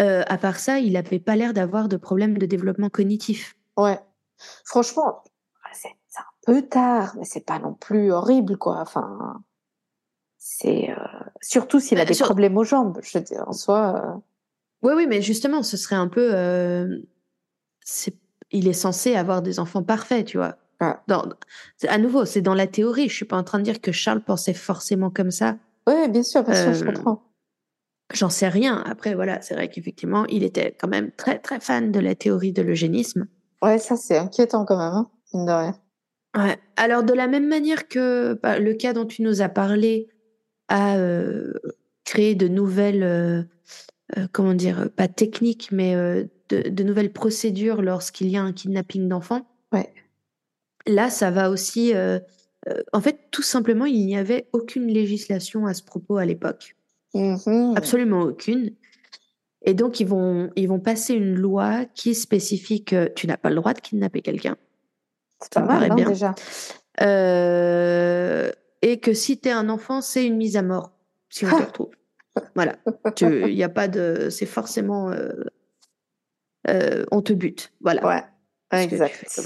Euh, à part ça, il n'avait pas l'air d'avoir de problème de développement cognitif. Ouais. Franchement, c'est un peu tard, mais c'est pas non plus horrible, quoi. Enfin, c'est euh, surtout s'il a euh, des problèmes aux jambes. Je veux dire, en soi. Oui, oui, mais justement, ce serait un peu. c'est il est censé avoir des enfants parfaits, tu vois. Dans, à nouveau, c'est dans la théorie. Je suis pas en train de dire que Charles pensait forcément comme ça. Oui, bien sûr, bien sûr, je euh, comprends. J'en sais rien. Après, voilà, c'est vrai qu'effectivement, il était quand même très, très fan de la théorie de l'eugénisme. Ouais, ça, c'est inquiétant quand même, hein, mine de rien. Ouais. Alors, de la même manière que bah, le cas dont tu nous as parlé euh, créé de nouvelles, euh, comment dire, pas techniques, mais de, nouvelles procédures lorsqu'il y a un kidnapping d'enfants. Ouais. Là, ça va aussi. Euh, euh, en fait, tout simplement, il n'y avait aucune législation à ce propos à l'époque. Mm-hmm. Absolument aucune. Et donc, ils vont, ils vont passer une loi qui spécifie que tu n'as pas le droit de kidnapper quelqu'un. C'est pas mal, hein, déjà. Euh, et que si tu es un enfant, c'est une mise à mort, si on te retrouve. Voilà. Il n'y a pas de. C'est forcément euh, on te bute. Voilà. Ouais, exact.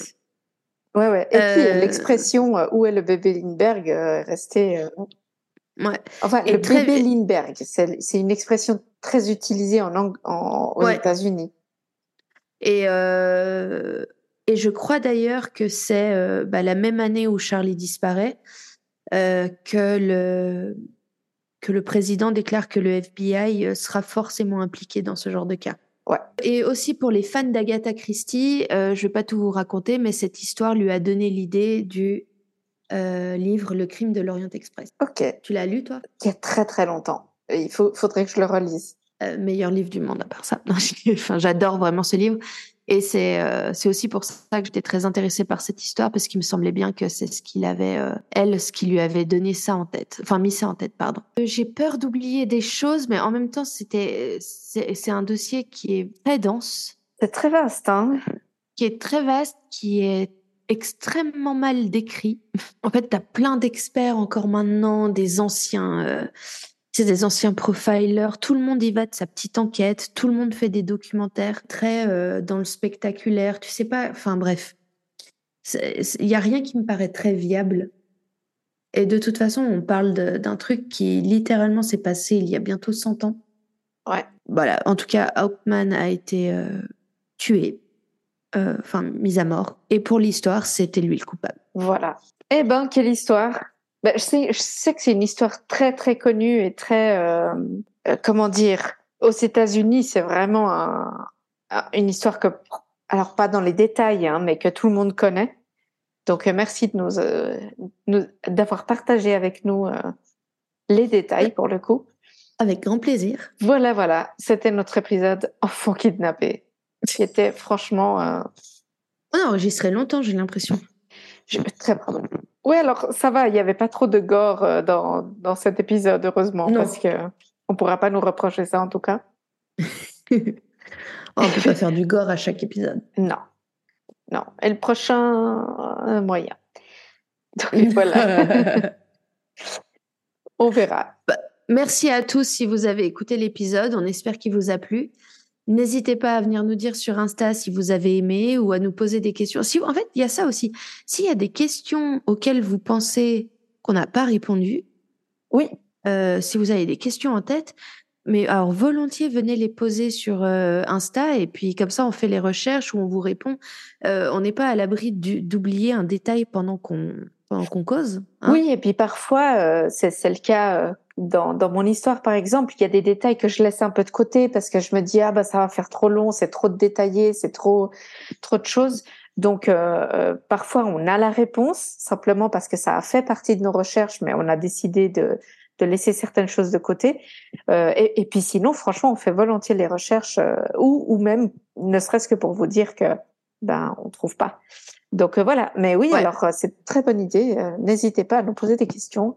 Ouais, ouais. Et puis euh, l'expression euh, où est le bébé Lindbergh est restée. Ouais. Enfin, le bébé Lindbergh, c'est une expression très utilisée en, en aux États-Unis. Et, et je crois d'ailleurs que c'est bah, la même année où Charlie disparaît que le que le président déclare que le FBI sera forcément impliqué dans ce genre de cas. Et aussi pour les fans d'Agatha Christie, euh, je vais pas tout vous raconter, mais cette histoire lui a donné l'idée du euh, livre Le crime de l'Orient Express. Ok. Tu l'as lu, toi? Il y a très très longtemps. Il faut, faudrait que je le relise. Euh, meilleur livre du monde à part ça. enfin, j'adore vraiment ce livre. Et c'est euh, c'est aussi pour ça que j'étais très intéressée par cette histoire parce qu'il me semblait bien que c'est ce qu'il avait euh, elle ce qui lui avait donné ça en tête, enfin mis ça en tête pardon. Euh, j'ai peur d'oublier des choses, mais en même temps c'était c'est un dossier qui est très dense. C'est très vaste, hein. Qui est très vaste, qui est extrêmement mal décrit. En fait, tu as plein d'experts encore maintenant, des anciens c'est des anciens profilers, tout le monde y va de sa petite enquête, tout le monde fait des documentaires très euh, dans le spectaculaire, tu sais pas, enfin bref. Il n'y a rien qui me paraît très viable. Et de toute façon, on parle d'un truc qui littéralement s'est passé il y a bientôt 100 ans. Ouais. Voilà, en tout cas, Hauptmann a été euh, tué, euh, enfin mis à mort. Et pour l'histoire, c'était lui le coupable. Voilà. Eh ben, quelle histoire ben, je, sais, je sais que c'est une histoire très très connue et très euh, euh comment dire aux États-Unis c'est vraiment un, une histoire que alors pas dans les détails hein, mais que tout le monde connaît. Donc euh, merci de nous, euh, nous d'avoir partagé avec nous les détails pour le coup. Avec grand plaisir. Voilà voilà. C'était notre épisode enfant kidnappé qui était franchement on a enregistré longtemps j'ai l'impression je, très pardon oui, alors ça va, il n'y avait pas trop de gore euh, dans, dans cet épisode, heureusement, parce que on pourra pas nous reprocher ça en tout cas. on peut pas faire du gore à chaque épisode. Non, non. Et le prochain euh, moyen. Donc voilà. on verra. Bah, merci à tous si vous avez écouté l'épisode. On espère qu'il vous a plu. N'hésitez pas à venir nous dire sur Insta si vous avez aimé ou à nous poser des questions. Si, en fait, il y a ça aussi. S'il y a des questions auxquelles vous pensez qu'on n'a pas répondu, oui. Euh, si vous avez des questions en tête, mais alors volontiers venez les poser sur euh, Insta et puis comme ça on fait les recherches où on vous répond. Euh, on n'est pas à l'abri d'oublier un détail pendant qu'on qu'on cause. Hein. oui, et puis parfois c'est le cas dans, dans mon histoire, par exemple, il y a des détails que je laisse un peu de côté parce que je me dis ah bah ça va faire trop long, c'est trop détaillé, c'est trop trop de choses. Donc euh, euh, parfois on a la réponse simplement parce que ça a fait partie de nos recherches, mais on a décidé de de laisser certaines choses de côté. Euh, et, et, puis sinon, franchement, on fait volontiers les recherches euh, ou ou même ne serait-ce que pour vous dire que ben on trouve pas. Donc euh, voilà. Mais oui, alors c'est une très bonne idée. N'hésitez pas à nous poser des questions.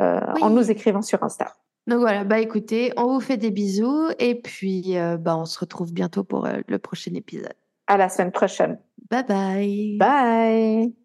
Euh, en nous écrivant sur Insta. Donc voilà, bah écoutez, on vous fait des bisous et puis euh, bah on se retrouve bientôt pour euh, le prochain épisode. À la semaine prochaine. Bye bye. Bye.